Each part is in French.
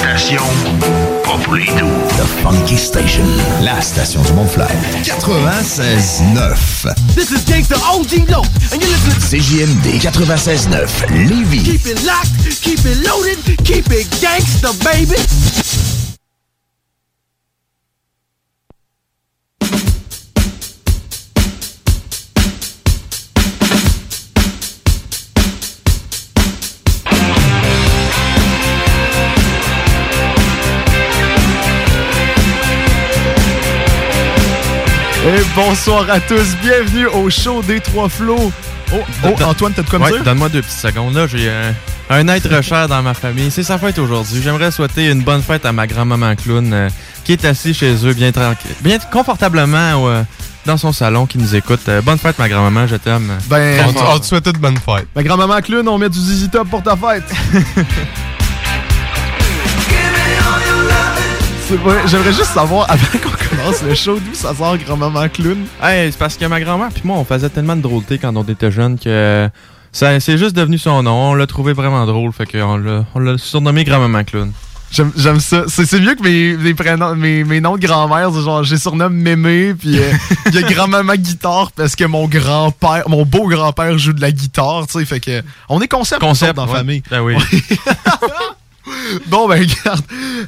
Station pas pour les doux. The Funky Station, la station du Mont-Flair. 96.9. This is Gangsta OG Low, and you're listening to CJMD 96.9, Lévis. Keep it locked, keep it loaded, keep it gangsta, baby. Bonsoir à tous, bienvenue au show des Trois Flots. Oh, oh Antoine, t'as de quoi me Ouais, dire? donne-moi deux petites secondes. Là, j'ai un, un être cher dans ma famille. C'est sa fête aujourd'hui. J'aimerais souhaiter une bonne fête à ma grand-maman clown euh, qui est assise chez eux bien tranquille, bien confortablement euh, dans son salon qui nous écoute. Euh, bonne fête, ma grand-maman, je t'aime. Ben, On, te- on te souhaite une bonne fête. ma grand-maman Clune, on met du ZZ Top pour ta fête. j'aimerais juste savoir, avant qu'on commence le show, d'où ça sort grand-maman Clown? Hey, c'est parce que ma grand-mère puis moi, on faisait tellement de drôleté quand on était jeunes que ça, c'est juste devenu son nom. On l'a trouvé vraiment drôle, fait qu'on l'a, on l'a surnommé grand-maman clown. J'aime ça. C'est mieux que mes, mes, prénoms, mes, mes noms de grand-mère. Genre, j'ai surnomme Mémé, puis euh, il y a grand-maman guitare parce que mon grand-père, mon beau grand-père joue de la guitare, tu sais. Fait que, on est concept, Concept dans la ouais. famille. Ben oui. Bon, ben, regarde.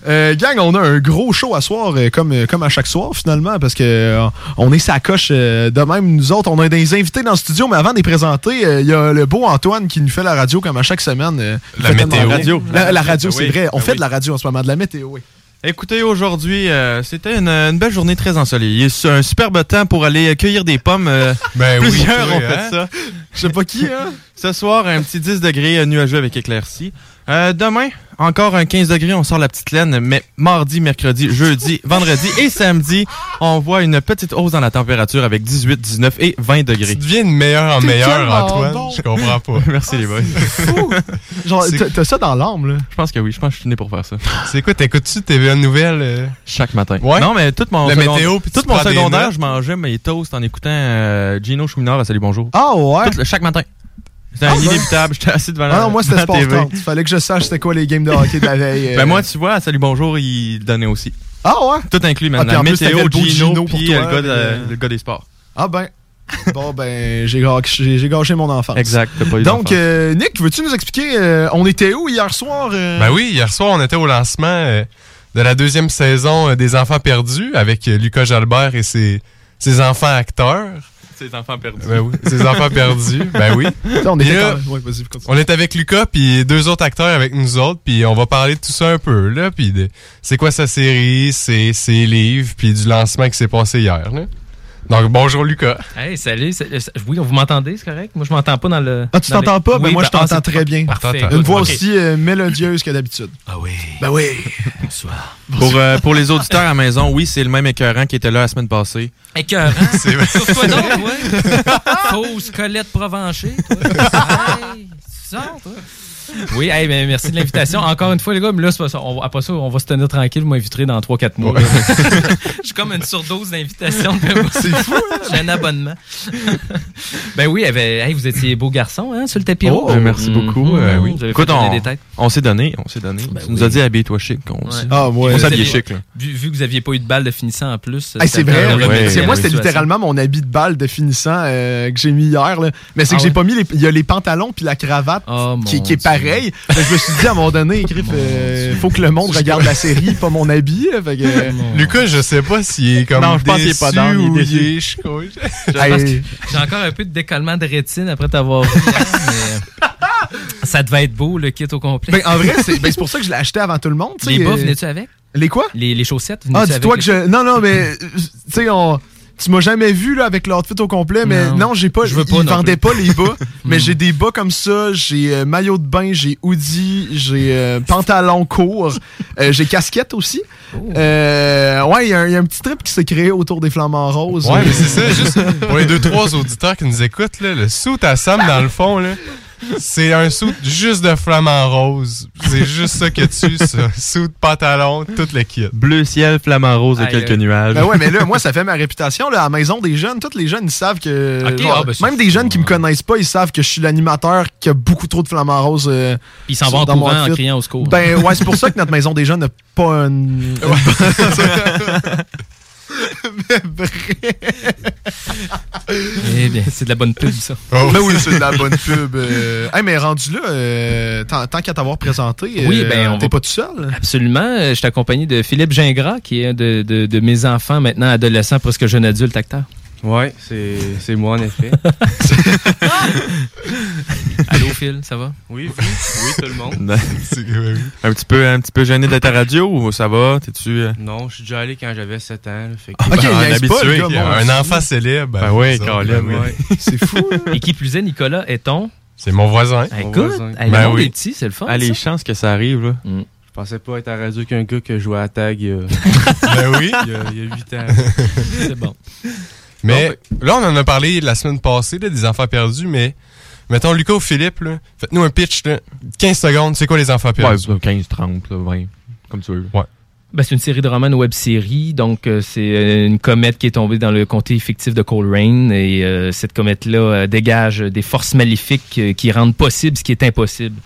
Euh, gang, on a un gros show à soir, euh, comme, euh, comme à chaque soir, finalement, parce que euh, on est sa coche euh, de même. Nous autres, on a des invités dans le studio, mais avant de les présenter, il y a le beau Antoine qui nous fait la radio comme à chaque semaine. La météo. Radio. La, la radio, c'est oui. vrai. On Ben fait oui. de la radio en ce moment, de la météo, oui. Écoutez, aujourd'hui, euh, c'était une, une belle journée très ensoleillée. C'est un superbe temps pour aller cueillir des pommes. euh, Ben oui, Plusieurs toi, ont hein? fait ça. Je sais pas qui, hein? Ce soir, un petit 10 degrés nuageux avec éclaircie. Euh, demain, encore un 15 degrés, on sort la petite laine, mais mardi, mercredi, jeudi, vendredi et samedi, on voit une petite hausse dans la température avec 18, 19 et 20 Tu degrés. deviens de meilleur en meilleur, Antoine. bon. Je comprends pas. Merci les boys. Genre, C'est- t'as- t'as ça dans l'âme, là. Je pense que oui, je pense que je suis né pour faire ça. C'est quoi, t'écoutes-tu TVA Nouvelles? euh? Chaque matin. Ouais. Non, mais tout mon, La secondaire- météo, puis tu tout mon secondaire, je mangeais mes toasts en écoutant euh, Gino Chouinard à Salut Bonjour. Ah, ouais? Tout chaque matin. C'était Ah, inévitable. J'étais assis devant la Ah non, moi, c'était Sport. 30. Fallait que je sache c'était quoi les games de hockey de la veille. Ben euh. moi, tu vois, Salut Bonjour, il le donnait aussi. Ah, ouais? Tout inclus Ah, maintenant. puis en plus, t'avais météo, le beau Gino, Gino pour puis toi, euh, le, gars de- euh, le gars des sports. Ah, ben. bon, ben, j'ai gâché, j'ai gâché mon enfance. Exact. t'as pas eu Donc, euh, Nick, veux-tu nous expliquer, euh, on était où hier soir? euh? Ben oui, hier soir, on était au lancement euh, de la deuxième saison euh, des Enfants perdus avec euh, Lucas Jalbert et ses, ses enfants acteurs. Ces enfants perdus. Ben oui, ses enfants perdus. Ben oui. On était là, quand- Ouais. On est avec Lucas puis deux autres acteurs avec nous autres puis on va parler de tout ça un peu là puis de c'est quoi sa série, ses, ses livres puis du lancement qui s'est passé hier là. Donc bonjour Lucas. Hey, salut. c'est- Oui, vous m'entendez, c'est correct? Moi, je m'entends pas dans le. Ah, tu les- t'entends pas? Ben, Oui, moi, je ah, t'entends très bien. Parfait. Une voix aussi euh, mélodieuse que d'habitude. Ah oui. Ben oui. Bonsoir. Pour, euh, pour les auditeurs à la maison, oui, c'est le même écœurant qui était là la semaine passée. Écœurant? C'est vrai. Sur quoi donc, ouais? Fausse Colette Provencher, toi? Hey, c'est ça, toi? Oui, hey, ben, merci de l'invitation. Encore une fois, les gars, mais là, c'est pas ça. On va- après ça, on va se tenir tranquille. Vous m'inviterez dans 3-4 mois. Je suis comme une surdose d'invitations. C'est fou. J'ai un abonnement. ben oui, eh ben, hey, vous étiez beau garçon hein, sur le tapis Oh, rouge. ben, merci beaucoup. Mhm. Euh, oui. Écoute, on, s'est donné, on s'est donné. Ben tu nous as dit habille-toi chic. On, Ouais. s- Ah, ouais. aviez- chic, là. Vu, vu que vous aviez pas eu de balle de finissant en plus. Hey, c'est vrai. a ouais. C'est moi, c'était littéralement mon habit de balle de finissant euh, que j'ai mis hier. là. Mais c'est Ah que j'ai ouais? pas mis les. Il y a les pantalons puis la cravate Oh, qui, qui est Dieu. Pareil. Je me suis dit à un moment donné, Griff, euh, faut que le monde regarde la série, pas mon habit. là. Fait que, euh, Lucas, je sais pas s'il est comme Non, je pense qu'il est déçu pas down, il est déçu. Je J'ai encore un peu de décollement de rétine après t'avoir vu. hein, mais ça devait être beau, le kit au complet. ben, en vrai, c'est ben, pour ça que je l'ai acheté avant tout le monde. les bas, euh, venais-tu avec? Les quoi? Les, les chaussettes, Ah, dis-toi que je. Non, non, mais. Tu sais, on. Tu m'as jamais vu là, avec l'outfit au complet, mais Non. non, j'ai pas. Je veux pas Ils vendaient pas les bas, mais Hmm. j'ai des bas comme ça. J'ai euh, maillot de bain, j'ai hoodie, j'ai euh, pantalon court, euh, j'ai casquette aussi. Oh. Ouais, il y, a un- il y a un petit trip qui s'est créé autour des flamants roses. Ouais, mais c'est ça, juste pour les deux, trois auditeurs qui nous écoutent, là, le suit à Sam, dans le fond, là, c'est un suit juste de flamant rose. C'est juste ça que tu, ça. Suit, pantalon, tout le kit. Bleu ciel, flamant rose et quelques nuages. Ben ouais, mais là, moi, ça fait ma réputation. Là, à la maison des jeunes, tous les jeunes, ils savent que. Genre, ah, ben, même des jeunes qui me connaissent pas, ils savent que je suis l'animateur qui a beaucoup trop de flamants roses. euh, Ils s'en vont en courant en criant au secours. Ben ouais, c'est pour ça que notre maison des jeunes n'a pas une. Mais vrai. Eh bien, c'est de la bonne pub, ça. Ben oui, c'est de la bonne pub. euh. Hey, mais rendu là, euh, tant, tant qu'à t'avoir présenté, Oui, euh, ben, t'es va- pas tout seul? Absolument. Euh, Je suis accompagné de Philippe Gingras, qui est un de, de- de mes enfants, maintenant adolescent, presque jeune adulte acteur. Ouais, c'est c'est moi en effet. Allô, Phil, ça va? Oui, oui, oui, tout le monde. Un petit peu, un petit peu gêné d'être à radio ou ça va? T'es-tu. euh, Non, je suis déjà allé quand j'avais 7 ans. là, fait que- Ok, il un habitué, gars, Un enfant célèbre. Ben oui, ben oui. C'est fou. là. Et qui plus est, Nicolas est ton? C'est mon voisin. Mon Écoute, voisin. hey, le Ben oui. est petit, c'est le fun. Ah, les ça. chances que ça arrive, là. Je pensais pas être à la radio qu'un gars qui a joué à tag il y a, Ben oui. il y a, il y a 8 ans. C'est bon. Mais là, on en a parlé la semaine passée, là, des enfants perdus, mais mettons Lucas ou Philippe, faites-nous un pitch, là, 15 secondes, c'est quoi les enfants Ouais, perdus? 15, 30, là, 20. Comme tu veux. Ben, c'est une série de romans, une web série. Donc, euh, c'est euh, une comète qui est tombée dans le comté fictif de Coleraine. Et euh, cette comète-là euh, dégage des forces maléfiques euh, qui rendent possible ce qui est impossible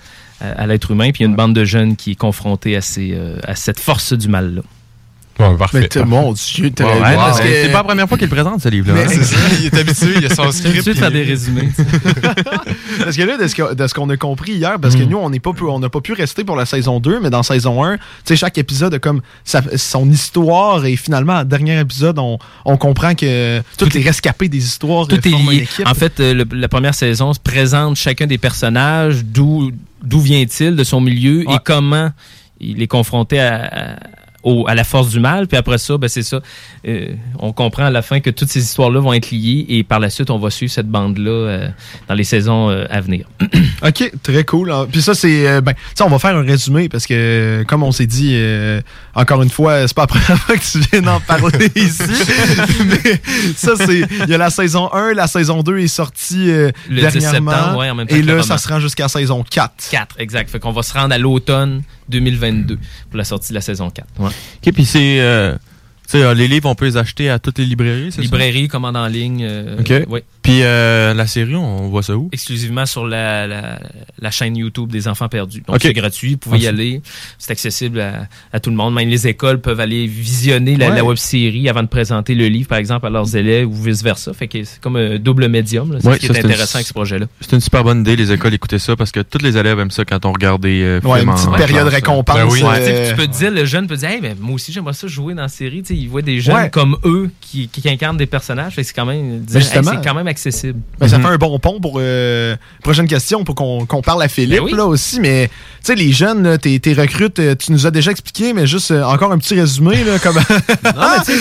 euh, à l'être humain. Puis il y a une bande de jeunes qui est confrontée à, ces, euh, à cette force du mal-là. Bon, parfait. Mais mon Dieu, ouais, parce que- C'est pas la première fois qu'il présente, ce livre-là. Mais- hein? C'est ça, il est habitué, il a son script. de faire puis- des résumés. Parce que là, de ce qu'on a compris hier, parce que Mm. nous, on n'est pas pu- on n'a pas pu rester pour la saison 2, mais dans saison 1, tu sais, chaque épisode a comme sa- son histoire et finalement, dernier épisode, on, on comprend que toutes les rescapés des histoires Tout est lié. équipe. En fait, euh, le- la première saison se présente chacun des personnages, d'où d'où vient-il de son milieu Ouais. et comment il est confronté à, à- au- à la force du mal. Puis après ça, ben c'est ça. Euh, on comprend à la fin que toutes ces histoires-là vont être liées et par la suite, on va suivre cette bande-là euh, dans les saisons euh, à venir. OK, très cool. Puis ça, c'est. ben, tu sais, on va faire un résumé parce que, comme on s'est dit, encore une fois, c'est pas la première fois que tu viens d'en parler ici. Mais ça, c'est. Il y a la saison 1, la saison 2 est sortie Le 10 dernièrement. septembre, ouais, en même temps et que le là, ça se rend jusqu'à saison 4. 4, exact. Fait qu'on va se rendre à l'automne 2022 pour la sortie de la saison 4. Ouais. OK, puis c'est. euh, tu sais, euh, les livres, on peut les acheter à toutes les librairies, c'est ça? Librairie, commande en ligne. euh, OK. ouais. Puis euh, la série, on voit ça où? exclusivement sur la, la, la chaîne YouTube des enfants perdus. Donc c'est gratuit, vous pouvez y Ah, aller. C'est accessible à, à tout le monde. Même les écoles peuvent aller visionner la, Ouais. la web série avant de présenter le livre, par exemple, à leurs élèves ou vice versa. Fait que c'est comme un double médium. C'est Ouais, ce qui ça, est une- intéressant avec ce projet-là. C'est une super bonne idée, les écoles écoutaient ça, parce que tous les élèves aiment ça quand on regarde des euh, Ouais, films une petite en période classe, euh. récompense. Ben oui. euh, Tu peux te dire, le jeune peut dire, hey, mais moi aussi j'aimerais ça jouer dans la série. Tu sais, il voit des jeunes Ouais. comme eux qui, qui incarnent des personnages. Fait que c'est quand même, dire, Ben, c'est quand même accessible. Ben, ça Mhm. fait un bon pont pour euh, prochaine question pour qu'on qu'on parle à Philippe Ben oui. là aussi. Mais tu sais, les jeunes, là, tes, tes recrutes, euh, tu nous as déjà expliqué, mais juste euh, encore un petit résumé. Là, comment... tu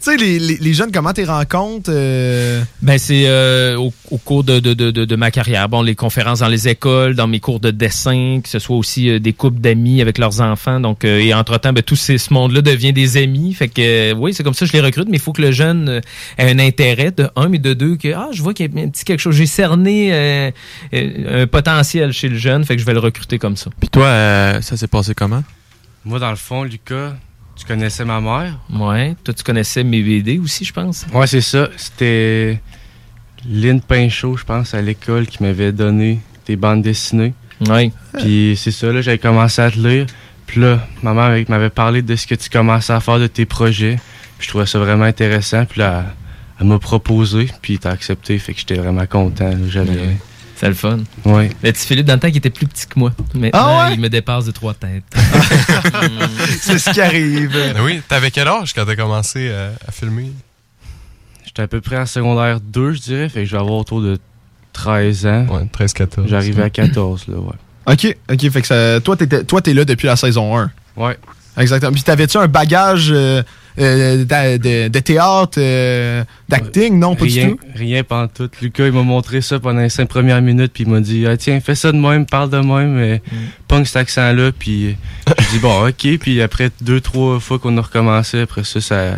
sais, les, les, les jeunes, comment tes rencontres euh, Ben c'est euh, au, au cours de, de, de, de- de ma carrière. Bon, les conférences dans les écoles, dans mes cours de dessin, que ce soit aussi euh, des couples d'amis avec leurs enfants. Donc, euh, et entre-temps, ben, tout ces- ce monde-là devient des amis. Fait que euh, oui, c'est comme ça que je les recrute, mais il faut que le jeune ait un intérêt de un, mais de deux, que ah, je vois qu'il y a un petit quelque chose. J'ai cerné euh, euh, un potentiel chez le jeune, fait que je vais le recruter comme ça. Puis toi, euh, ça s'est passé comment? Moi, dans le fond, Lucas, tu connaissais ma mère? Ouais. Toi, tu connaissais mes BD aussi, je pense. Ouais, c'est ça. C'était Lynn Pinchot, je pense, à l'école qui m'avait donné des bandes dessinées. Ouais. Puis c'est ça, là, j'avais commencé à te lire. Puis là, ma mère avec- m'avait parlé de ce que tu commençais à faire de tes projets. Puis je trouvais ça vraiment intéressant. Puis là, elle m'a proposé, puis t'as accepté. Fait que j'étais vraiment content. J'avais C'est le fun. Ouais. Le petit Philippe, dans le temps, qui était plus petit que moi. Maintenant, Ah ouais? il me dépasse de trois têtes. C'est ce qui arrive. Ben oui, t'avais quel âge quand t'as commencé à, à filmer? J'étais à peu près en secondaire 2, je dirais. Fait que je vais avoir autour de 13 ans. Ouais, 13-14. J'arrivais à 14, là, ouais. OK, OK. Fait que ça, toi, t'étais- toi, t'es là depuis la saison 1. Ouais. Exactement. Puis t'avais-tu un bagage euh, euh, de, de théâtre, euh, d'acting? Non, pas rien, du tout? Rien pendant tout. Lucas, il m'a montré ça pendant les 5 premières minutes, puis il m'a dit ah, Tiens, fais ça de même, parle de même, mais Mm. punk cet accent-là. Puis euh, j'ai dit Bon, ok. Puis après deux, trois fois qu'on a recommencé, après ça, ça,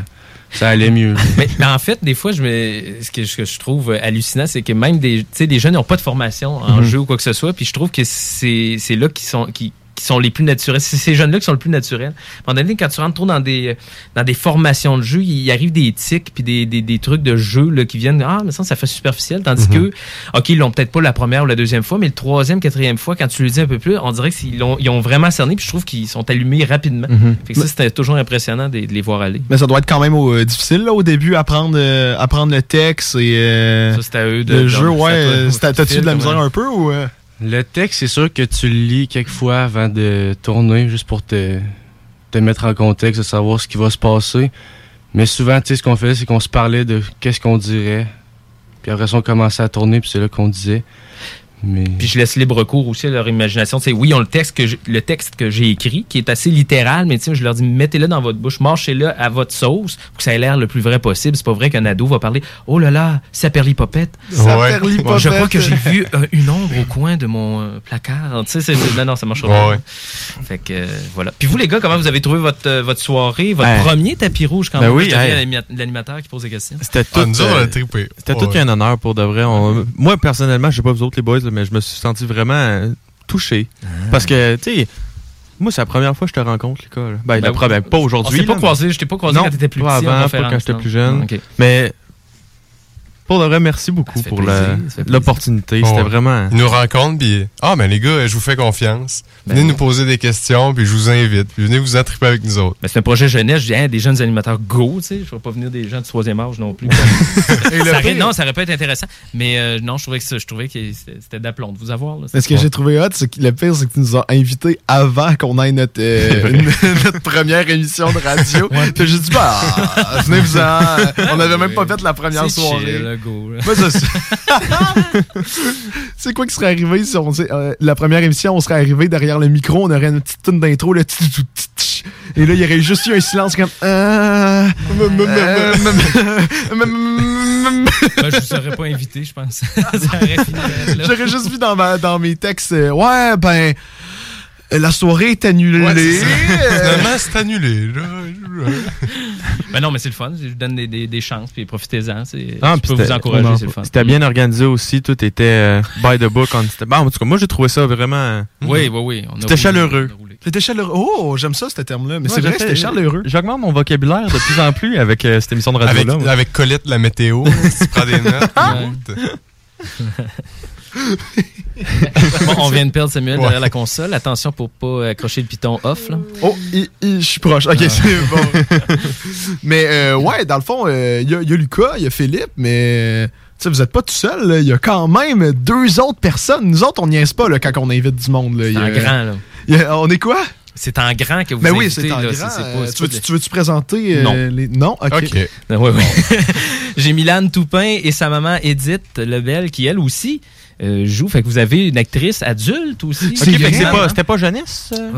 ça allait mieux. mais, mais en fait, des fois, je me, ce, que, ce que je trouve hallucinant, c'est que même des, tu sais, des jeunes n'ont pas de formation en Mhm. jeu ou quoi que ce soit. Puis je trouve que c'est c'est là qu'ils sont, qui, qui sont les plus naturels. C'est ces jeunes-là qui sont le plus naturels. À un moment donné, quand tu rentres trop dans des, dans des formations de jeu, il arrive des tics puis des, des, des trucs de jeu là, qui viennent. Ah, mais ça, ça fait superficiel. Tandis Mhm. que, OK, ils l'ont peut-être pas la première ou la deuxième fois, mais le troisième, quatrième fois, quand tu le dis un peu plus, on dirait qu'ils ont, ils ont vraiment cerné. Puis je trouve qu'ils sont allumés rapidement. Mhm. Fait que ça, c'était toujours impressionnant de, de les voir aller. Mais ça doit être quand même euh, difficile là, au début, apprendre, euh, apprendre le texte et euh, Ça, à eux de- le jeu. Ouais, euh, t'as-tu de la misère ouais. un peu ou... Le texte, c'est sûr que tu le lis quelques fois avant de tourner, juste pour te, te mettre en contexte, de savoir ce qui va se passer. Mais souvent, tu sais, ce qu'on faisait, c'est qu'on se parlait de qu'est-ce qu'on dirait. Puis après ça, on commençait à tourner, puis c'est là qu'on disait. Mais... Puis je laisse libre cours aussi à leur imagination. Sais, oui, ils ont le texte que j'ai- le texte que j'ai écrit, qui est assez littéral, mais je leur dis mettez-le dans votre bouche, marchez-le à votre sauce, pour que ça ait l'air le plus vrai possible. C'est pas vrai qu'un ado va parler Oh là là, saperlipopette. Saperlipopette. Je crois que j'ai vu euh, une ombre au coin de mon euh, placard. Tu sais, c'est- c'est- non, non, ça marchera pas. Ouais, ouais. Fait que euh, voilà. Puis vous, les gars, comment vous avez trouvé votre, euh, votre soirée, votre Ben, premier tapis rouge quand ben même? oui, hey. l'animateur qui pose des questions. C'était tout. Ah, nous autres, on euh, a trippé. C'était Ouais. tout qu'un honneur pour de vrai. On- moi, personnellement, je sais pas vous autres les boys, là, mais je me suis senti vraiment euh, touché. Ah. Parce que, tu sais, moi, c'est la première fois que je te rencontre, gars. là. Ben, la Ben, première, pas On aujourd'hui. s'est pas là, croisé, je t'ai pas croisé Non, quand t'étais plus pas petit avant, pas quand j'étais plus jeune. Ok. Mais pour de vrai, merci beaucoup pour plaisir, l'opportunité. C'était Ouais. vraiment. Ils nous rencontrent, puis ah, ben les gars, je vous fais confiance. Ben venez nous poser des questions, puis je vous invite. Puis venez vous attriper avec nous autres. Ben, c'est un projet jeunesse. Je dis, hein, des jeunes animateurs go, tu sais. Je ne ferai pas venir des gens de troisième âge non plus. Et le Ça aurait- non, ça aurait pas été intéressant. Mais euh, non, je trouvais que, ça- je trouvais que c'était c'était d'aplomb de vous avoir. Là. Mais ce que j'ai trouvé hot, c'est que le pire, c'est que tu nous as invités avant qu'on aille notre, euh, notre première émission de radio. Puis j'ai dit, bah, venez-vous-en. On n'avait même pas fait la première soirée. chill, là. C'est- quoi qui serait arrivé si on euh, la première émission, on serait arrivé derrière le micro, on aurait une petite tune d'intro, le tch, tch, tch, tch. et là, il y aurait juste eu un silence comme. Ben, je vous aurais pas invité, je pense. J'aurais juste vu dans, ma- dans mes textes, euh, ouais, ben, la soirée est annulée. Ouais. Euh, Finalement, c'est annulé. Ben non, mais c'est le fun. Je vous donne des, des, des chances, puis profitez-en. c'est- Ah, je puis peux vous c'était- encourager, c'est le fun. C'était bien organisé aussi. Tout était euh, by the book. on- bon, en tout cas, moi, j'ai trouvé ça vraiment. Oui, oui, oui. a C'était roulé. C'était chaleureux. Oh, j'aime ça, ce terme-là. Mais Ouais, c'est vrai, c'était chaleureux. J'augmente mon vocabulaire de plus en plus avec euh, cette émission de Avec, radio-là. avec Colette, la météo, si tu prends des notes. Bon, on vient de perdre Samuel Ouais. derrière la console. Attention pour pas accrocher le piton off. Là. Oh, je suis proche. Ok, c'est bon. mais euh, ouais, dans le fond, euh, il y, a- il y a Lucas, il y a Philippe, mais tu sais, vous êtes pas tout seul. là. Il y a quand même deux autres personnes. Nous autres, on niaise pas là, quand on invite du monde. C'est a- en grand. là. a- on est quoi? C'est en grand que vous Ben oui, invitez, c'est en là. grand. Euh, tu veux-tu tu présenter euh, Non. les... Non? OK. OK. Ah, ouais, ouais. J'ai Milan Toupin et sa maman Edith Lebel qui, elle aussi, euh, joue. Fait que vous avez une actrice adulte aussi. Ok, fait que c'est Milan, pas- hein? c'était pas jeunesse? euh?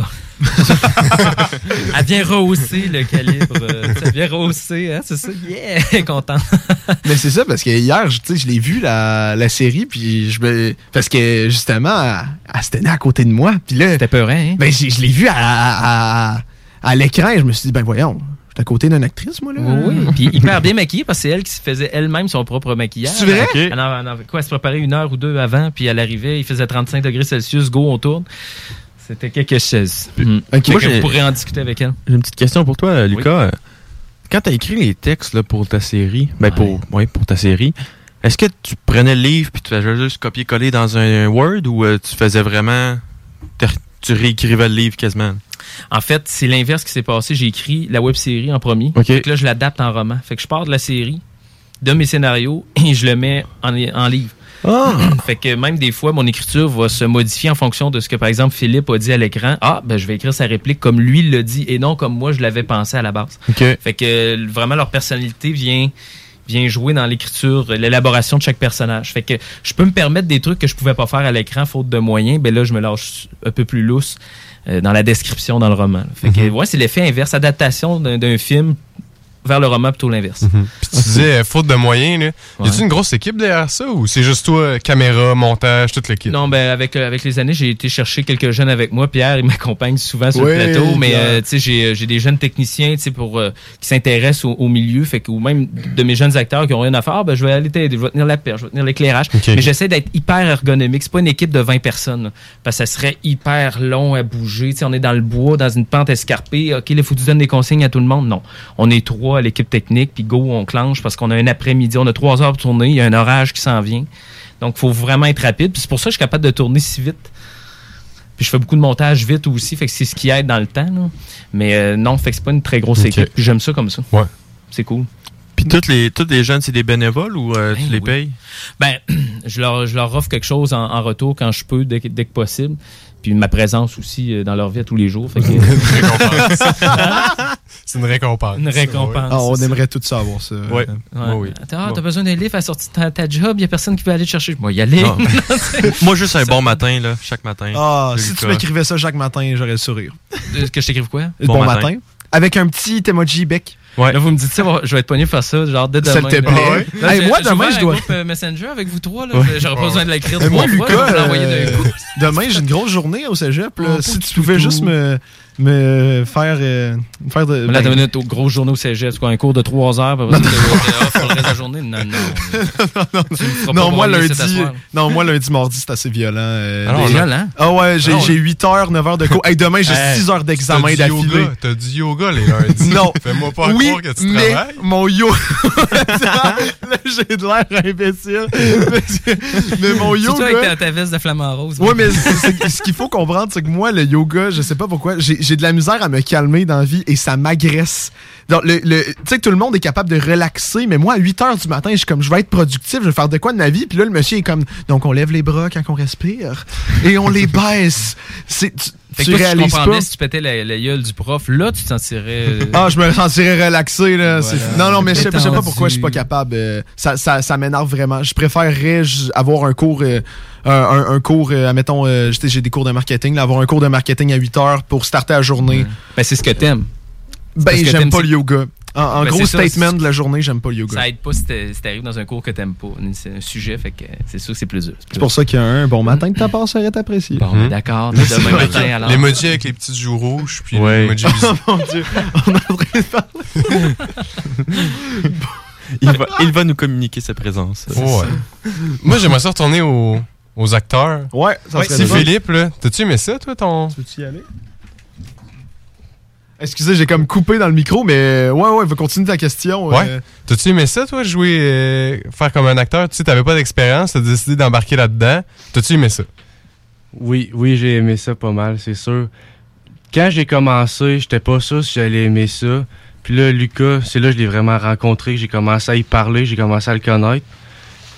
Elle vient rehausser le calibre. euh, Ça vient rehausser, hein, c'est ça? Yeah! Content. Mais c'est ça, parce que hier, je- tu sais, je l'ai vu, la, la série, puis je me... Parce que, justement, elle, elle se tenait à côté de moi, puis là... C'était peurant, hein? Ben, je l'ai vu à, à, à- à l'écran, et je me suis dit, ben voyons, j'étais à côté d'une actrice, moi, là. Oui, oui. Puis hyper bien maquillée parce que c'est elle qui se faisait elle-même son propre maquillage. C'est vrai? Ok. Elle en- elle en- quoi, elle se préparait une heure ou deux avant, puis elle arrivait, il faisait 35 degrés Celsius, go, on tourne. C'était quelque chose. Mm. Fait Moi, vous pourrez en discuter avec elle. J'ai une petite question pour toi, Lucas. Euh, Quand tu as écrit les textes là, pour ta série, ben pour, ouais, pour ta série, est-ce que tu prenais le livre puis tu faisais juste copier-coller dans un Word ou euh, tu faisais vraiment. Tu réécrivais le livre quasiment? En fait, c'est l'inverse qui s'est passé. J'ai écrit la web série en premier. Ok. Fait que là, je l'adapte en roman. Fait que je pars de la série, de mes scénarios, et je le mets en, en livre. fait que même des fois, mon écriture va se modifier en fonction de ce que, par exemple, Philippe a dit à l'écran. Ah, ben, je vais écrire sa réplique comme lui l'a dit et non comme moi je l'avais pensé à la base. Fait que euh, vraiment, leur personnalité vient vient jouer dans l'écriture, l'élaboration de chaque personnage. Fait que je peux me permettre des trucs que je pouvais pas faire à l'écran faute de moyens. Ben là, je me lâche un peu plus lousse euh, dans la description dans le roman. Fait que ouais, c'est l'effet inverse, adaptation d'un film vers le roman plutôt l'inverse. Puis tu disais, euh, faute de moyens, là. Y a-tu Ouais. une grosse équipe derrière ça ou c'est juste toi, caméra, montage, toute l'équipe? Non, ben avec, euh, avec les années, j'ai été chercher quelques jeunes avec moi. Pierre, il m'accompagne souvent sur Ouais, le plateau, mais euh, tu sais, j'ai, j'ai des jeunes techniciens, tu sais, pour euh, qui s'intéressent au, au milieu, fait que ou même de mes jeunes acteurs qui ont rien à faire, ah, ben je vais aller t'aider, je vais tenir la perche, je vais tenir l'éclairage. Mais j'essaie d'être hyper ergonomique. C'est pas une équipe de 20 personnes, là, parce que ça serait hyper long à bouger. Tu sais, on est dans le bois, dans une pente escarpée. Ok, il faut que tu donnes des consignes à tout le monde. Non, on est trois à l'équipe technique, puis go, on clenche parce qu'on a un après-midi, on a trois heures pour tourner, il y a un orage qui s'en vient. Donc, il faut vraiment être rapide. Puis c'est pour ça que je suis capable de tourner si vite. Puis je fais beaucoup de montage vite aussi, fait que c'est ce qui aide dans le temps. là. Mais euh, non, fait que c'est pas une très grosse équipe. Puis j'aime ça comme ça. Ouais. C'est cool. Puis toutes les, toutes les jeunes, c'est des bénévoles ou euh, tu Ben les oui. payes? Ben, je leur, je leur offre quelque chose en, en retour quand je peux, dès, dès que possible. Puis ma présence aussi euh, dans leur vie à tous les jours. Fait que- c'est une récompense. Une récompense. Ah, on aimerait tout savoir ça. Ouais. Ouais. Attends, ah, t'as besoin d'un livre à la sortie de ta, ta job, il y a personne qui veut aller te chercher. Moi, y aller. Non. Moi, juste un bon matin, là, chaque matin. Ah, si tu m'écrivais ça chaque matin, j'aurais le sourire. Euh, que je t'écrive quoi? Bon, Bon matin. matin. Avec un petit emoji bec. Ouais. Là, vous me dites ça, je vais être pogné pour faire ça, genre dès demain. S'il te plaît. Hey, moi, demain, je un dois- groupe, euh, Messenger avec vous trois, là. Ouais. J'aurais pas besoin de l'écrire moi, Lucas, euh, demain, j'ai une grosse journée au cégep. là. Oh, si tu pouvais juste me, me faire, euh, faire de. Là, ben, minute au gros journée au cégep, c'est quoi, un cours de 3 heures, après ça, t'es off pour le reste de la journée? Non, non. Me feras non, pas moi, lundi, non, moi, lundi, mardi, c'est assez violent. euh, Alors, des- Violent? Ah ouais, j'ai Alors, j'ai 8 heures, 9 heures de cours. Hey, demain, j'ai Hey, 6 heures d'examen T'as du d'affilée. yoga, T'as du yoga les lundis. Non. Fais-moi pas oui, croire que tu mais travailles. mon yo... Là, j'ai de l'air imbécile. mais, mais mon Surtout avec yoga... ta, ta veste de flamant rose. Oui, mais c'est- c'est- ce qu'il faut comprendre, c'est que moi, le yoga, je sais pas pourquoi, j'ai j'ai de la misère à me calmer dans la vie et ça m'agresse. Donc, le, le- tu sais que tout le monde est capable de relaxer, mais moi, à 8 heures du matin, je suis comme, je vais être productif, je vais faire de quoi de ma vie. Puis là, le monsieur est comme, donc on lève les bras quand on respire et on les baisse. C'est, Fait que tu toi, pas. bien, si tu pétais la, la gueule du prof, là, tu te sentirais... euh, Ah, je me sentirais relaxé, là. Voilà. C'est- Non, non, mais je sais je sais pas Détendu. pourquoi je suis pas capable. euh, ça ça, ça m'énerve vraiment. Je préférerais j- avoir un cours, euh, un, un- un cours, euh, admettons, euh, j'ai j'ai des cours de marketing, là, avoir un cours de marketing à 8 heures pour starter la journée. Ben, c'est ce que t'aimes. Ben, Parce que j'aime t'aimes, pas le yoga. En, en Ben, gros c'est ça, statement c'est- de la journée, j'aime pas le yoga. Ça aide pas si t'arrives dans un cours que t'aimes pas. C'est un sujet, fait que c'est sûr que c'est plus dur. C'est pour ça qu'il y a un bon matin de ta part serait apprécié. Bon, ben, d'accord. Demain matin, alors. L'emoji avec les petites joues rouges, puis Ouais. l'emoji Oh mon dieu, on est en train de parler. Il va, il va nous communiquer sa présence. Ouais. Moi, j'aimerais ça retourner aux, aux acteurs. Ouais, ça Ouais, fun. Philippe, là, t'as-tu aimé ça, toi, ton. Peux-tu y aller? Excusez, j'ai comme coupé dans le micro, mais ouais, ouais, va continuer ta question. Ouais. euh. T'as-tu aimé ça, toi, jouer, euh, faire comme un acteur? Tu sais, t'avais pas d'expérience, t'as décidé d'embarquer là-dedans. T'as-tu aimé ça? Oui, oui, j'ai aimé ça pas mal, c'est sûr. Quand j'ai commencé, j'étais pas sûr si j'allais aimer ça. Puis là, Lucas, c'est là que je l'ai vraiment rencontré, que j'ai commencé à y parler, j'ai commencé à le connaître.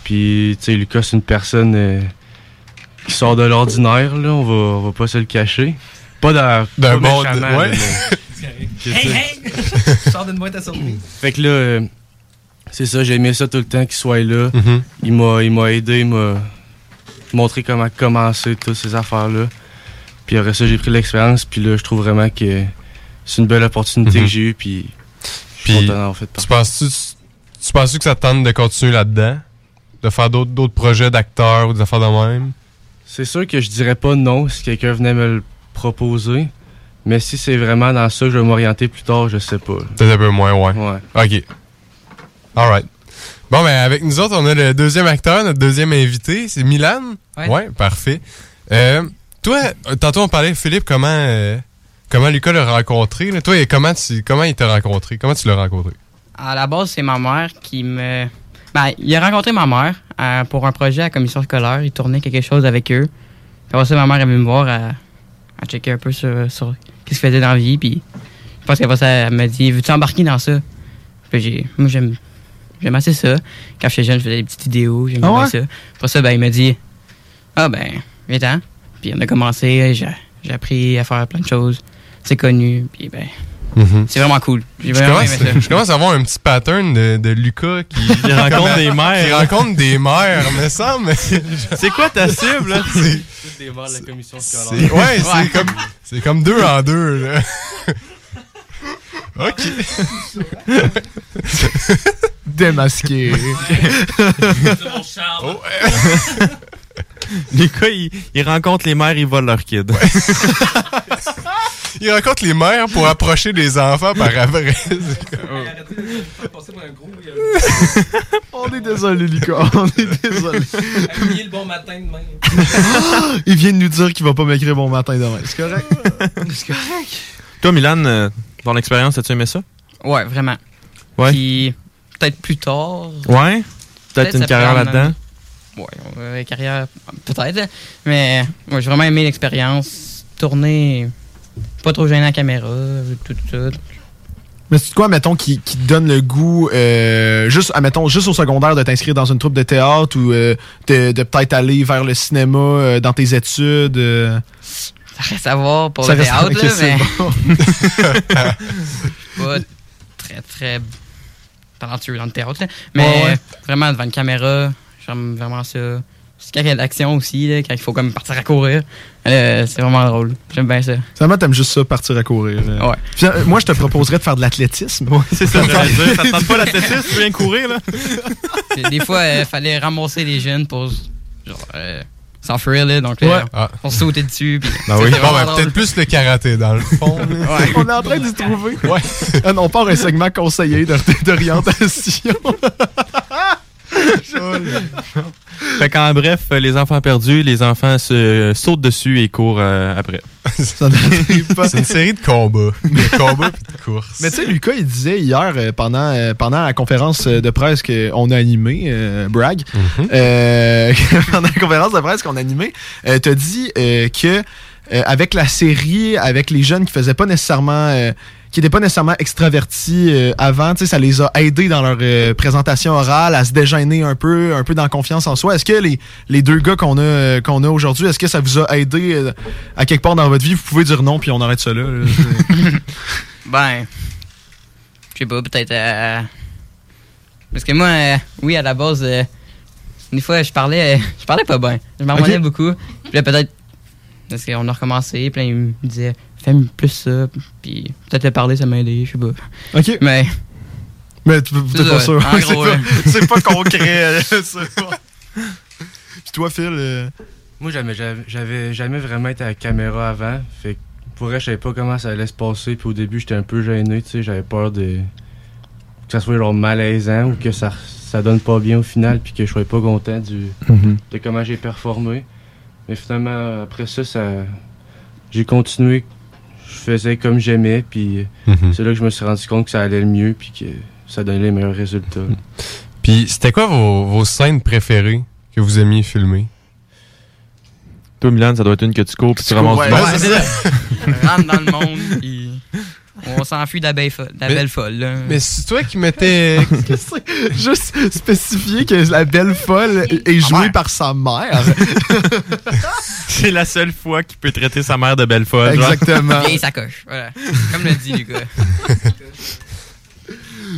Puis, tu sais, Lucas, c'est une personne euh, qui sort de l'ordinaire, là, on va, on va pas se le cacher. Pas d'un bon- ouais. mais- Hey, hey! Sors d'une boîte à surprise. Fait que là, euh, c'est ça, j'ai aimé ça tout le temps qu'il soit là. Mhm. Il m'a il m'a aidé, il m'a montré comment commencer toutes ces affaires-là. Puis après ça, j'ai pris l'expérience, puis là, je trouve vraiment que c'est une belle opportunité Mhm. que j'ai eue, puis je suis Puis, content d'avoir fait Tu penses-tu, tu penses que ça te tente de continuer là-dedans? De faire d'autres, d'autres projets d'acteurs ou des affaires de même? C'est sûr que je dirais pas non si quelqu'un venait me le proposer, mais si c'est vraiment dans ça que je vais m'orienter plus tard, je sais pas. Peut-être un peu moins, ouais. Ouais. OK. Alright. Bon, ben, avec nous autres, on a le deuxième acteur, notre deuxième invité. C'est Milan? Ouais. parfait. Euh, toi, euh, tantôt, on parlait, Philippe, comment, euh, comment Lucas l'a rencontré. là. Toi, et comment, tu, comment il t'a rencontré? Comment tu l'as rencontré? À la base, c'est ma mère qui me. Ben, il a rencontré ma mère euh, pour un projet à la commission scolaire. Il tournait quelque chose avec eux. Puis Après ça, ma mère est venue me voir à, à checker un peu sur, sur qu'est-ce qu'il faisait dans la vie? Puis je pense qu'après ça, elle m'a dit Veux-tu embarquer dans ça? Puis j'ai. Moi, j'aime. j'aime assez ça. Quand j'étais jeune, je faisais des petites vidéos, j'aimais Ah ouais? ça. Après ça, ben, il m'a dit Ah, ben, viens-t'en. Puis on a commencé, j'ai j'ai appris à faire plein de choses. C'est connu, puis ben, Mhm. c'est vraiment cool. Je commence, aimé ça. je commence à avoir un petit pattern de, de Lucas qui, Qui rencontre des mères. Qui rencontre des mères, me semble. C'est quoi ta cible, là? C'est- des membres de la commission c'est- scolaire. Ouais, c'est comme, c'est comme deux en deux, là. OK. Démasqué. Oh, Les gars, ils, ils rencontrent les mères, ils volent leurs kids. Il rencontre les mères pour approcher des enfants par après. On est désolé, Lucas. On est désolé. le bon matin demain. Il vient de nous dire qu'il va pas m'écrire bon matin demain. C'est correct? C'est correct. Toi, Milan, euh, ton expérience, as-tu aimé ça? Ouais, vraiment. Ouais. Puis peut-être plus tard. Ouais? Peut-être une carrière là-dedans? Ouais, carrière, peut-être. Mais moi, j'ai vraiment aimé l'expérience. Tourner, pas trop gêné à la caméra, tout ça. Mais c'est quoi, mettons, qui, qui te donne le goût, euh, juste, admettons, juste au secondaire de t'inscrire dans une troupe de théâtre ou euh, de, de peut-être aller vers le cinéma euh, dans tes études? euh? Ça reste à voir pour Ça le théâtre, là, mais... pas très, très talentueux dans le théâtre. là. Mais Ouais, ouais. vraiment, devant une caméra, j'aime vraiment ça. C'est quand il y a de l'action aussi, là, quand il faut comme partir à courir. euh, c'est vraiment drôle. J'aime bien ça. Finalement, t'aimes juste ça, partir à courir. euh. Ouais. Puis, euh, moi, je te proposerais de faire de l'athlétisme. c'est ça, j'allais dire. Ça te tente pas l'athlétisme, tu viens courir, là? Des fois, il fallait ramasser les jeunes pour genre, euh, s'enfuir, là. Donc, là, Ouais. Ah. on sautait dessus. Puis, Ben oui. Bon, ben, peut-être plus le karaté, dans le fond. Ouais. On est en train d'y trouver. Ouais. Non, on part un segment conseillé de- d'orientation. Fait qu'en bref, les enfants perdus, les enfants se sautent dessus et courent euh, après. Ça n'arrive pas. C'est une série de combats. De combats puis de courses. Mais tu sais, Lucas, il disait hier, euh, pendant, euh, pendant la conférence de presse qu'on a animée, brag, euh, pendant la conférence de presse qu'on a animée, euh, t'as dit euh, que euh, avec la série, avec les jeunes qui faisaient pas nécessairement... qui n'étaient pas nécessairement extravertis euh, avant, tu sais, ça les a aidés dans leur euh, présentation orale à se dégêner un peu, un peu dans confiance en soi. Est-ce que les, les deux gars qu'on a, euh, qu'on a aujourd'hui, est-ce que ça vous a aidé euh, à quelque part dans votre vie? Vous pouvez dire non, puis on arrête ça là. là. Ben, je sais pas, peut-être. euh, Parce que moi, euh, oui, à la base, euh, des fois, je parlais, euh, je parlais pas bien. Je Ok. beaucoup. Puis là, peut-être, parce qu'on a recommencé, puis là, il me disait, fais plus ça. Puis peut-être le parler, ça m'a aidé, je sais pas. OK. Mais, Mais t'es pas sûr. en c'est gros, pas, ouais. c'est pas concret. euh, Puis toi, Phil, euh, Moi, j'avais, jamais vraiment été à la caméra avant. Fait que pour vrai, je savais pas comment ça allait se passer. Puis au début, j'étais un peu gêné, tu sais. J'avais peur de. que ça soit genre malaisant ou que ça, ça donne pas bien au final. Puis que je sois pas content du, de comment j'ai performé. Mais finalement, après ça, ça j'ai continué. Je faisais comme j'aimais. Puis Mhm. c'est là que je me suis rendu compte que ça allait le mieux. Puis que ça donnait les meilleurs résultats. Puis, c'était quoi vos, vos scènes préférées que vous aimiez filmer? Toi, Milan, ça doit être une que tu cours puis tu ramasses Ouais, du ouais, monde. c'est ça. on rentre dans le monde, puis on s'enfuit de la belle folle. de la Mais- belle folle là. Mais c'est toi qui mettais. juste spécifier que la belle folle est jouée par sa mère. C'est la seule fois qu'il peut traiter sa mère de belle folle. genre. Exactement. Vieille sacoche. Voilà. Comme le dit Lucas.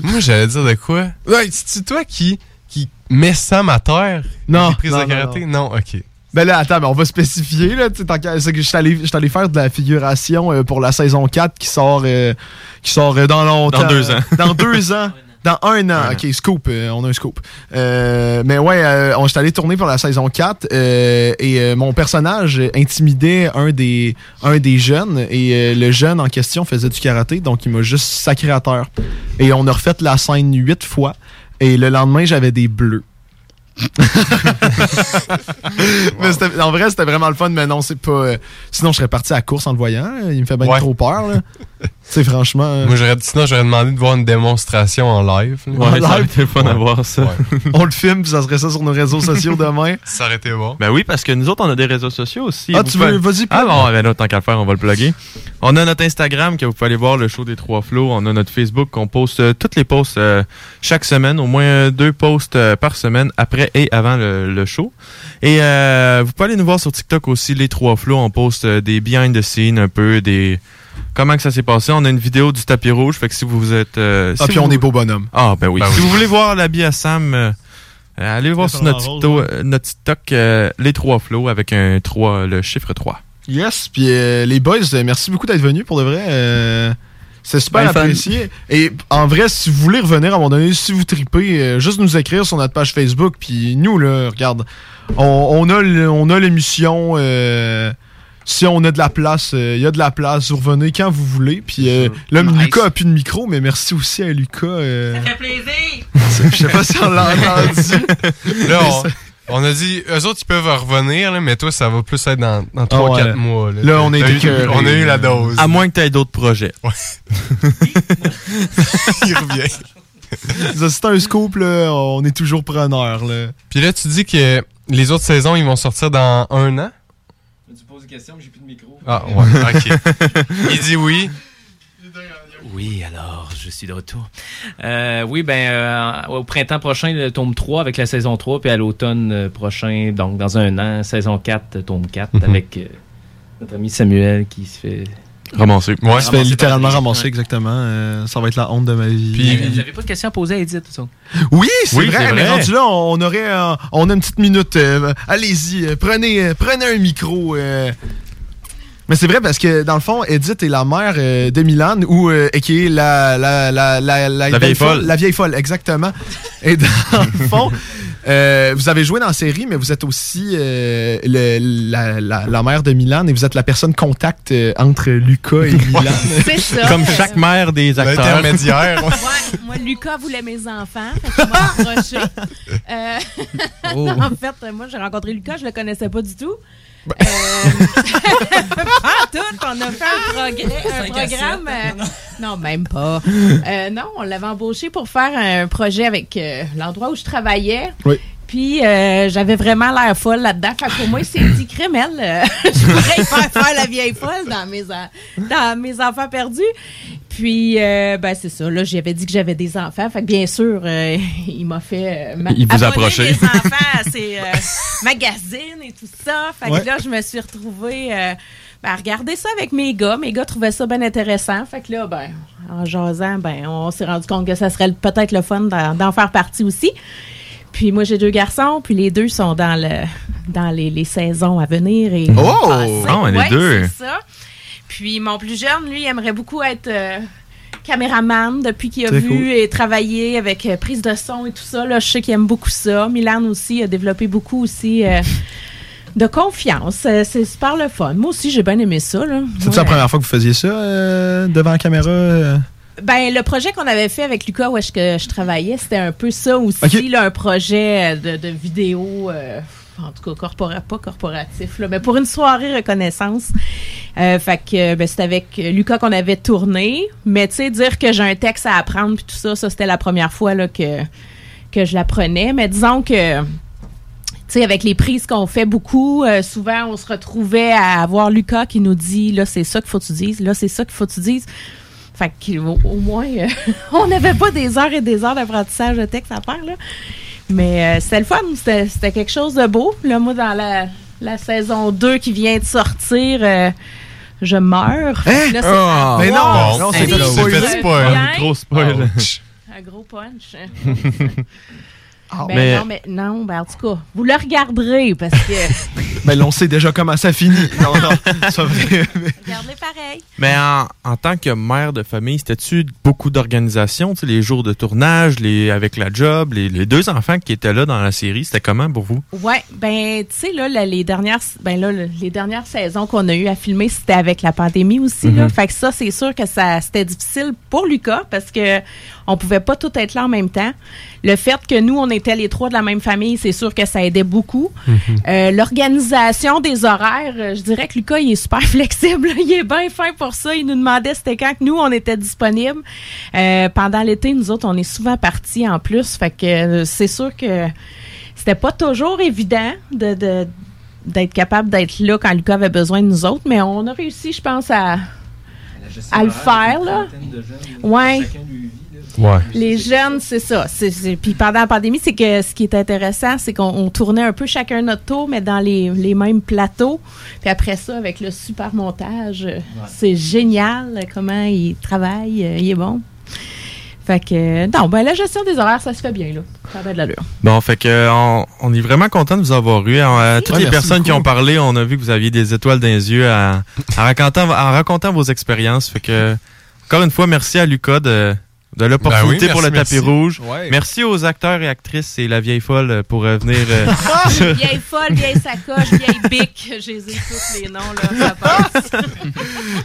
Moi, j'allais dire de quoi? Ouais, c'est toi qui, qui met Sam à terre? Non, non, de non, karaté? Non, ok. Ben là, attends, mais on va spécifier. Là, c'est que je suis allé, faire de la figuration euh, pour la saison 4 qui sort, euh, qui sort euh, dans longtemps. Dans deux ans. Dans deux ans. Dans un an. ok, scoop. euh, on a un scoop. Euh, mais ouais, euh, on j'étais allé tourner pour la saison 4 euh, et mon personnage intimidait un des, un des jeunes et le jeune en question faisait du karaté, donc il m'a juste sacré à terre. Et on a refait la scène huit fois et le lendemain, j'avais des bleus. Mais en vrai, c'était vraiment le fun, mais non, c'est pas. euh, sinon, je serais parti à la course en le voyant. Il me fait bien Ouais. trop peur. là. C'est franchement. euh, Moi, j'aurais, sinon, j'aurais demandé de voir une démonstration en live. là. Ouais, ça aurait live? été fun à voir ça. Ouais. on le filme, puis ça serait ça sur nos réseaux sociaux demain. Ça aurait été bon. Ben oui, parce que nous autres, on a des réseaux sociaux aussi. Ah, Vous tu veux. pouvez- Vas-y, Ah bon, ben là, tant qu'à le faire, on va le plugger. On a notre Instagram que vous pouvez aller voir le show des trois flots. On a notre Facebook qu'on poste euh, toutes les posts euh, chaque semaine, au moins euh, deux posts euh, par semaine après et avant le, le show. Et euh, vous pouvez aller nous voir sur TikTok aussi, les trois flots. On poste euh, des behind the scenes un peu, des comment que ça s'est passé? On a une vidéo du tapis rouge, fait que si vous êtes euh, Ah, si puis vous- on est beau bonhomme. Ah ben oui. Ben si oui. vous voulez voir l'habit à Sam. euh, euh, allez voir sur notre, rose, TikTok, ouais. notre TikTok euh, les trois flots avec un 3, le chiffre 3. Yes, puis euh, les boys, merci beaucoup d'être venus pour de vrai. euh, c'est super Ben, apprécié. Et en vrai, si vous voulez revenir à un moment donné, si vous tripez, euh, juste nous écrire sur notre page Facebook. Puis nous, là, regarde, on, on a le- on a l'émission. euh, si on a de la place, euh, il y a de la place. Vous revenez quand vous voulez. Puis euh, là, Nice. Lucas a plus de micro, mais merci aussi à Lucas. euh, Ça fait plaisir! Je sais pas si on l'a entendu. Là, on, on a dit, eux autres, ils peuvent revenir, là, mais toi, ça va plus être dans, dans 3-4 Ah ouais. mois. Là, Là, on est T'as eu- écœurés. On a eu la dose. À moins que tu aies d'autres projets. Il revient. Ça, C'est un scoop, là, on est toujours preneur. Là. Puis là, tu dis que les autres saisons, ils vont sortir dans un an? Tu poses une question, mais j'ai plus de micro. Ah, ouais, ok. Il dit oui. Oui, alors, je suis de retour. Euh, oui, ben, euh, au printemps prochain, le tome 3 avec la saison 3, puis à l'automne euh, prochain, donc dans un an, saison 4, tome 4, Mhm. avec euh, notre ami Samuel qui se fait. Ramasser. Ouais, Ramasser se fait littéralement ramasser, Ouais. exactement. Euh, ça va être la honte de ma vie. Puis, J'avais pas de questions à poser à Edith, tout ça. Oui, c'est Oui, vrai, c'est mais vrai. rendu là, on aurait euh, on a une petite minute. euh, Allez-y, euh, prenez, euh, prenez un micro. euh. Mais c'est vrai parce que dans le fond, Edith est la mère euh, de Milan ou euh, qui est la la la la, vieille folle. La vieille folle, exactement. Et dans le fond, euh, vous avez joué dans la série, mais vous êtes aussi euh, le- la, la, la mère de Milan et vous êtes la personne contact euh, entre Lucas et Milan. C'est ça. Comme chaque mère des acteurs. L'intermédiaire. Ouais, moi, Lucas voulait mes enfants. Fait m'a. Euh, Oh. en fait, moi, j'ai rencontré Lucas, je le connaissais pas du tout. Euh, pas tout, on a fait un, progrès, programme. euh, non, même pas. Euh, non, on l'avait embauché pour faire un projet avec euh, l'endroit où je travaillais. Oui. Puis euh, j'avais vraiment l'air folle là-dedans. Fait que pour moi, il s'est dit crémel. euh, je pourrais faire faire la vieille folle dans mes, dans mes enfants perdus. Puis euh, ben c'est ça. Là, j'avais dit que j'avais des enfants. Fait que bien sûr, euh, il m'a fait euh, ma- Il vous approchait. mes enfants à ses euh, magazines et tout ça. Fait Ouais. que là, je me suis retrouvée euh, ben, à regarder ça avec mes gars. Mes gars trouvaient ça bien intéressant. Fait que là, ben, en jasant, ben, on s'est rendu compte que ça serait peut-être le fun d'en faire partie aussi. Puis moi, j'ai deux garçons, puis les deux sont dans le dans les, les saisons à venir. Et Oh! Ah les Ouais, deux. c'est ça. Puis mon plus jeune, lui, il aimerait beaucoup être euh, caméraman depuis qu'il a vu cool. et travaillé avec euh, prise de son et tout ça. Là, je sais qu'il aime beaucoup ça. Milan aussi a développé beaucoup aussi euh, de confiance. C'est super le fun. Moi aussi, j'ai bien aimé ça. C'est Ouais. la première fois que vous faisiez ça devant la caméra? Ben, le projet qu'on avait fait avec Lucas, où est-ce que je travaillais, c'était un peu ça aussi, là, un projet de, de vidéo, en tout cas, pas corporatif, là, mais pour une soirée reconnaissance. Euh, que ben, c'était avec Lucas qu'on avait tourné, mais tu sais, dire que j'ai un texte à apprendre, puis tout ça, ça, c'était la première fois là, que, que je l'apprenais. Mais disons que tu sais, avec les prises qu'on fait beaucoup, euh, souvent, on se retrouvait à avoir Lucas qui nous dit, là, c'est ça qu'il faut que tu dises, là, c'est ça qu'il faut que tu dises. Fait au moins, euh, on n'avait pas des heures et des heures d'apprentissage de texte à faire, là. Mais euh, c'était le fun, c'était c'était quelque chose de beau. Là, moi, dans la, la saison 2 qui vient de sortir, euh, je meurs. Hein? Là, c'est- Ah, mais non, non, c'est c'est fait- spoil. Bien. Gros spoil. Un gros punch. Ah, Ben mais- non, mais non, ben en tout cas, vous le regarderez parce que Mais là, on sait déjà comment ça finit. Non, non, vrai. regardez pareil. Mais en, en tant que mère de famille, c'était-tu beaucoup d'organisation, tu sais, les jours de tournage, les avec la job, les, les deux enfants qui étaient là dans la série, c'était comment pour vous? Ouais, ben tu sais là, les dernières ben là le- les dernières saisons qu'on a eu à filmer, c'était avec la pandémie aussi là. Mhm. Fait que ça c'est sûr que ça c'était difficile pour Lucas parce que on pouvait pas tout être là en même temps. Le fait que nous on était les trois de la même famille, c'est sûr que ça aidait beaucoup. Euh, L'organisation des horaires, euh, je dirais que Lucas il est super flexible, il est bien fin pour ça. Il nous demandait c'était quand que nous on était disponibles. Euh, pendant l'été, nous autres on est souvent partis en plus, fait que c'est sûr que c'était pas toujours évident de, de- d'être capable d'être là quand Lucas avait besoin de nous autres, mais on a réussi, je pense, à, à le faire, là. Ouais. Ouais. Les jeunes, c'est ça. Puis pendant la pandémie, c'est que ce qui est intéressant, c'est qu'on on tournait un peu chacun notre tour, mais dans les, les mêmes plateaux. Puis après ça, avec le super montage, euh, c'est génial euh, comment il travaille. euh, il est bon. Fait que, non, ben la gestion des horaires, ça se fait bien, là. Ça a bien de l'allure. Bon, fait que on, on est vraiment content de vous avoir eu. Euh, toutes Ouais, les personnes qui ont parlé, on a vu que vous aviez des étoiles dans les yeux à- en, racontant, en racontant vos expériences. Fait que, encore une fois, merci à Lucas de, de l'opportunité Ben oui, pour le tapis merci. rouge. Ouais. Merci aux acteurs et actrices et la vieille folle euh, pour euh, venir. euh, Ah, vieille folle, vieille sacoche, vieille bic. J'ai les tous les noms, là. Ça passe.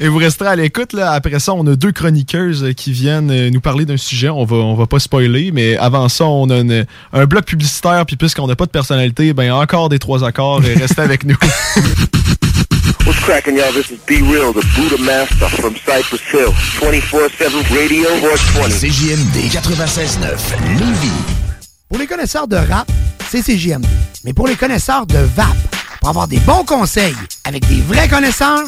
Et vous resterez à l'écoute. là. Après ça, on a deux chroniqueuses euh, qui viennent euh, nous parler d'un sujet. On va, on va pas spoiler, mais avant ça, on a une- un bloc publicitaire. Puis puisqu'on n'a pas de personnalité, ben encore des trois accords. Restez avec nous. What's cracking, y'all? This is Be Real, the Buddha Master from Cypress Hill. 24-7 Radio 420. CJMD 96.9 Lévis. Pour les connaisseurs de rap, c'est CJMD. Mais pour les connaisseurs de VAP, pour avoir des bons conseils avec des vrais connaisseurs,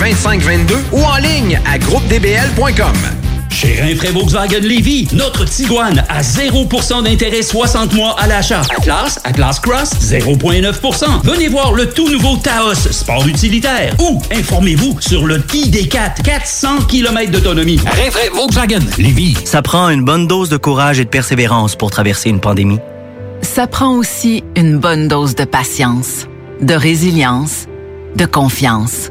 418-681-2522 ou en ligne à groupedbl.com. Chez Rinfraie Volkswagen Lévy, notre Tiguan à 0% d'intérêt 60 mois à l'achat. Atlas, Atlas Cross, 0,9%. Venez voir le tout nouveau Taos, sport utilitaire. Ou informez-vous sur le ID4, 400 km d'autonomie. Rinfraie Volkswagen Lévy. Ça prend une bonne dose de courage et de persévérance pour traverser une pandémie. Ça prend aussi une bonne dose de patience, de résilience, de confiance,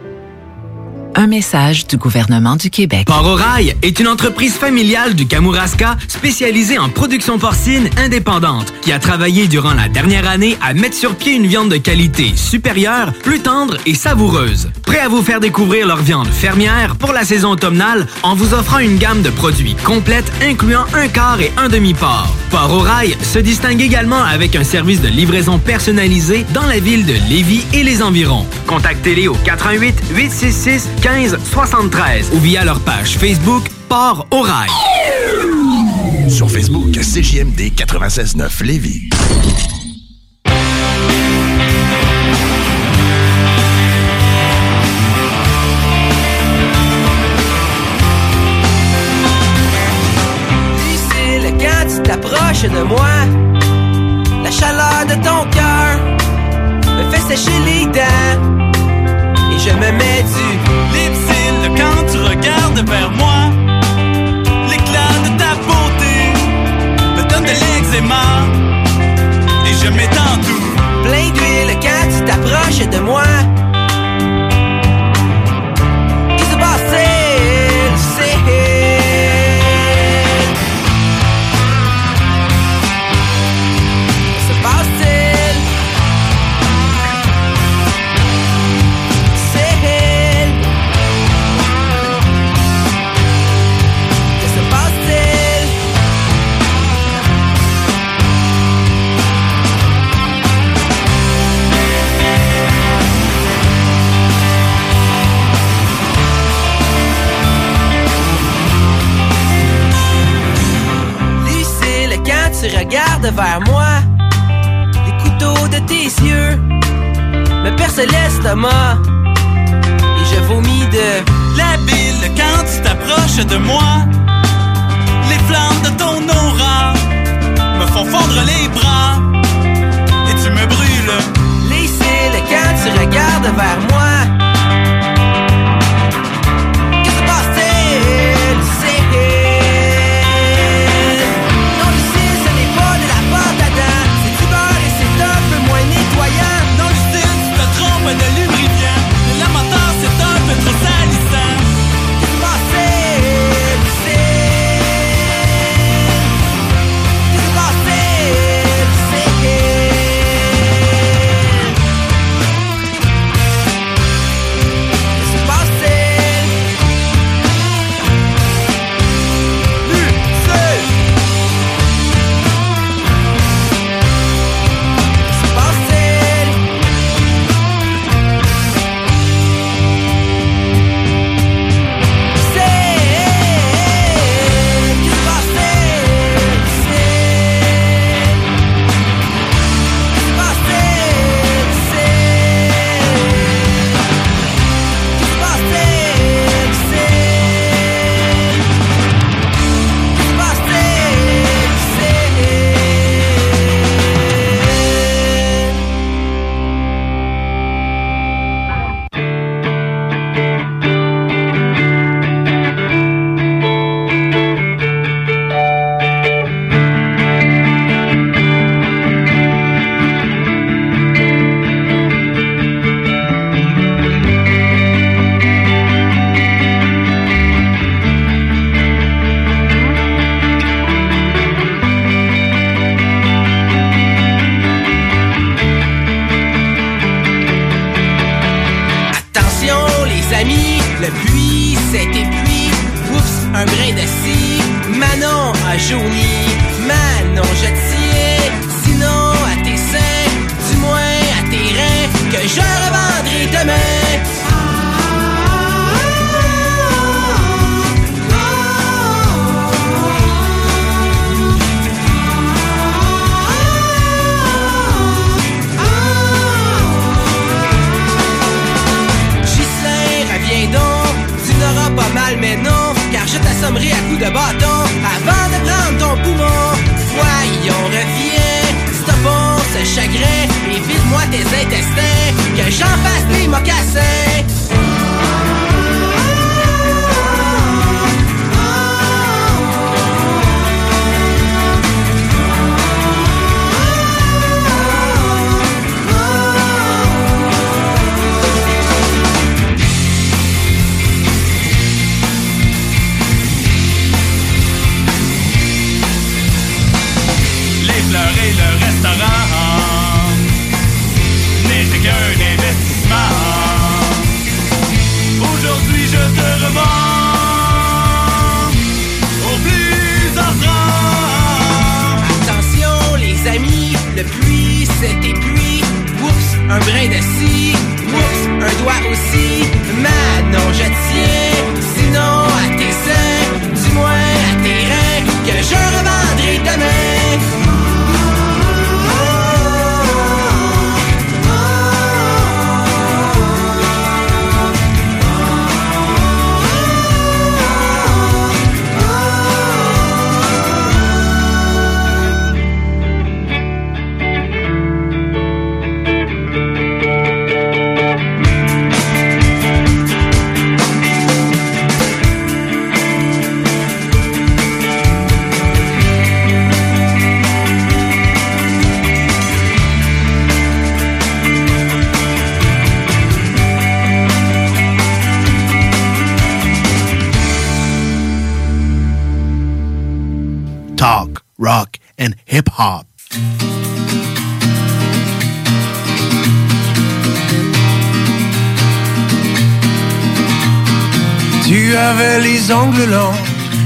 Un message du gouvernement du Québec. Port-au-Rail est une entreprise familiale du Kamouraska spécialisée en production porcine indépendante qui a travaillé durant la dernière année à mettre sur pied une viande de qualité supérieure, plus tendre et savoureuse. Prêt à vous faire découvrir leur viande fermière pour la saison automnale en vous offrant une gamme de produits complète incluant un quart et un demi-port. Port-au-Rail se distingue également avec un service de livraison personnalisé dans la ville de Lévis et les environs. Contactez-les au 88 866 15 73 ou via leur page Facebook Port au Rail. Sur Facebook, CJMD 96.9 Lévis. difficile quand tu t'approches de moi. La chaleur de ton cœur me fait sécher les dents.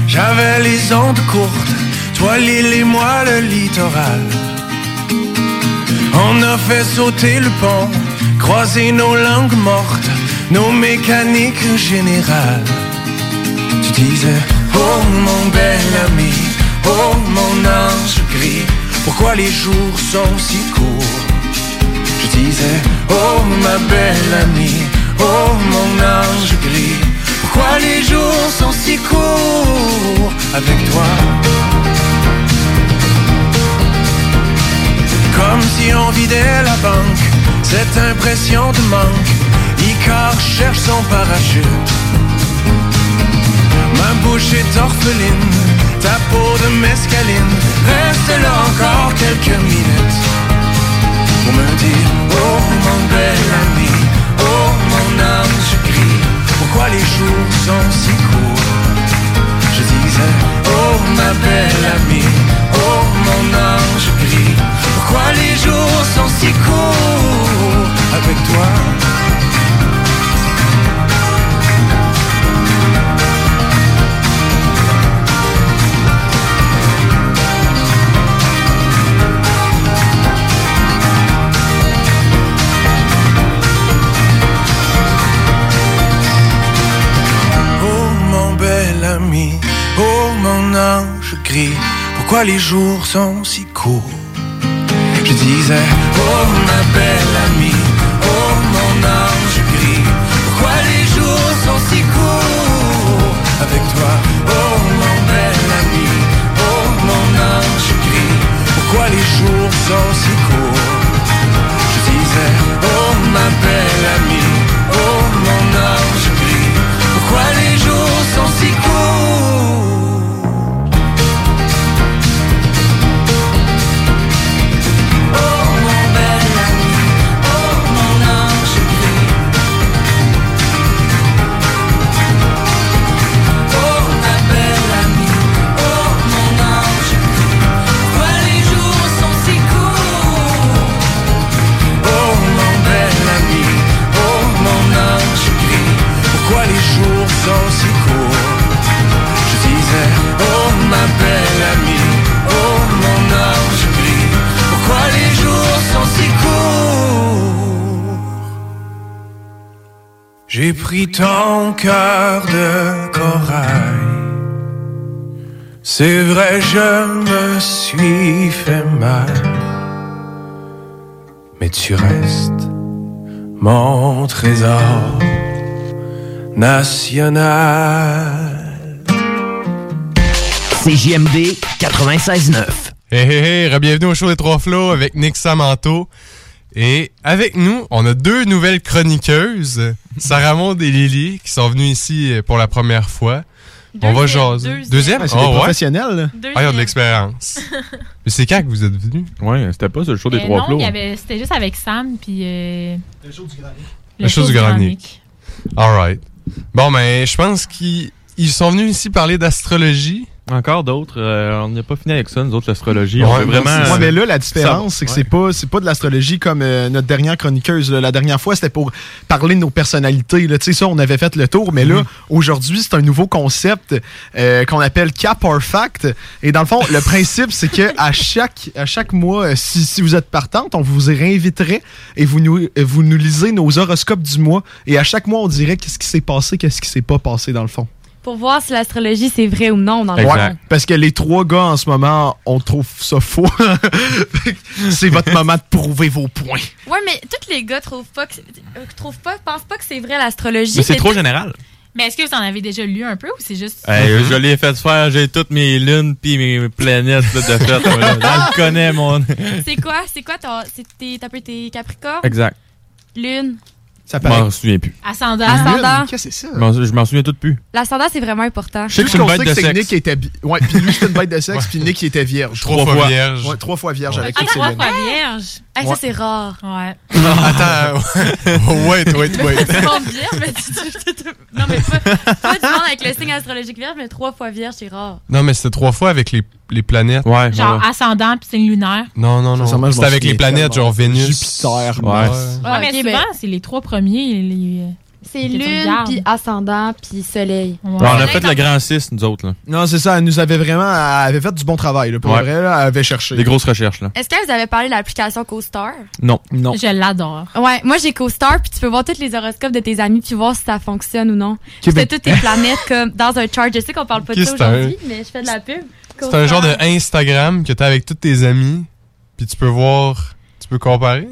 j'avais les ondes courtes, toi l'île et moi le littoral. On a fait sauter le pont, croisé nos langues mortes, nos mécaniques générales. Tu disais, oh mon bel ami, oh mon ange gris, pourquoi les jours sont si courts? Je disais, oh ma belle amie, oh mon ange gris pourquoi les jours sont si courts avec toi? Comme si on vidait la banque, cette impression de manque. Icar cherche son parachute. Ma bouche est orpheline, ta peau de mescaline. Reste là encore quelques minutes pour me dire Oh mon bel ami, pourquoi les jours sont si courts. Je disais Oh ma belle amie, oh mon ange gris, pourquoi les jours sont si courts avec toi? Pourquoi les jours sont si courts? Je disais, oh ma belle amie, oh mon ange gris, pourquoi les jours sont si courts? Avec toi Oh mon bel ami, oh mon ange gris, pourquoi les jours sont si courts? Je disais, oh ma belle amie, J'ai pris ton cœur de corail C'est vrai, je me suis fait mal Mais tu restes mon trésor national CJMD 96.9. Hey, hey, hey, bienvenue au show des Trois Flots avec Nick Samanto. Et avec nous, on a deux nouvelles chroniqueuses, Sarah Maud et Lily, qui sont venues ici euh, pour la première fois. on va jaser. deuxième. Deuxième? Ah, c'est Ah, des ouais? professionnels, là. Ah, ils ont de l'expérience. Mais c'est quand que vous êtes venus? Ouais, c'était pas sur le show Euh, non, il y avait- c'était juste avec Sam, puis... euh, Le show du Grand Nick. Alright. Bon, ben, je pense qu'ils ils sont venus ici parler d'astrologie. Encore d'autres. euh, on n'a pas fini avec ça, nous autres, l'astrologie. Ouais, on veut vraiment. Ouais, mais là, la euh, différence, c'est que ouais. c'est pas, c'est pas de l'astrologie comme euh, notre dernière chroniqueuse. là. La dernière fois, c'était pour parler de nos personnalités. Là. Tu sais, ça, on avait fait le tour. Mais là, Mhm. aujourd'hui, c'est un nouveau concept euh, qu'on appelle Cap or Fact. Et dans le fond, le principe, c'est que à chaque, à chaque mois, euh, si, si vous êtes partante, on vous y réinviterait et vous nous, euh, vous nous lisez nos horoscopes du mois. Et à chaque mois, on dirait qu'est-ce qui s'est passé, qu'est-ce qui s'est pas passé dans le fond. Pour voir si l'astrologie c'est vrai ou non dans le Ouais, parce que les trois gars en ce moment, on trouve ça faux. c'est votre moment de prouver vos points. Ouais, mais tous les gars trouvent pas que euh, trouvent pas pensent pas que c'est vrai l'astrologie. Mais c'est trop tout- général. Mais est-ce que vous en avez déjà lu un peu ou c'est juste. Hey, Je l'ai fait faire, j'ai toutes mes lunes puis mes planètes là, de fait. moi, là. Je le connais, mon. C'est quoi? C'est quoi ton c'est tes t'as peu tes Capricornes? Exact. Lune. Ça Je m'en souviens plus. Ascendant. Ascendant. Qu'est-ce que c'est ça? Je m'en- souviens tout plus. L'ascendant c'est vraiment important. Je sais que C'est qu'on sait de que c'est. Nick était bi- Ouais, puis lui c'était une bête de sexe, puis Nick il était vierge. Trois fois vierge. Ouais, trois fois vierge avec Ah, toutes ses trois fois vierge. Hey, Ouais. Ça c'est rare. Ouais. Attends, wait, wait, wait. Tu montes vierge, mais tu, Non, mais pas, pas du monde avec le signe astrologique vierge, mais trois fois vierge, c'est rare. Non, mais c'était trois fois avec les, les planètes. Ouais. Genre ascendant puis signe lunaire. Non, non, non. m'en avec les planètes, genre Vénus. Jupiter, Ouais. Ah, ouais, mais souvent, ben- c'est les trois premiers. Les... C'est lune, puis ascendant, puis soleil. On a fait le grand 6, nous autres. Là. Non, c'est ça, elle nous avait vraiment. Elle avait fait du bon travail, là, pour Ouais. vrai, là, elle avait cherché. Des grosses recherches, là. Est-ce que vous avez parlé de l'application CoStar? Non. Non. Je l'adore. Ouais, moi j'ai CoStar, puis tu peux voir tous les horoscopes de tes amis, puis voir si ça fonctionne ou non. Tu fais toutes tes planètes comme dans un chart. Je sais qu'on parle pas de ça c'est aujourd'hui, mais je fais de la pub. C'est un genre de Instagram que t'as avec tous tes amis. Puis tu peux voir, tu peux comparer?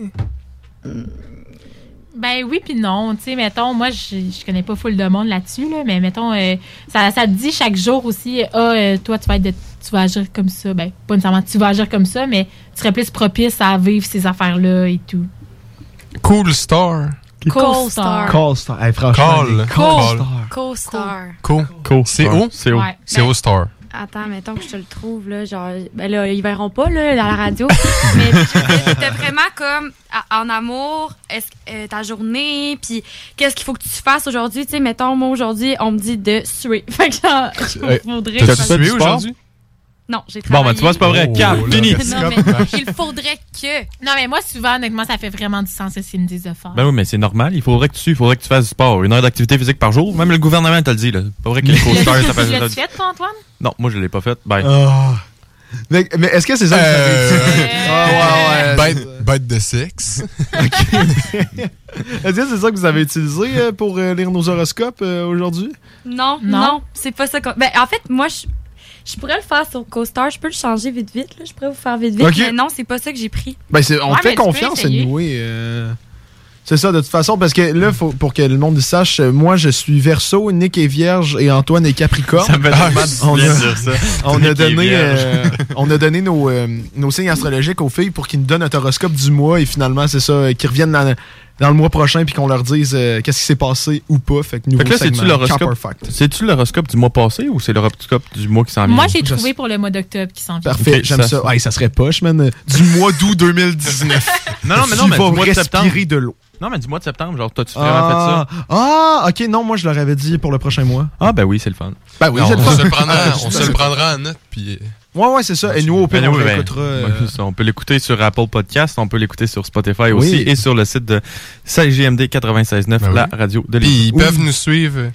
Ben oui puis non, tu sais mettons moi je, je connais pas full de monde là-dessus là, mais mettons euh, ça, ça te dit chaque jour aussi ah euh, toi tu vas être de- tu vas agir comme ça, ben pas nécessairement tu vas agir comme ça mais tu serais plus propice à vivre ces affaires là et tout. Cool Star. Cold Star. Call Star. Hey, franchement, Call. les Call. Co-star. Cool. C'est où? C'est où? Ouais. C'est où Star? Attends, mettons que je te le trouve, là, genre, ben là, ils verront pas, là, dans la radio, mais c'était vraiment comme, à- en amour, est-ce, euh, ta journée, puis qu'est-ce qu'il faut que tu fasses aujourd'hui, tu sais, mettons, moi, aujourd'hui, on me dit de suer. Fait que genre, faudrait... du sport? aujourd'hui? Non, j'ai Bon, travaillé. ben, tu vois, c'est pas vrai. Oh, Cap, fini. Non, mais il faudrait que... Non mais moi souvent honnêtement ça fait vraiment du sens ce qu'ils me disent de faire. Ben oui, mais c'est normal. Il faudrait que tu, il faudrait que tu fasses du sport. Une heure d'activité physique par jour. Même le gouvernement te le dit, là. C'est pas vrai que les l'as- ça fait tu l'as-tu fait toi Antoine? Non, moi, je l'ai pas fait. Ben. Mais, mais est-ce que c'est ça que vous avez dit? Ah, ouais, ouais. Bête, bête de sexe. Est-ce que c'est ça que vous avez utilisé euh, pour euh, lire nos horoscopes euh, aujourd'hui? Non, Non? non, c'est pas ça. qu'on- Ben, en fait, moi, je, je pourrais le faire sur CoStar. Je peux le changer vite, vite. Là. Je pourrais vous faire vite, vite. Mais non, c'est pas ça que j'ai pris. Ben, c'est- on Ouais, te fait confiance, anyway. euh, c'est ça, de toute façon, parce que là, faut, pour que le monde le sache, euh, moi, je suis Verseau, Nick est Vierge et Antoine est Capricorne. Ça me fait Ah, on, a, dire ça. on, a donné, euh, on a donné nos, euh, nos signes astrologiques aux filles pour qu'ils nous donnent un horoscope du mois et finalement, c'est ça, qu'ils reviennent dans, dans le mois prochain puis qu'on leur dise euh, qu'est-ce qui s'est passé ou pas. Fait que, nouveau Fait que là, c'est-tu l'horoscope? C'est-tu l'horoscope du mois passé ou c'est l'horoscope du mois qui s'en vient? Moi j'ai trouvé pour le mois d'octobre qui s'en vient. Parfait, j'aime ça- ça. Ouais, ça serait poche, man. Du mois d'août 2019. Non, non, mais non, Tu mais vas du mois de septembre. de l'eau. Non, mais du mois de septembre, genre, t'as-tu vraiment Ah, fait ça? ah, ok, non, moi je leur avais dit pour le prochain mois. Ah, ben oui, c'est le fun. Ben oui, on, le fun. se le prendra, Ah, on se le prendra en note, puis... Ouais, ouais, c'est ça. Et nous, au pire, Ben on ben, euh, ben, ça, on peut l'écouter sur Apple Podcast, on peut l'écouter sur Spotify Oui. aussi et sur le site de CGMD 96.9, Ben oui. la radio de Puis ils peuvent nous suivre. euh,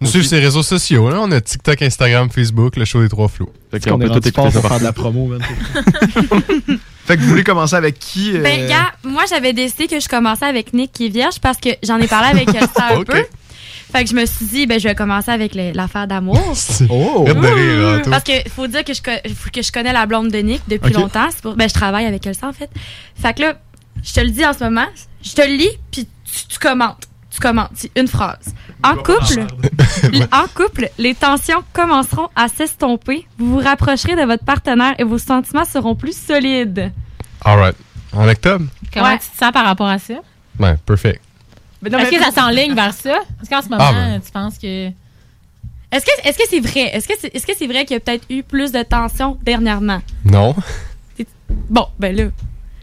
Nous suivre sur les réseaux sociaux. Là. On a TikTok, Instagram, Facebook, le show des trois flots. Fait qu'on est rendu fort pour faire de la promo, fait que vous voulez commencer avec qui? euh, Ben, gars, moi, j'avais décidé que je commençais avec Nick qui est vierge parce que j'en ai parlé avec Elsa un peu. Fait que je me suis dit, ben, je vais commencer avec l'affaire d'amour. Oh! Rire, hein. Parce que faut dire que je, que je connais la blonde de Nick depuis longtemps. C'est pour- ben, je travaille avec Elsa, en fait. Fait que là, je te le dis en ce moment, je te le lis, puis tu, tu commentes. Tu commentes. C'est une phrase. En couple, en couple, les tensions commenceront à s'estomper. Vous vous rapprocherez de votre partenaire et vos sentiments seront plus solides. Alright. En octobre? Comment Ouais. tu te sens par rapport à ça? Ouais, perfect. Est-ce que ça s'enligne vers ça? Est-ce qu'en ce moment, Ah, ben. tu penses que. Est-ce que est-ce que c'est vrai? Est-ce que c'est est-ce que c'est vrai qu'il y a peut-être eu plus de tensions dernièrement? Non. Bon, ben là.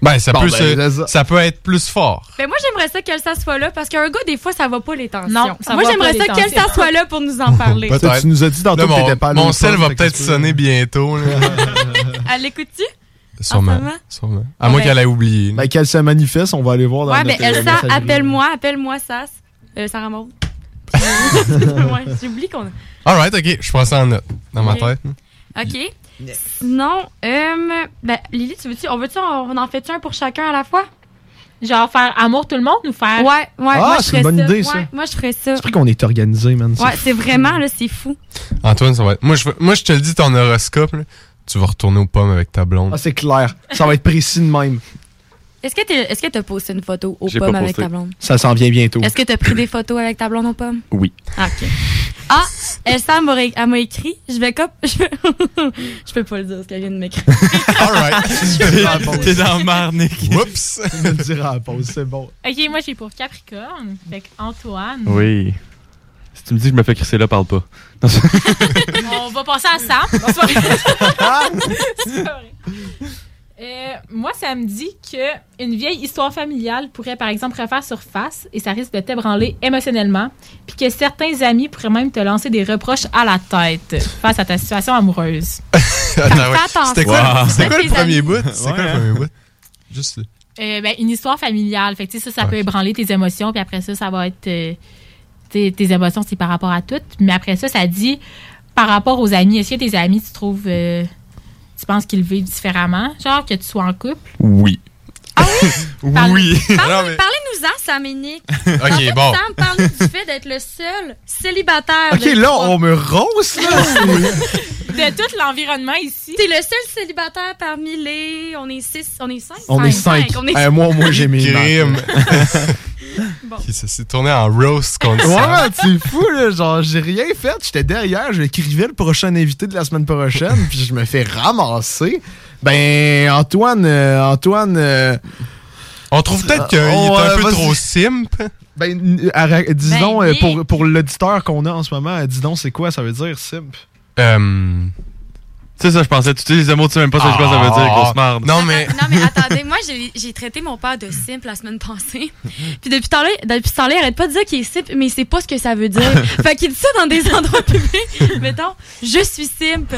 Ben, ça, Bon, peut, ben, se- ça- ça peut être plus fort. Ben moi j'aimerais ça qu'elle ça soit là parce qu'un gars des fois ça va pas les tensions. Non, ça moi va j'aimerais pas, ça tensions. ça soit là pour nous en parler. Peut-être. Tu nous as dit Là, que t'étais pas à mon sel va que peut-être sonner bientôt. là. Elle l'écoute-tu? Sûrement. Sûrement. À moins Ouais. qu'elle ait oublié. Ben, qu'elle se manifeste, on va aller voir dans Ouais, ben notre, euh, Elsa, messagerie. appelle-moi, appelle-moi Sas. Euh, Sarah Maud. ouais, j'oublie qu'on a. Alright, ok. Je prends ça en note dans ma tête. OK. Sinon, euh, ben, Lily, tu veux-tu, on veut-tu, on en fait-tu un pour chacun à la fois? Genre faire amour tout le monde ou faire. Ouais, ouais, Ah, moi je c'est ferais une bonne ça. idée, ça. Ouais, moi je ferais ça. C'est vrai qu'on est organisé, man. Ouais, c'est vraiment, là, c'est fou. Antoine, ça va être. Moi, je, moi, je te le dis, ton horoscope, là, tu vas retourner aux pommes avec ta blonde. Ah, c'est clair. Ça va être précis de même. Est-ce que que t'as posté une photo aux J'ai pommes pas avec posté. ta blonde? Ça s'en vient bientôt. Est-ce que t'as pris des photos avec ta blonde aux pommes? Oui. Ah, ok. Ah, Elsa m'a ré- elle m'a écrit. Je vais cop. Je, vais- je peux pas le dire ce qu'elle vient de m'écrire. Alright. T'es dans le mar, Nick. Oups. Je vais le dire à la pause, c'est bon. Ok, moi j'ai pour Capricorne. Fait que Antoine. Oui. Si tu me dis que je me fais crisser là, parle pas. Non, c'est- On va passer à Sam. Non, c'est pas vrai. C'est pas vrai. Euh, moi, ça me dit que une vieille histoire familiale pourrait, par exemple, refaire surface et ça risque de t'ébranler émotionnellement, puis que certains amis pourraient même te lancer des reproches à la tête face à ta situation amoureuse. Attends, ouais. attention. C'était quoi, Wow. c'était quoi le premier bout? C'était quoi le premier bout? Juste. Euh, ben, une histoire familiale. Fait que, tu sais, ça, ça peut ébranler tes émotions, puis après ça, ça va être. euh, tes, tes émotions, c'est par rapport à tout. Mais après ça, ça dit par rapport aux amis. Est-ce que tes amis, tu trouves. euh, tu penses qu'ils vivent différemment? Genre, que tu sois en couple? Oui. Parle- Oui? Parle- mais- Parlez-nous-en, et Nick. Ok, bon. Sam, parle-nous du fait d'être le seul célibataire. Ok, là, on me rose, là. De tout l'environnement ici. T'es le seul célibataire parmi les. On est six. On est cinq? On est cinq. On est Eh, moi, moi j'ai mis. Crime. Qui ça s'est tourné en roast contre Ouais, ça. c'est fou, là. Genre, j'ai rien fait. J'étais derrière, j'écrivais le prochain invité de la semaine prochaine, puis je me fais ramasser. Ben, Antoine, euh, Antoine. euh, On trouve peut-être qu'il est un euh, peu trop simp. Ben, arrête- disons, Ben, euh, pour, pour l'auditeur qu'on a en ce moment, euh, dis donc, c'est quoi ça veut dire, simp? Euh... C'est ça, je pensais. Tu utilises les mots, tu sais même pas ce que ça veut dire, grosse merde. Non, mais. Non, mais attendez, moi, j'ai traité mon père de simple la semaine passée. Puis depuis ce temps-là, depuis ce temps-là, il arrête pas de dire qu'il est simple, mais il sait pas ce que ça veut dire. fait qu'il dit ça dans des endroits publics. Mettons, je suis simple.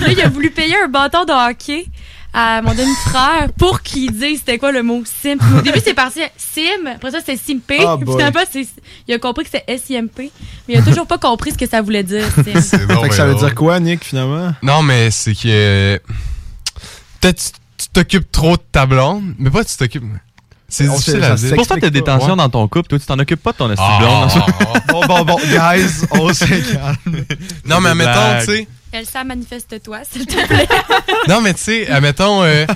Là, il a voulu payer un bâton de hockey à mon demi-frère pour qu'il dise c'était quoi le mot simple. Au début, c'est parti sim, après ça, c'est simpé. Ah, Puis boy. finalement, c'est- il a compris que c'était S-I-M-P, mais il a toujours pas compris ce que ça voulait dire. bon, fait que ça veut dire quoi, Nick, finalement? Non, mais c'est que. Peut-être tu- t'occupes trop de ta blonde, mais pas tu t'occupes. C'est difficile à dire. C'est pour ça que t'as des tensions dans ton couple. Toi, tu t'en occupes pas de ton esti Ah. blonde. bon, bon, bon, guys, on se calme. Non, mais admettons, tu sais. Elsa, manifeste-toi, s'il te plaît. Non, mais tu sais, admettons, euh,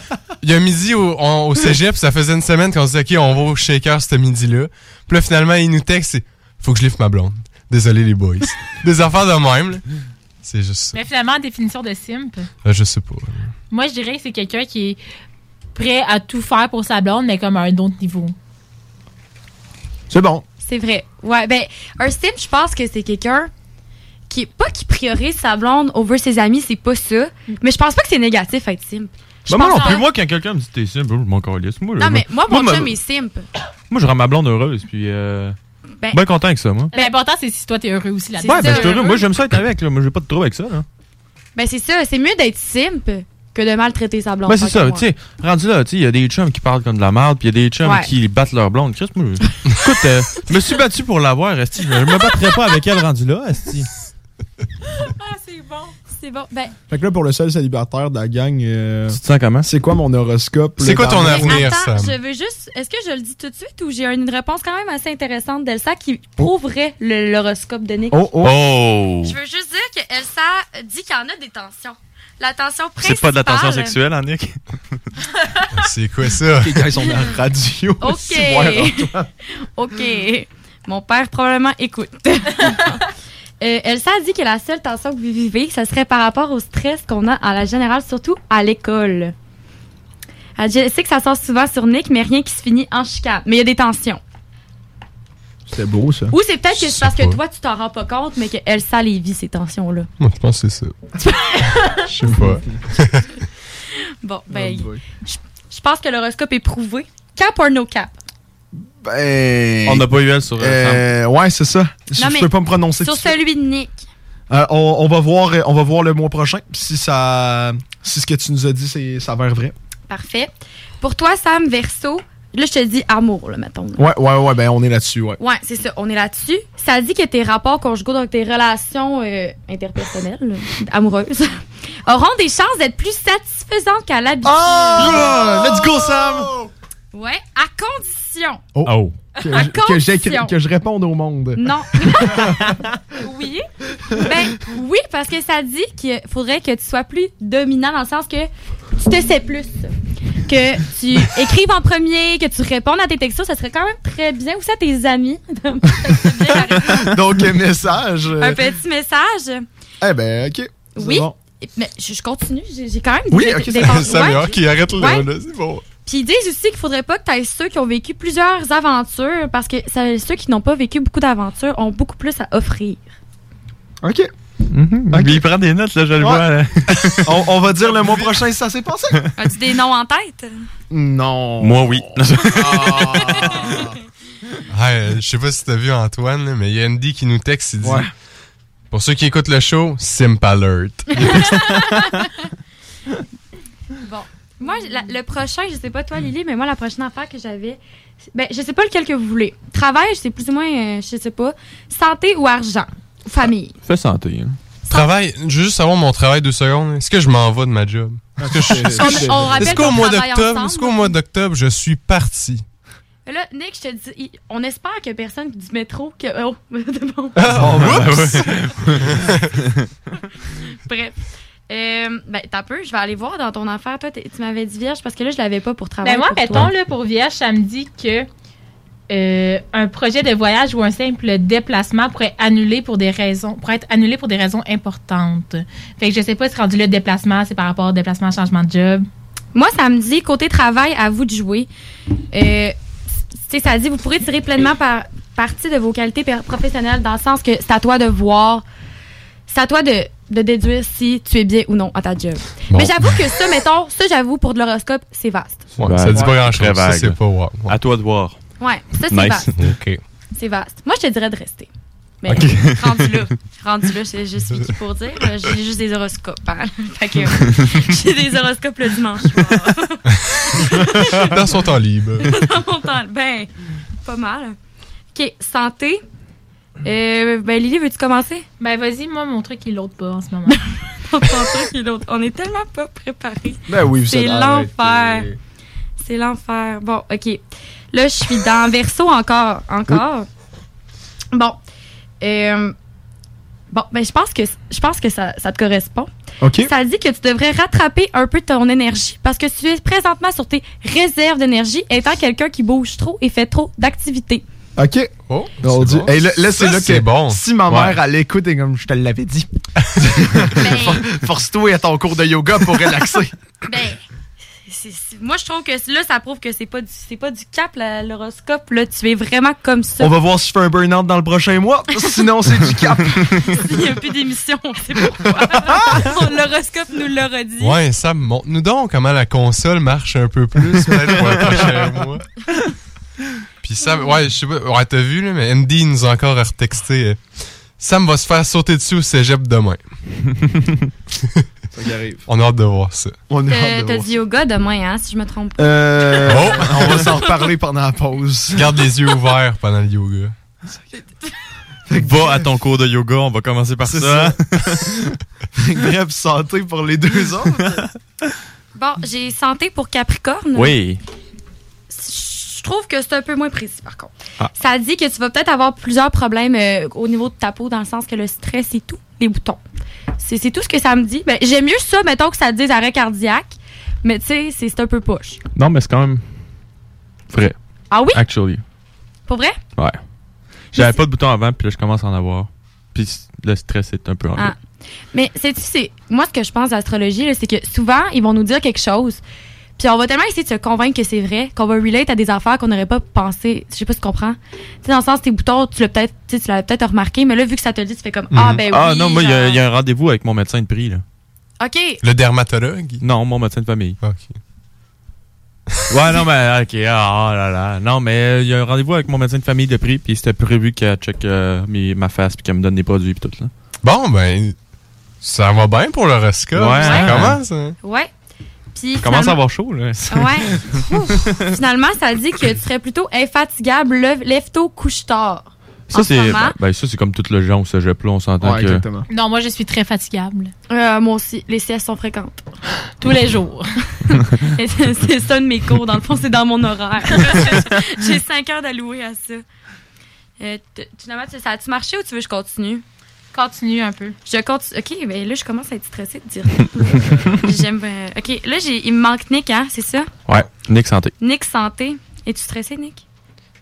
il y a un midi au, on- au cégep, ça faisait une semaine qu'on se dit, OK, on va au shaker ce midi-là. Puis là, finalement, il nous texte, c'est Faut que je livre ma blonde. Désolé, les boys. Des affaires de même, là. C'est juste ça. Mais finalement, définition de simp, Euh, je sais pas. moi, je dirais que c'est quelqu'un qui est prêt à tout faire pour sa blonde, mais comme à un autre niveau. C'est bon. C'est vrai. Ouais, ben, un simp, je pense que c'est quelqu'un qui est pas qui priorise sa blonde over ses amis, c'est pas ça. Mais je pense pas que c'est négatif être simp. Je Ben, moi non plus, moi, quand quelqu'un me dit t'es simple, je m'en calisse. Moi, Non, mais moi, mon chum est simp. Moi, je rends ma blonde heureuse, puis euh, Ben- bien content avec ça, moi. L'important, c'est si toi, t'es heureux aussi là-dedans. Ouais, ben, je suis heureux. Moi, j'aime ça être avec, là. Moi, j'ai pas de trouble avec ça, là. Ben, c'est ça. C'est mieux d'être simp que de maltraiter sa blonde. Ben, c'est ça, tu sais, rendu là, tu sais, il y a des chums qui parlent comme de la merde, puis il y a des chums Ouais. qui battent leur blonde. Chris, moi, je- écoute, euh, je me suis battu pour l'avoir, Esti. Je me battrais pas avec elle rendu là, Esti. Ah, c'est bon. C'est bon. Ben, Fait que là, pour le seul célibataire de la gang, euh, tu te sens comment? C'est quoi mon horoscope? C'est quoi ton avenir, attends, Sam? je veux juste. Est-ce que je le dis tout de suite ou j'ai une réponse quand même assez intéressante d'Elsa qui prouverait le- l'horoscope de Nick? Oh, oh. Oh! Je veux juste dire que Elsa dit qu'il y en a des tensions. La tension principale. C'est pas de la tension sexuelle, hein, Nick? C'est quoi ça? Les gars, ils sont dans la radio. OK. Antoine. OK. Mon père probablement écoute. Euh, Elsa dit que la seule tension que vous vivez, ça serait par rapport au stress qu'on a en la générale, surtout à l'école. Elle sais que ça sort souvent sur Nick, mais rien qui se finit en chicane. Mais il y a des tensions. C'était beau, ça. Ou c'est peut-être que c'est parce que toi, tu t'en rends pas compte, mais que Elsa les vit, ces tensions-là. Moi, je pense que c'est ça. Je sais pas. Bon, ben, Oh je pense que l'horoscope est prouvé. Cap or no cap? Ben, On n'a pas eu elle sur euh, Euh, ouais, c'est ça. Je, Non, je peux pas me prononcer Sur celui de Nick. Euh, on, on va voir, on va voir le mois prochain. Si ça, si ce que tu nous as dit, c'est ça s'avère vrai. Parfait. Pour toi, Sam, verso, là, je te dis amour, là, mettons. là. Ouais, ouais, ouais, ben on est là-dessus, ouais. Ouais, c'est ça, on est là-dessus. Ça dit que tes rapports conjugaux, donc tes relations euh, interpersonnelles, amoureuses, auront des chances d'être plus satisfaisantes qu'à l'habitude. Ah! let's go, Sam! Ouais, à condition. Oh. Que, À je- que j'écris- condition. que je réponde au monde. Non. oui. Ben oui, parce que ça dit qu'il faudrait que tu sois plus dominant dans le sens que tu te sais plus. Que tu écrives en premier, que tu répondes à tes textos, ça serait quand même très bien. Aussi à tes amis? Donc, un message. euh, Un petit message. Eh ben, ok. Oui. bon. Mais je, continue, j'ai quand même Oui, des- ok, des- ça- Sam, ouais. ok, arrête là, Ouais. là, c'est bon. Puis ils disent aussi qu'il faudrait pas que tu aies ceux qui ont vécu plusieurs aventures parce que ceux qui n'ont pas vécu beaucoup d'aventures ont beaucoup plus à offrir. Ok. Puis il prend des notes, là, je le Ouais. vois. là. on, on va dire le mois prochain si ça s'est passé? As-tu des noms en tête? Non. Moi, oui. Ah, euh, je sais pas si t'as vu Antoine, mais il y a Andy qui nous texte, il dit Ouais. Pour ceux qui écoutent le show, Simp Alert. Moi, la- le prochain, je sais pas toi, Lily, mais moi, la prochaine affaire que j'avais, ben, je sais pas lequel que vous voulez. Travail, c'est plus ou moins, euh, je sais pas. Santé ou argent? Ou famille? Fais santé. hein. Travail, je veux juste savoir mon travail deux secondes. Est-ce que je m'en vais de ma job? Est-ce que que qu'au mois d'octobre, est-ce qu'au mois d'octobre, je suis parti? Là, Nick, je te dis, on espère a personne du métro que. Oh, c'est bon. Ah, oups! Bref. Euh, ben, t'as peu, je vais aller voir dans ton affaire. Toi, tu m'avais dit vierge parce que là, je l'avais pas pour travailler. Ben moi, pour mettons, toi. là, pour Vierge, ça me dit que euh, un projet de voyage ou un simple déplacement pourrait annuler pour des raisons, pourrait être annulé pour des raisons importantes. Fait que je sais pas si rendu le déplacement, c'est par rapport au déplacement, changement de job. Moi, ça me dit, côté travail, à vous de jouer. Euh, tu sais, ça dit, vous pourrez tirer pleinement par, partie de vos qualités professionnelles dans le sens que c'est à toi de voir, c'est à toi de, de déduire si tu es bien ou non à ta job. Bon. Mais j'avoue que ça, mettons, ça, j'avoue, pour de l'horoscope, c'est vaste. Ouais, ça dit pas grand chose. Très Ça, vague. c'est pas wow. À toi de voir. Ouais, ça, c'est Nice. vaste. C'est vaste. Moi, je te dirais de rester. Mais Ok. rendu là, rendu là, je, je suis qui pour dire. J'ai juste des horoscopes. hein. Fait que j'ai des horoscopes le dimanche soir. Dans son temps libre. Dans mon temps. Ben, pas mal. OK, santé. Euh, ben, Lily, veux-tu commencer? Ben, vas-y, moi, mon truc, il l'autre pas en ce moment. Ton truc, il est l'autre. On est tellement pas préparés. Ben oui, vous C'est l'enfer. C'est l'enfer. Bon, OK. Là, je suis dans verso encore. Encore? Bon. Euh, bon, ben, je pense que, je pense que ça, ça te correspond. OK. Ça dit que tu devrais rattraper un peu ton énergie parce que tu es présentement sur tes réserves d'énergie étant quelqu'un qui bouge trop et fait trop d'activités. OK. Oh, On dit- bon. Hey, là, là, c'est là c'est que bon. si ma Ouais. mère, elle écoute, et comme je te l'avais dit, For- force-toi à ton cours de yoga pour relaxer. Ben, moi, je trouve que là, ça prouve que c'est pas du, c'est pas du cap, l'horoscope. Là, tu es vraiment comme ça. On va voir si je fais un burn-out dans le prochain mois. Sinon, c'est du cap. Il n'y a plus d'émission, on sait pourquoi. L'horoscope nous l'aura dit. Ouais, ça montre-nous donc comment la console marche un peu plus peut-être, pour le prochain mois. Puis Sam, ouais, je sais pas, ouais, t'as vu, là, mais Andy nous a encore retexté. euh, Sam va se faire sauter dessus au cégep demain. Ça y arrive. On a hâte de voir ça. On a T'as hâte de t'as voir dit yoga demain, hein, si je me trompe pas. Euh, Oh! on va s'en reparler pendant la pause. Garde les yeux ouverts pendant le yoga. Va à ton cours de yoga, on va commencer par C'est ça. Bref, santé pour les deux autres. Bon, j'ai santé pour Capricorne. Oui. Je trouve que c'est un peu moins précis, par contre. Ah. Ça dit que tu vas peut-être avoir plusieurs problèmes euh, au niveau de ta peau, dans le sens que le stress et tout, les boutons. C'est tout ce que ça me dit. Ben, J'aime mieux ça, mettons, que ça te dise arrêt cardiaque. Mais tu sais, c'est un peu poche. Non, mais c'est quand même vrai. Ah oui? Actually. Pour vrai? Ouais. J'avais pas de bouton avant, puis là, je commence à en avoir. Puis le stress est un peu en Ah. Mais sais-tu, c'est moi ce que je pense d'astrologie, là, c'est que souvent ils vont nous dire quelque chose, puis on va tellement essayer de se convaincre que c'est vrai qu'on va relate à des affaires qu'on n'aurait pas pensé. Je sais pas si tu comprends. Tu sais dans le sens tes boutons, tu l'as peut-être, tu peut-être remarqué, mais là vu que ça te le dit, tu fais comme ah Mhm. ben Ah oui. non, moi, il y, a- genre. il y a un rendez-vous avec mon médecin de prix, là. Ok. Le dermatologue? Non, mon médecin de famille. OK. Ouais, non, mais ok, ah là là. Non, mais il y a un rendez-vous avec mon médecin de famille de prix, puis c'était prévu qu'elle check euh, mes- ma face, puis qu'elle me donne des produits, puis tout, là. Bon, ben, ça va bien pour l'horoscope. Ouais. Ça commence, hein? Ouais. Puis Commence à finalement- avoir chaud, là. Ouais. Ouf. Finalement, ça dit que tu serais plutôt infatigable, lève- lève-tôt, couche-tard. Ça, ce c'est ben, ben, ça, c'est comme tout le genre au cégep, là, on s'entend Ouais, que... exactement. Non, moi, je suis très fatigable. Euh, moi aussi, les siestes sont fréquentes. Tous les jours. C'est ça de mes cours. Dans le fond, c'est dans mon horaire. J'ai cinq heures d'allouer à ça. Euh, tu- ça a-tu marché ou tu veux que je continue? Continue un peu. Je continue. OK, ben là, je commence à être stressée de dire. J'aime. euh, OK, là, j'ai- il me manque Nick, hein, c'est ça? Ouais, Nick Santé. Nick Santé. Es-tu stressé, Nick?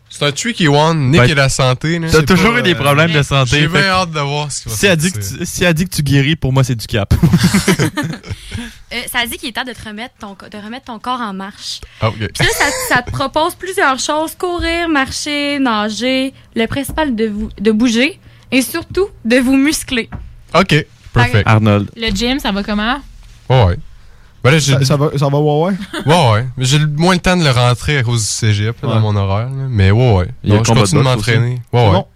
C'est un tricky one. Nick Ben, et la santé. là. T'as C'est toujours pas, eu des euh, problèmes de santé. J'ai fait bien hâte de voir ce qui va si elle, dit que tu, si elle dit que tu guéris, pour moi, c'est du cap. Euh, ça dit qu'il est temps de te remettre ton, co- de remettre ton corps en marche. Ah, OK. Puis là, ça, ça te propose plusieurs choses courir, marcher, nager. Le principal de, vous, de bouger et surtout de vous muscler. OK, perfect. Arnold. Le gym, ça va comment? Ouais, ouais. Ben là, Ça, ça va, ça va, ouais, ouais. Ouais, ouais. Mais J'ai le- moins le temps de le rentrer à cause du cégep là, Ouais. dans mon horaire. là. Mais ouais, ouais. Il y a Donc, je combat de continue de m'entraîner. Ouais, ouais. Bon.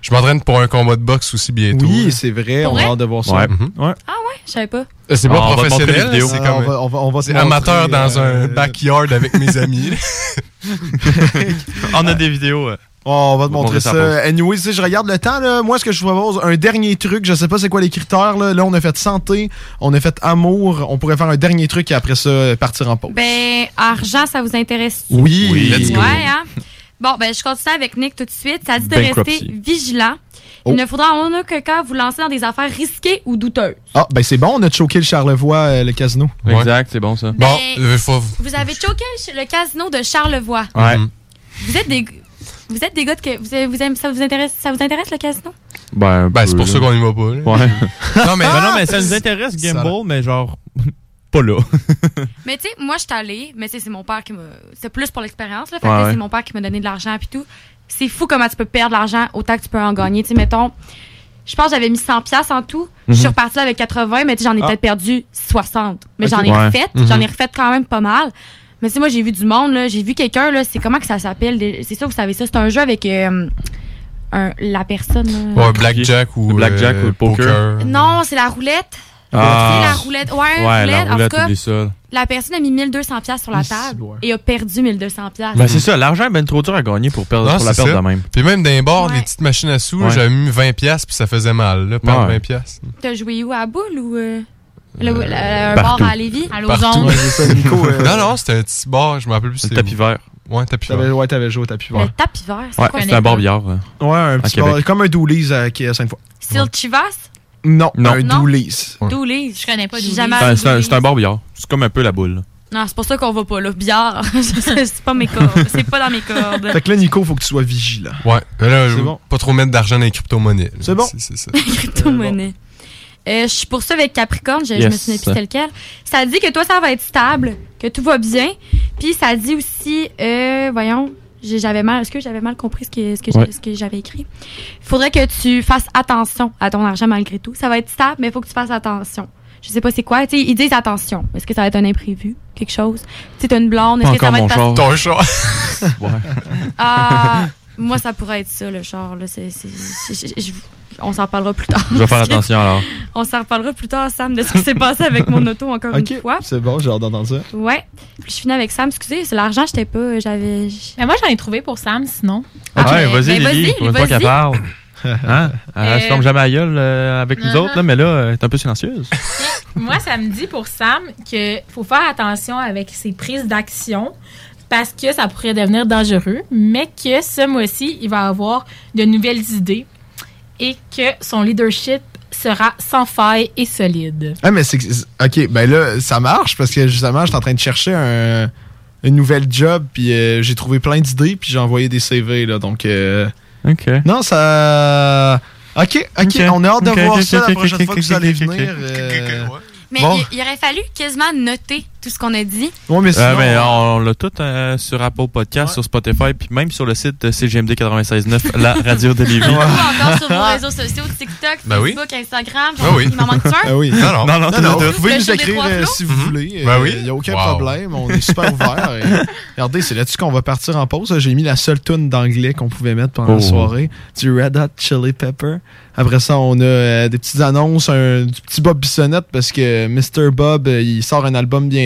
Je m'entraîne pour un combat de boxe aussi bientôt. Oui, c'est vrai. Pour On vrai? a hâte de voir ça. Ouais. Mhm. Ouais. Ah ouais, je savais pas. Euh, C'est Ah, pas les professionnel, vidéos. c'est comme on va, on va, on va montrer, amateur dans euh, un backyard avec mes amis. On a des vidéos. euh. Oh, on va te On montrer montrer ça. Anyway, sais, je regarde le temps, là. Moi, ce que je vous propose, un dernier truc, je sais pas c'est quoi les critères, là. Là, on a fait santé, on a fait amour. On pourrait faire un dernier truc et après ça, partir en pause. Ben, argent, ça vous intéresse? Oui. Let's go. Ouais, hein? Bon, ben, je continue avec Nick tout de suite. Ça dit de Bankruptcy. rester vigilant. Oh. Il ne faudra en aucun cas vous lancer dans des affaires risquées ou douteuses. Ah, ben c'est bon, on a choqué le Charlevoix, euh, le casino. Exact, c'est bon ça. Bon, il faut. Vous avez choqué le le casino de Charlevoix. Ouais. Vous êtes des. Vous êtes des gars de que vous, vous aimez- ça vous intéresse ça vous intéresse le casino? Ben, Ben, c'est pour ça qu'on y va pas. là. Ouais. Non, mais- Ben non, mais ça nous intéresse, Gamble, mais genre, pas là. Mais tu sais, moi je suis allée, mais tu sais, c'est mon père qui me c'est plus pour l'expérience là, fait Ouais, c'est mon père qui m'a donné de l'argent puis tout. C'est fou comment tu peux perdre de l'argent autant que tu peux en gagner, tu sais mettons je pense que j'avais mis 100 pièces en tout. Je suis Mhm. repartie là avec 80, mais tu sais, j'en ai Ah. peut-être perdu 60. Mais j'en ai Ouais. refait, Mhm. j'en ai refait quand même pas mal. Mais tu sais, moi j'ai vu du monde là, j'ai vu quelqu'un là, c'est comment que ça s'appelle? C'est ça vous savez ça, c'est un jeu avec euh, un- la personne. Ouais, blackjack ou. Blackjack euh, ou le poker? Non, c'est la roulette. Ah. C'est la roulette. Ouais, Ouais, roulette. la en tout roulette, cas, la personne a mis 1200 pièces sur la table et a perdu 1200 pièces. Ben, c'est ça, l'argent est ben trop dur à gagner pour, perdre, Non, pour la c'est perdre ça. de même. Puis même dans les bars, Ouais. les petites machines à sous, Ouais. j'avais mis 20$ piastres, puis ça faisait mal, là, perdre Ouais. 20$. piastres. T'as joué où? À boule ou euh, le, le- un partout. bar à Lévis? À Nico. euh, non, non, c'était un petit bar, je me rappelle plus. Le c'est tapis vert. Ouais, tapis T'avais, vert. ouais, t'avais joué au tapis Le vert. tapis vert, c'est Ouais, quoi? c'est un bar billard. euh, Ouais, un petit bar, comme un Dooley's à, qui est à Sainte-Foy. Style Chivas? Non, Non. un Non? Dooley's. Dooley's. Je connais pas J'ai Dooley's. jamais C'est un- bar billard. C'est comme un peu la boule. Non, c'est pour ça qu'on va pas là. Billard, c'est pas mes cordes. C'est pas dans mes cordes. Fait que là, Nico, faut que tu sois vigilant. Ouais, mais là, je bon. pas trop mettre d'argent dans les crypto-monnaies. C'est bon. C'est ça. Crypto-monnaie. Euh, je suis pour ça avec Capricorne, je, je me souviens plus lequel. Ça dit que toi, ça va être stable, que tout va bien. Puis ça dit aussi, euh, voyons, j'avais mal, est-ce que j'avais mal compris ce que, ce que, Ouais. j'ai- ce que j'avais écrit? Il faudrait que tu fasses attention à ton argent malgré tout. Ça va être stable, mais il faut que tu fasses attention. Je sais pas c'est quoi. Tu sais, ils disent attention. Est-ce que ça va être un imprévu? Quelque chose? Tu sais, t'as une blonde. Est-ce que ça encore va mon être char. Ton chat. Ouais. Ah, moi, ça pourrait être ça, le char. Là. C'est- c'est- je- je- je- on s'en reparlera plus tard. Je vais faire attention alors. On s'en reparlera plus tard, Sam, de ce qui s'est passé avec mon auto encore une fois. c'est bon, j'ai hâte d'entendre ça. Ouais. Puis je finis avec Sam. Excusez, c'est l'argent, j'étais pas. J'avais. Mais moi, j'en ai trouvé pour Sam, sinon. Ah, ouais, ben, vas-y, ben, Lily, vas-y, pour une fois vas-y. qu'elle parle. Hein? Elle se Euh, tombe jamais à gueule euh, avec nous autres, là, mais là, elle est un peu silencieuse. Moi, ça me dit pour Sam qu'il faut faire attention avec ses prises d'action parce que ça pourrait devenir dangereux, mais que ce mois-ci, il va avoir de nouvelles idées et que son leadership sera sans faille et solide. Ah, mais c'est. Ok, ben là, ça marche parce que justement, j'étais en train de chercher un, une nouvelle job, puis euh, j'ai trouvé plein d'idées, puis j'ai envoyé des CV, là. Donc. euh, OK. Non, ça. Ok, ok, Ok. on a hâte de voir ça la prochaine fois que vous allez venir. euh, Mais Bon. il, il aurait fallu quasiment noter tout ce qu'on a dit. Ouais, mais Euh, sinon. mais on l'a tout euh, sur Apple Podcast, sur Spotify, puis même sur le site de CGMD 96.9, la radio de Lévis. Encore sur vos réseaux sociaux, TikTok, Ben oui. Facebook, Instagram. Ben oui. Il m'en manque un? Ah oui. Non, non. Non. Vous pouvez nous écrire euh, si vous voulez. Ben Euh, oui. Il n'y a aucun Wow. problème. On est super ouvert. Et regardez, c'est là-dessus qu'on va partir en pause. J'ai mis la seule tune d'anglais qu'on pouvait mettre pendant Oh. la soirée. Du Red Hot Chili Pepper. Après ça, on a euh, des petites annonces, un, du petit Bob Bissonnette parce que Mr. Bob, euh, il sort un album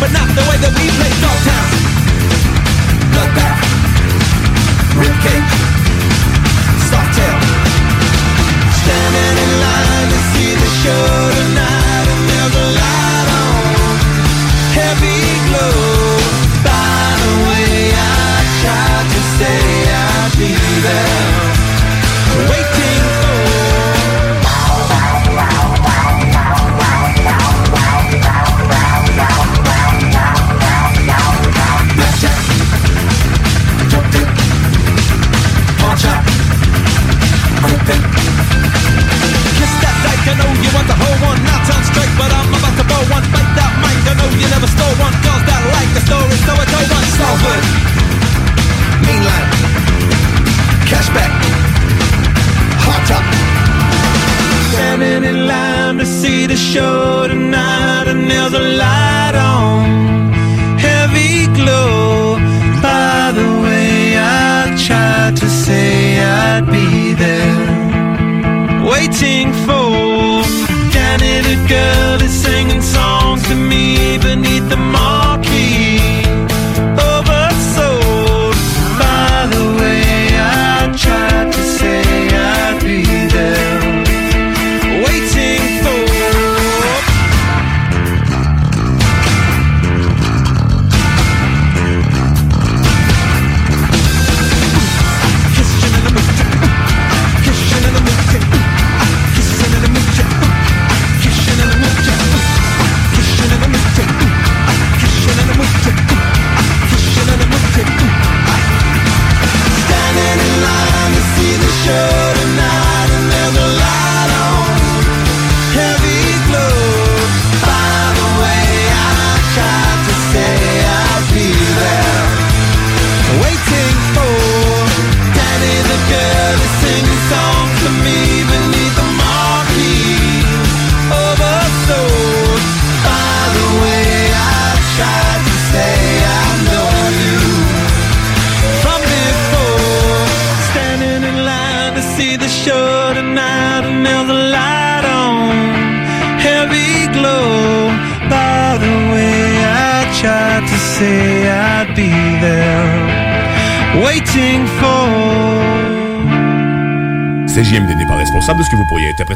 but not the way that we play Dogtown. Bloodbath. Ribcage.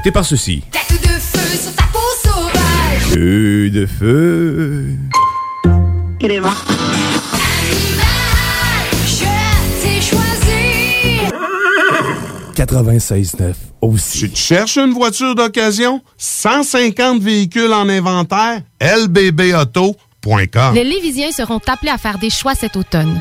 Interpréter par ceci. Tête de feu sur ta peau sauvage. Feu de feu. Je t'ai choisi. 96.9 aussi. Si tu cherches une voiture d'occasion, 150 véhicules en inventaire, lbbauto.com. Les Lévisiens seront appelés à faire des choix cet automne.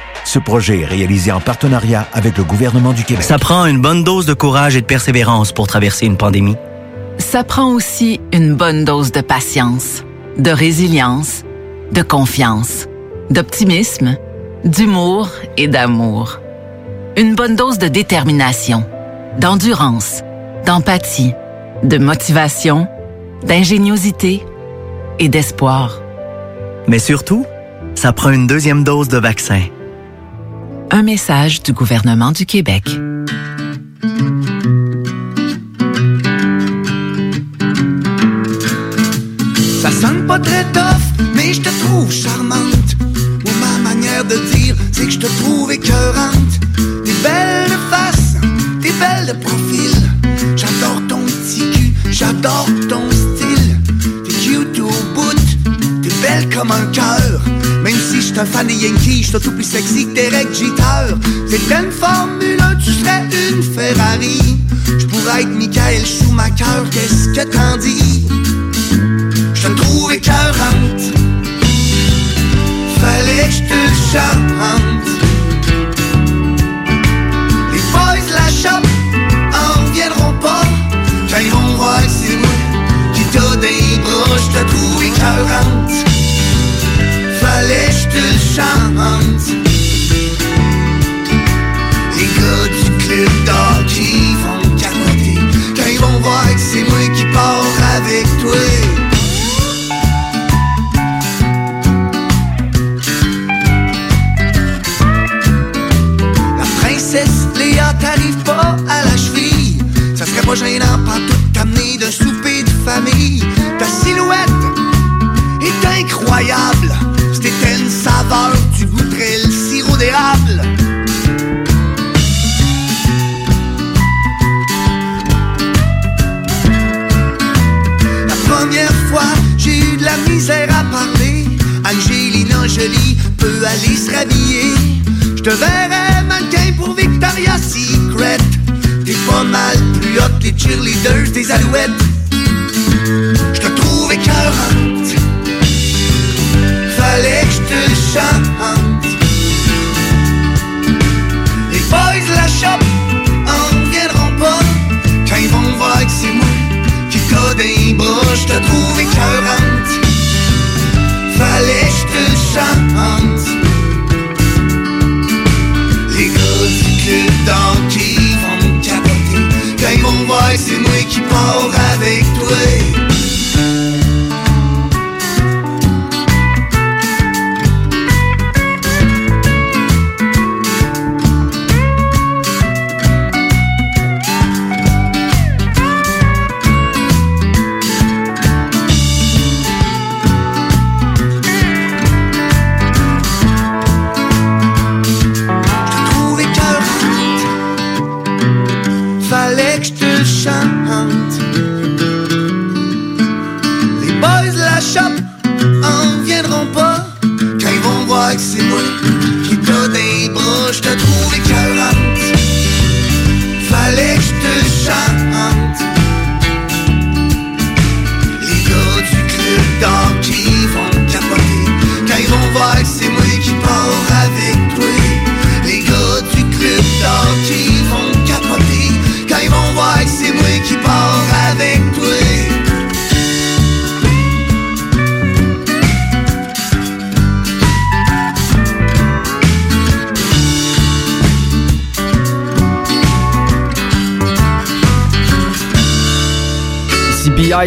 Ce projet est réalisé en partenariat avec le gouvernement du Québec. Ça prend une bonne dose de courage et de persévérance pour traverser une pandémie. Ça prend aussi une bonne dose de patience, de résilience, de confiance, d'optimisme, d'humour et d'amour. Une bonne dose de détermination, d'endurance, d'empathie, de motivation, d'ingéniosité et d'espoir. Mais surtout, ça prend une deuxième dose de vaccin. Un message du gouvernement du Québec. Ça sonne pas très tough, mais je te trouve charmante. Ou ma manière de dire, c'est que je te trouve écœurante. T'es belle de face, t'es belle de profil. J'adore ton petit cul, j'adore ton style. T'es cute au bout, t'es belle comme un cœur. Un fan des Yankees, je tout plus sexy que Derek Jeter. C'est une Formule 1, tu serais une Ferrari. Je pourrais être Michael Schumacher, qu'est-ce que t'en dis? Je te trouve écœurante Fallait que je te chante Les boys de la shop en reviendront pas Quand ils vont voir que c'est moi qui t'a des bras Je te trouve écœurante Les gars du club d'hockey vont capoter Quand ils vont voir que c'est moi qui pars avec toi. La princesse Léa t'arrive pas à la cheville. Ça serait pas gênant pas tout t'amener d'un souper de famille. Ta silhouette est incroyable. Je te verrais mannequin pour Victoria's Secret. T'es pas mal plus hot que les cheerleaders des alouettes. Je te trouve écœurante. Fallait que je te chante. Les boys de la shop en viendront pas. Quand ils vont voir que c'est moi qui code un bras, je te trouve écœurante. Fallait que je te le chante. Les gars du club d'hockey vont me c'est moi qui avec toi.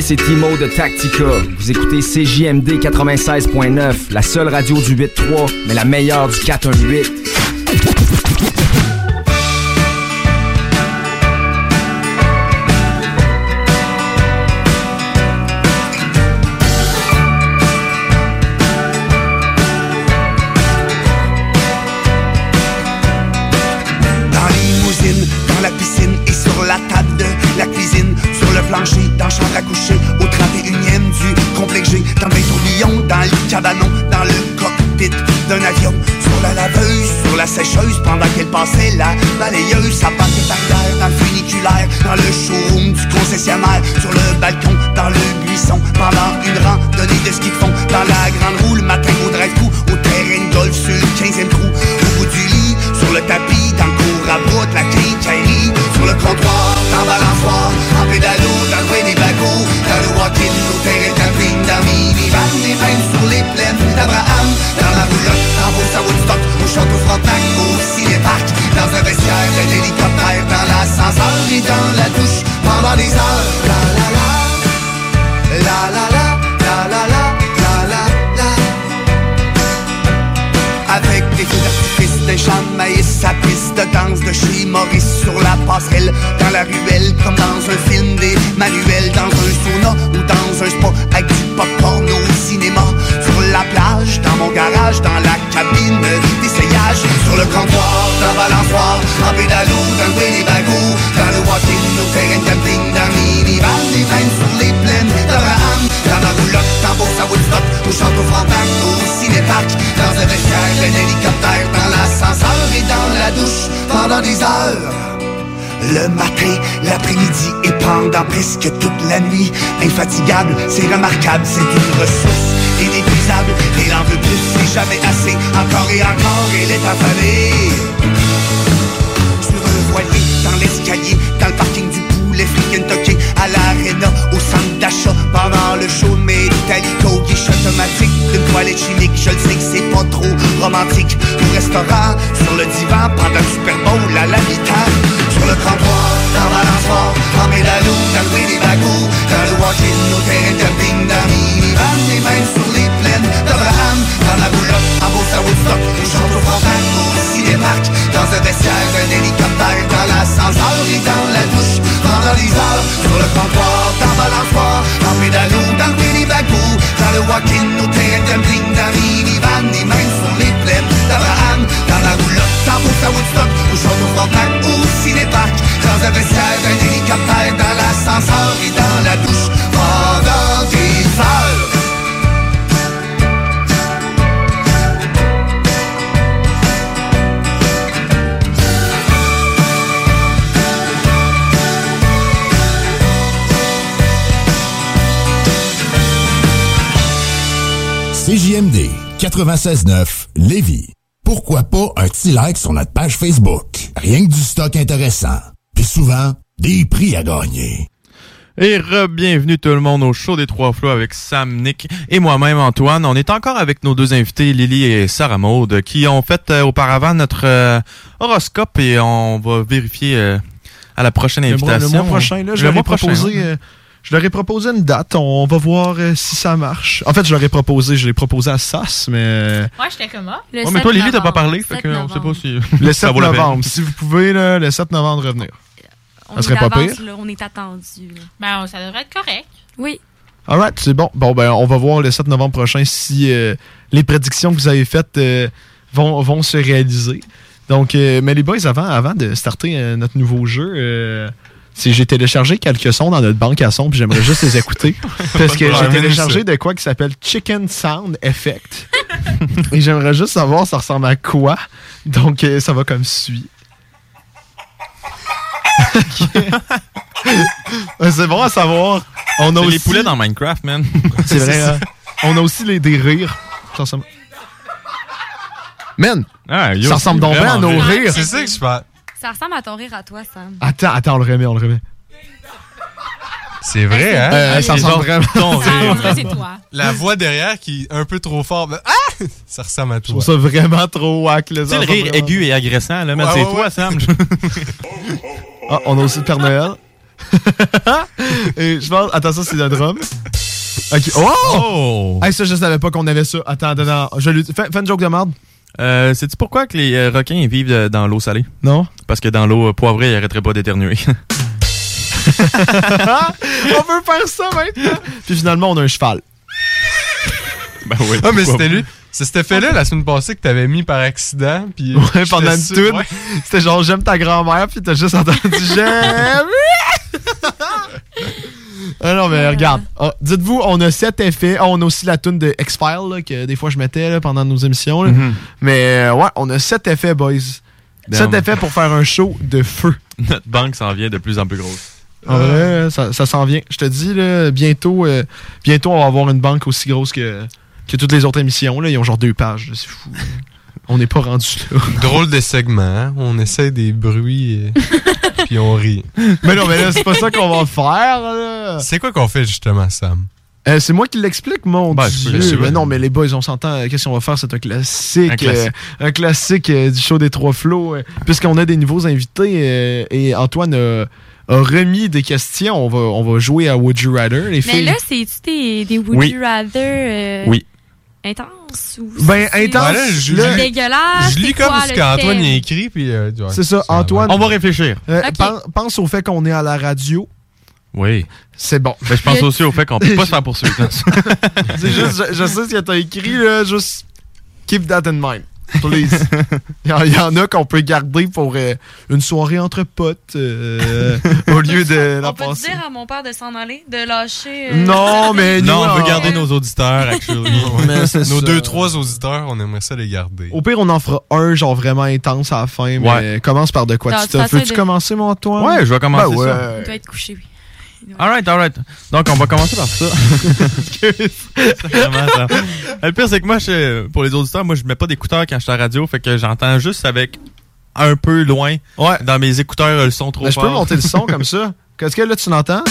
C'est Timo de Tactica. Vous écoutez CJMD 96.9, la seule radio du 8-3, mais la meilleure du 418. Presque toute la nuit. Infatigable, c'est remarquable, c'est une ressource inépuisable. Et en veut plus, c'est jamais assez. Encore et encore, elle est affamée. Sur un voilier, dans l'escalier, dans le parking au centre d'achat, pendant le show de Metallico, guiche automatique, une toilette chimique, je le sais que c'est pas trop romantique, au restaurant, sur le divan, pendant le Super Bowl, à la mi-temps, sur le trottoir, dans Valençoire, en médalou, dans le Winnie Bagou, dans le walk-in, au terrain de ping, dans minivan, et même sur les dans un vestiaire, un hélicoptère Dans l'ascenseur et dans la douche. Pendant les heures, sur le comptoir Dans balançoire, dans pédalo Dans le pédibagou, dans le walk-in Au terrain dans minivan. Et même sur les plaines d'Abraham Dans la roulotte, dans à Woodstock Où j'en trouve aussi Dans un vestiaire, un hélicoptère Dans l'ascenseur et dans la douche. 96.9 Lévis. Pourquoi pas un petit like sur notre page Facebook? Rien que du stock intéressant. Puis souvent, des prix à gagner. Et re-bienvenue tout le monde au show des Trois Flots avec Sam, Nick et moi-même Antoine. On est encore avec nos deux invités, Lily et Sarah Maud, qui ont fait euh, auparavant notre euh, horoscope et on va vérifier euh, à la prochaine Le mois, invitation. le mois prochain, là, je Le leur ai euh, je leur ai proposé une date. On va voir euh, si ça marche. En fait, je leur ai proposé, je l'ai proposé à SAS, mais euh, Ouais, j'étais comme ah. Ouais, mais toi, Lily, t'as pas parlé, fait que on sait pas si le ça 7 vaut la peine. novembre. Si vous pouvez, là, le 7 novembre, revenir. On Ça serait est pas pire. là, on est attendu. Ben, ça devrait être correct. Oui. Alright, c'est bon. Bon, ben, on va voir le 7 novembre prochain si euh, les prédictions que vous avez faites euh, vont, vont se réaliser. Donc, euh, mais les boys, avant, avant de starter euh, notre nouveau jeu, euh, c'est- j'ai téléchargé quelques sons dans notre banque à sons, puis j'aimerais juste les écouter. parce que j'ai téléchargé de quoi qui s'appelle Chicken Sound Effect. Et j'aimerais juste savoir ça ressemble à quoi. Donc, euh, ça va comme suit. C'est bon à savoir. On a C'est les aussi- poulets dans Minecraft, man. C'est vrai, hein? On a aussi les des rires. Ça ressemble- Man! Ah, yo, ça ressemble donc bien à nos rires. C'est ça que je parle. Ça ressemble à ton rire à toi, Sam. Attends, attends, on le remet, on le remet. C'est vrai, hein? Euh, ça ressemble vraiment. Ton rire. c'est toi. La voix derrière qui est un peu trop forte. mais- Ah! Ça ressemble à Je toi. trouve ça vraiment trop whack. là, Tu sais, le rire aigu et agressant, là, man, Ouais, c'est ouais, toi, ouais. Sam. Ah, on a aussi le Père Noël. Et je pense. Attends, ça, c'est le drum. Ok. Oh! Oh! Hey, ça, je savais pas qu'on avait ça. Attends, attends, attends. Je lui... fais, fais une joke de merde. Euh, Sais-tu pourquoi que les euh, requins vivent euh, dans l'eau salée? Non. Parce que dans l'eau euh, poivrée, ils arrêteraient pas d'éternuer. on veut faire ça maintenant. Puis finalement, on a un cheval. ben oui. Ah, mais c'était lui. C'est cet effet-là la semaine passée que t'avais mis par accident. Puis Ouais, pendant une sûr- tune. ouais. C'était genre j'aime ta grand-mère, puis t'as juste entendu j'aime. Ah non, mais regarde. Ah, Dites-vous, on a sept effets. Ah, on a aussi la tune de X-Files, que des fois je mettais là, pendant nos émissions. là. Mhm. Mais euh, ouais, on a sept effets, boys. Damn. Sept effets pour faire un show de feu. Notre banque s'en vient de plus en plus grosse. En vrai, ça, ça s'en vient. Je te dis, là, bientôt, euh, bientôt, on va avoir une banque aussi grosse que, que toutes les autres émissions. Là. Ils ont genre deux pages. C'est fou. On n'est pas rendu là. Drôle de segment. hein? On essaie des bruits et... puis on rit. Mais non, mais là, c'est pas ça qu'on va faire. là. C'est quoi qu'on fait justement, Sam? Euh, c'est moi qui l'explique, mon Ben, peux- Dieu. Mais non, mais les boys, on s'entend. euh, Qu'est-ce qu'on va faire? C'est un classique. Un classique. euh, un classique euh, du show des trois flots. euh, Puisqu'on a des nouveaux invités euh, et Antoine a, a remis des questions. On va, on va jouer à Would You Rather, les Mais filles. là, c'est-tu des, des Would Oui. You Rather euh, Oui. Intenses ou Ben, intense, Ouais, là, je- c'est je- dégueulasse? Je lis c'est comme quoi ce qu'Antoine a écrit. Puis, euh, ouais, C'est ça. Antoine. On va réfléchir. euh, pense au fait qu'on est à la radio. Oui. C'est bon. Ben, je pense aussi au fait qu'on peut pas se faire poursuivre. là. C'est juste, je, je sais ce que t'as écrit, là, juste keep that in mind. Please. Il y, en- il y en a qu'on peut garder pour euh, une soirée entre potes euh, au lieu de la On peut passer. dire à mon père de s'en aller, de lâcher. euh, Non, mais nous, non, on veut on- garder nos auditeurs, actually. C'est Nos ça. deux, trois auditeurs, on aimerait ça les garder. Au pire, on en fera un genre vraiment intense à la fin, mais Ouais. commence par de quoi Non, tu Veux-tu de- commencer, mon Antoine? Ouais, je vais commencer Ben ça. ouais. Il doit être couché, oui. Alright, alright. Donc, on va commencer par ça. Le pire, c'est que moi, je- pour les auditeurs, moi, je mets pas d'écouteurs quand je suis à la radio, fait que j'entends juste avec un peu loin. Dans mes écouteurs, le son trop Ben, je fort. peux monter le son comme ça. Qu'est-ce que là, tu l'entends?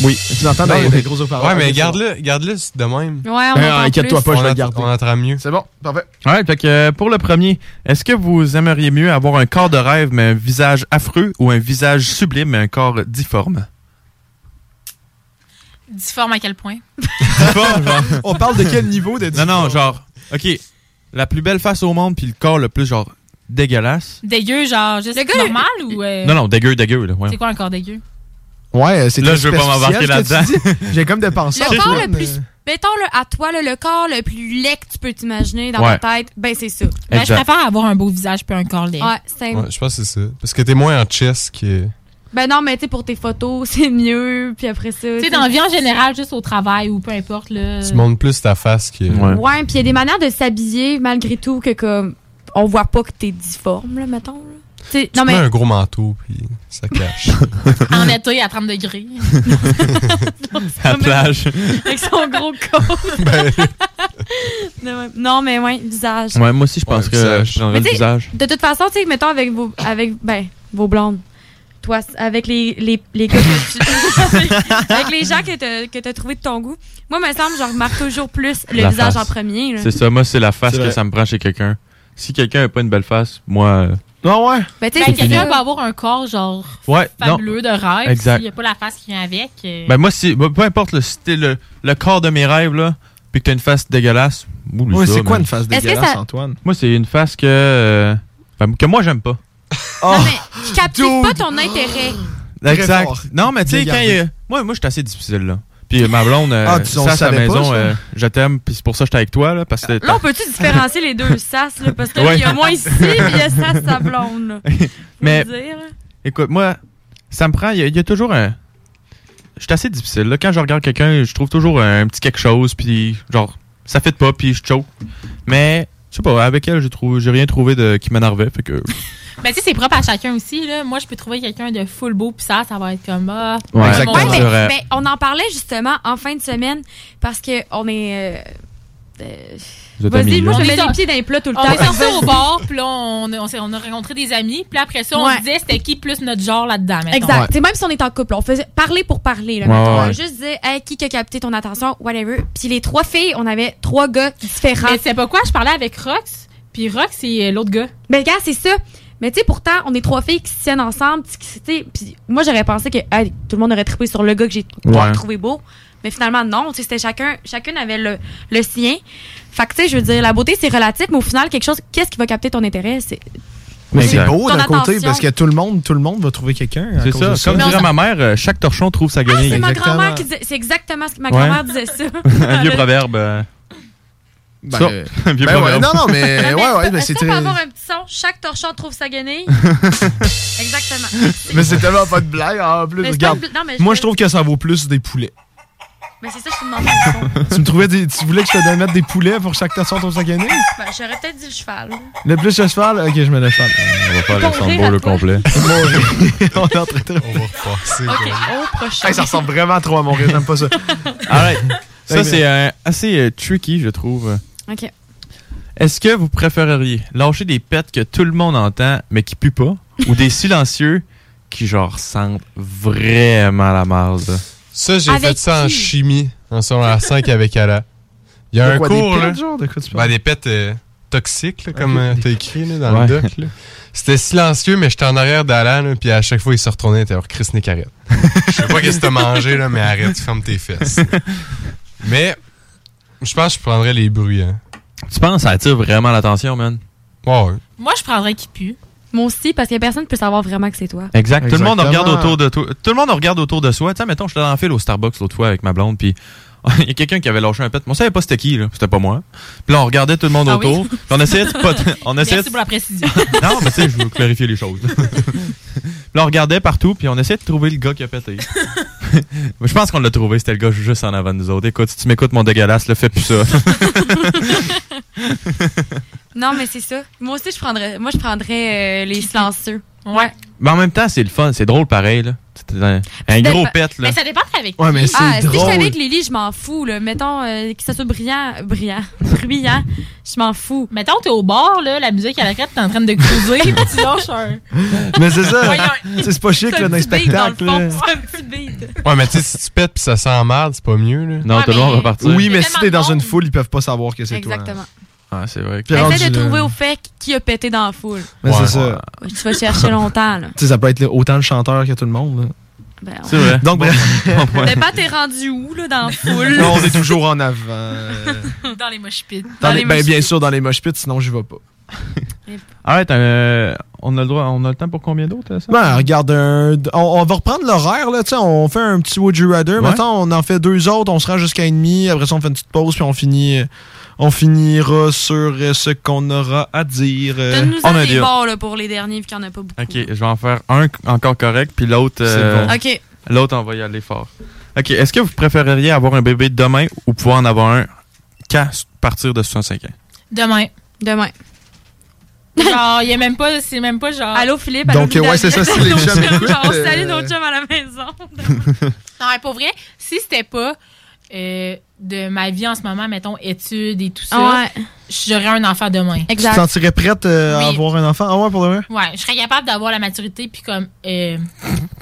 Oui. Tu l'entends dans des gros haut-parleurs. Ouais, mais c'est garde-le garde-le de même. Ouais, on entend inquiète-toi plus. pas, je vais On le garder. On entend mieux. C'est bon, parfait. Ouais, fait que euh, pour le premier, est-ce que vous aimeriez mieux avoir un corps de rêve mais un visage affreux ou un visage sublime mais un corps difforme? Difforme à quel point? Difforme, genre. On parle de quel niveau de Non, non, genre, ok, la plus belle face au monde puis le corps le plus genre dégueulasse. Dégueu, genre juste Le normal ou. euh, Non, non, dégueu, dégueu, là. Ouais. C'est quoi un corps dégueu? Ouais, c'est Là, je veux pas m'embarquer là-dedans. J'ai comme des pensées. Le corps le plus. euh, Mettons, là, à toi, là, le corps le plus laid que tu peux t'imaginer dans Ouais. ta tête, ben c'est ça. Ben, je préfère avoir un beau visage puis un corps laid. Ouais, c'est Ouais, je pense que c'est ça. Parce que t'es moins en chess que. Ben non, mais tu sais, pour tes photos, c'est mieux, puis après ça... Tu sais, dans la vie en général, juste au travail ou peu importe. Là, Tu montres plus ta face que. Ouais. Ouais, puis il y a des manières de s'habiller, malgré tout, que comme... On voit pas que t'es difforme, là, mettons, là. Tu non, mets mais... un gros manteau, puis ça cache. En été à 30 degrés. À la plage. Avec son gros corps. Ben, Non, Non, mais ouais, visage. Ouais, moi aussi, je pense Ouais, que Mais le visage. De toute façon, tu sais, mettons avec vos, avec, ben, vos blondes. Toi, avec les, les, les gars que tu- avec les gens que t'as, que t'as trouvé de ton goût. Moi, me semble, je remarque toujours plus le La visage face. en premier. C'est ça, moi, c'est la face que ça me prend chez quelqu'un. Si quelqu'un n'a pas une belle face, moi. euh, Non, ouais? Ben, tu Ben, sais, quelqu'un c'est peut avoir un corps, genre, Ouais, non. fabuleux de rêve. Exact. S'il n'y a pas la face qui vient avec. euh, Ben, moi, si, peu importe le style, le, le corps de mes rêves, là, puis que t'as une face dégueulasse. ça, c'est quoi une face dégueulasse, ça- Antoine? Moi, c'est une face que. euh, ben, que moi, j'aime pas. Oh, Non, mais je captive pas ton intérêt. Exact. Non, mais tu sais, quand. il- moi, moi, je suis assez difficile, là. Puis ma blonde, euh, Ah, à pas, maison, euh, je t'aime, puis c'est pour ça que j'étais avec toi, là, parce que Là, on peut-tu différencier les deux sas, là? Parce que là, Ouais. il y a moi ici, puis il y a sas sa blonde, là. Mais- dire. Écoute, moi, ça me prend. Il y, a- il y a toujours un. Je suis assez difficile. Là, quand je regarde quelqu'un, je trouve toujours un petit quelque chose, puis genre, ça fait pas, puis je choke. Mais, sais pas, avec elle, j'ai trouvé, j'ai rien trouvé de qui m'énervait, fait que. Ben, tu sais, c'est propre à chacun aussi, là. Moi, je peux trouver quelqu'un de full beau, puis ça, ça va être comme, ah. Ouais, exactement. Ouais, mais, on en parlait justement en fin de semaine parce que on est. euh, Vas-y, amis, moi je On mets est les pieds dans les plats tout le On temps. est sortis au bar, puis là, on, on, on a rencontré des amis, puis après ça, on Ouais. se disait c'était qui plus notre genre là-dedans, mettons. Exact. Ouais. Même si on est en couple, on faisait parler pour parler. Là, Ouais, mettons. ouais. On juste dire hey, qui a capté ton attention, whatever. Puis les trois filles, on avait trois gars différents. Mais c'est pas quoi, je parlais avec Rox, puis Rox, c'est euh, l'autre gars. Mais gars, c'est ça. Mais tu sais, pourtant, on est trois filles qui se tiennent ensemble. puis moi, j'aurais pensé que hey, tout le monde aurait trippé sur le gars que j'ai Ouais. trouvé beau. Mais finalement, non. C'était chacun, chacune avait le, le sien. Fait que, tu sais, je veux dire, la beauté, c'est relatif, mais au final, quelque chose, qu'est-ce qui va capter ton intérêt? C'est Mais c'est beau d'un côté parce que tout le monde, tout le monde va trouver quelqu'un. C'est ça. Comme dirait ma mère, euh, chaque torchon trouve sa Ah, guenille. c'est ma exactement. grand-mère qui disait. C'est exactement ce que ma Ouais. grand-mère disait ça. un vieux proverbe. euh, Ben, ça. euh, un vieux ben ouais, proverbe. non, non, mais Ah, ouais, mais ouais, mais ça c'est très. avoir un petit son? Chaque torchon trouve sa guenille. Exactement. Mais c'est tellement pas de blague en plus. Regarde, une bl- non, mais je moi veux- je trouve que ça vaut plus des poulets. Mais c'est ça, je te demandais. le tu me trouvais des, tu voulais que je te donne mettre des poulets pour chaque torsion ton sac Ben, j'aurais peut-être dit le cheval. Le plus le cheval, ok, je mets le cheval. On va faire Ton le à complet. on est en train de. On va repasser. OK, au prochain. Hey, ça ressemble vraiment trop à mon rire, j'aime pas ça. Alright. Ça, c'est euh, assez euh, tricky, je trouve. OK. Est-ce que vous préféreriez lâcher des pets que tout le monde entend, mais qui puent pas, ou des silencieux qui, genre, sentent vraiment la marde? Ça, j'ai fait ça en chimie, en secondaire 5 avec Ala. Il y a De un quoi, des cours, pets, là. genre? De quoi tu Ben, des pets euh, toxiques, là, comme Ok. euh, t'as écrit là, dans Ouais. le doc. C'était silencieux, mais j'étais en arrière d'Alan, puis à chaque fois, il se retournait, il était genre, Chris Nick, arrête. Je sais pas qu'est-ce que t'as mangé, là, mais arrête, ferme tes fesses. mais, je pense que je prendrais les bruits, hein. Tu penses que ça attire vraiment l'attention, man? Ouais, ouais. Moi, je prendrais qui pue. Moi aussi, parce que personne ne peut savoir vraiment que c'est toi. Exact. Tout le monde Exactement. regarde autour de toi. Tout le monde regarde autour de soi. Tu sais, mettons, j'étais dans le fil au Starbucks l'autre fois avec ma blonde, puis il y a quelqu'un qui avait lâché un pet. Mais on savait pas c'était qui, là. C'était pas moi. Puis là, on regardait tout le monde Ah autour. oui? Puis on essayait de pas. On essayait Merci de- pour la précision. Non, mais tu sais, je veux clarifier les choses. Là, on regardait partout, puis on essayait de trouver le gars qui a pété. je pense qu'on l'a trouvé, c'était le gars juste en avant de nous autres. Écoute, si tu m'écoutes, mon dégueulasse, le fais plus ça. Non, mais c'est ça. Moi aussi, je prendrais, moi, je prendrais euh, les silencieux. Ouais. mais en même temps, c'est le fun, c'est drôle pareil, là. Un, un gros pet, là. Mais ça dépend avec Ouais, mais qui. c'est Ah, si drôle. j'étais avec Lily, je m'en fous. Là. Mettons euh, que ça soit brillant, brillant, bruyant, je m'en fous. Mettons, t'es au bar, là, la musique à la crête, t'es en train de cruiser, puis tu lâches un. Mais c'est ça. C'est pas chic, là, un dans petit beat, dans le fond, là. C'est un petit beat. Ouais, mais tu sais, si tu pètes pis ça sent mal, c'est pas mieux, là. Non, Ouais, tout le monde va partir. Oui, mais si t'es dans une foule, ils peuvent pas savoir que c'est toi. Exactement. Ah, c'est vrai. que- Puis rendu Essaie de trouver au fait qui a pété dans la foule. Mais Ouais, c'est ça. Tu vas chercher longtemps. Là. Tu sais, ça peut être autant le chanteur que tout le monde. là. Ben, C'est vrai. Donc, bref, Bon point. Dépend, t'es rendu où là, dans la foule? non, on est toujours en avant. euh, Dans les moches pits. dans Dans les- les ben, bien sûr, dans les mosh pits, sinon j'y vais pas. Arrête, euh, on a le droit, on a le temps pour combien d'autres, ça? Ben, regarde, un- on, on va reprendre l'horaire, là, on fait un petit Would You Rather. Ouais. Maintenant, on en fait deux autres, on se rend jusqu'à une demi, après ça, on fait une petite pause, puis on finit, on finira sur euh, ce qu'on aura à dire. euh. Donne-nous on a ça des bords là, pour les derniers, vu qu'il n'y en a pas beaucoup. Ok, je vais en faire un encore correct, puis l'autre, C'est euh, bon. OK. l'autre, on va y aller fort. Ok, est-ce que vous préféreriez avoir un bébé demain ou pouvoir en avoir un qu'à partir de 65 ans? Demain. Demain. Genre, il y a même pas, c'est même pas genre. Allô, Philippe? Donc, allô, ouais, c'est ça, si les chums Genre, on euh, salue nos chums à la maison. Non, mais pour vrai, si c'était pas euh, de ma vie en ce moment, mettons, études et tout ça, Ouais. j'aurais un enfant demain. Tu te sentirais prête euh, à Oui. avoir un enfant? Ah ouais, pour vrai? Ouais, je serais capable d'avoir la maturité puis comme euh,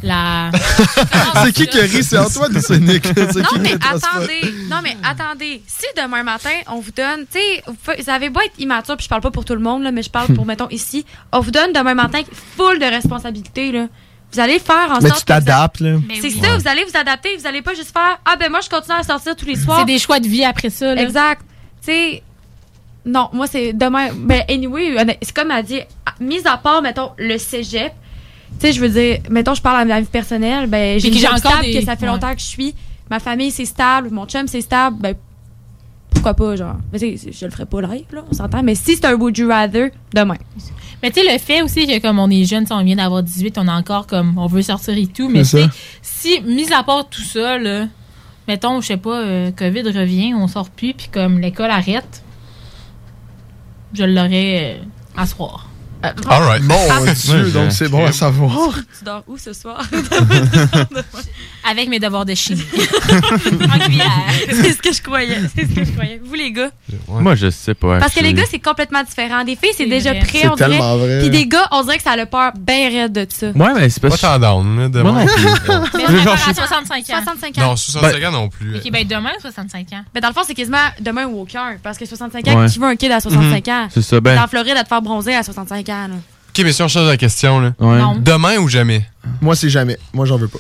la. c'est qui qui rit? C'est Antoine ou c'est Nick? C'est Non, qui mais attendez. Non, mais attendez. Si demain matin, on vous donne, tu sais, vous vous avez beau être immature, puis je parle pas pour tout le monde, là, mais je parle pour, mettons, ici. On vous donne demain matin full de responsabilités, là. Vous allez faire en Mais sorte. tu t'adaptes, là. C'est ça, vous allez vous adapter. Vous allez pas juste faire Ah, ben moi, je continue à sortir tous les soirs. C'est des choix de vie après ça. Là. Exact. Tu sais, non, moi, c'est demain. Ben, anyway, c'est comme elle dit, à- mis à part, mettons, le cégep, tu sais, je veux dire, mettons, je parle à ma vie personnelle, ben, j'ai une job stable des- que ça fait ouais. longtemps que je suis. Ma famille, c'est stable. Mon chum, c'est stable. Ben, pourquoi pas, genre. Mais tu sais, je le ferai pas live, là, on s'entend. Mais si c'est un Would You Rather, demain. Mais tu sais, le fait aussi que comme on est jeune, on vient d'avoir 18, on a encore comme, on veut sortir et tout, mais si, mis à part tout ça, là, mettons, je sais pas, euh, COVID revient, on sort plus, puis comme l'école arrête, je l'aurais euh, à soir. All right. Mon Dieu, donc c'est bon à savoir. Tu dors où ce soir? Avec mes devoirs de chimie. en cuillère. c'est ce que je croyais. C'est ce que je croyais. Vous, les gars? Moi, je sais pas. Parce que les gars, c'est complètement différent. Des filles, c'est déjà prêt, C'est on dirait. tellement vrai. Puis des gars, on dirait que ça a le peur bien raide de ça. Ouais, mais c'est Pas tant down, là, demain. Moi non plus. Mais genre, à je- 65 ans. 65 ans. Non, 65 ans non plus. Ok, ben demain, 65 ans. Mais dans le fond, c'est quasiment demain ou aucun. Parce que 65 ans, Ouais. qui veut un kid à 65 Mhm. ans? C'est ça, ben- Dans Floride, à te faire bronzer à 65 ans. Là. Ok, mais si on change la question, là. Non. Demain ou jamais? Moi, c'est jamais. Moi, j'en veux pas.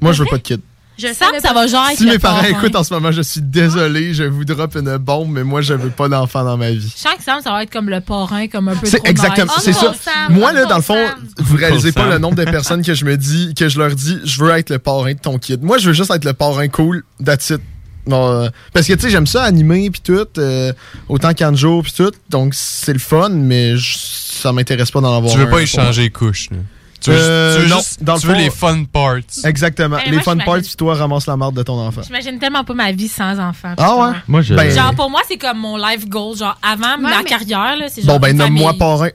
Moi, je veux pas de kid. Je sens que ça va genre Si mes parents écoutent en ce moment, je suis désolé, je vous drop une bombe, mais moi, je veux pas d'enfant dans ma vie. Je sens que Sam, ça va être comme le parrain, comme un peu C'est exactement, nice. c'est ça. Moi, là, dans le fond, vous réalisez pas le nombre de personnes que je me dis, que je leur dis, je veux être le parrain de ton kid. Moi, je veux juste être le parrain cool, that's it. Non, euh, parce que, tu sais, j'aime ça animer puis tout, euh, autant qu'Anjo puis tout, donc c'est le fun, mais je- ça m'intéresse pas d'en avoir Tu veux un pas échanger couches, là. Tu veux, Euh, tu veux non, juste- dans le tu veux fond, les fun parts. Exactement. Ben, les moi, fun j'imagine- parts, puis toi, ramasse la marde de ton enfant. J'imagine tellement pas ma vie sans enfant. Ah ouais? Moi, je- Ben- Genre, pour moi, c'est comme mon life goal. Genre, avant ma mais- carrière, là, c'est genre. Bon, ben, nomme-moi parrain.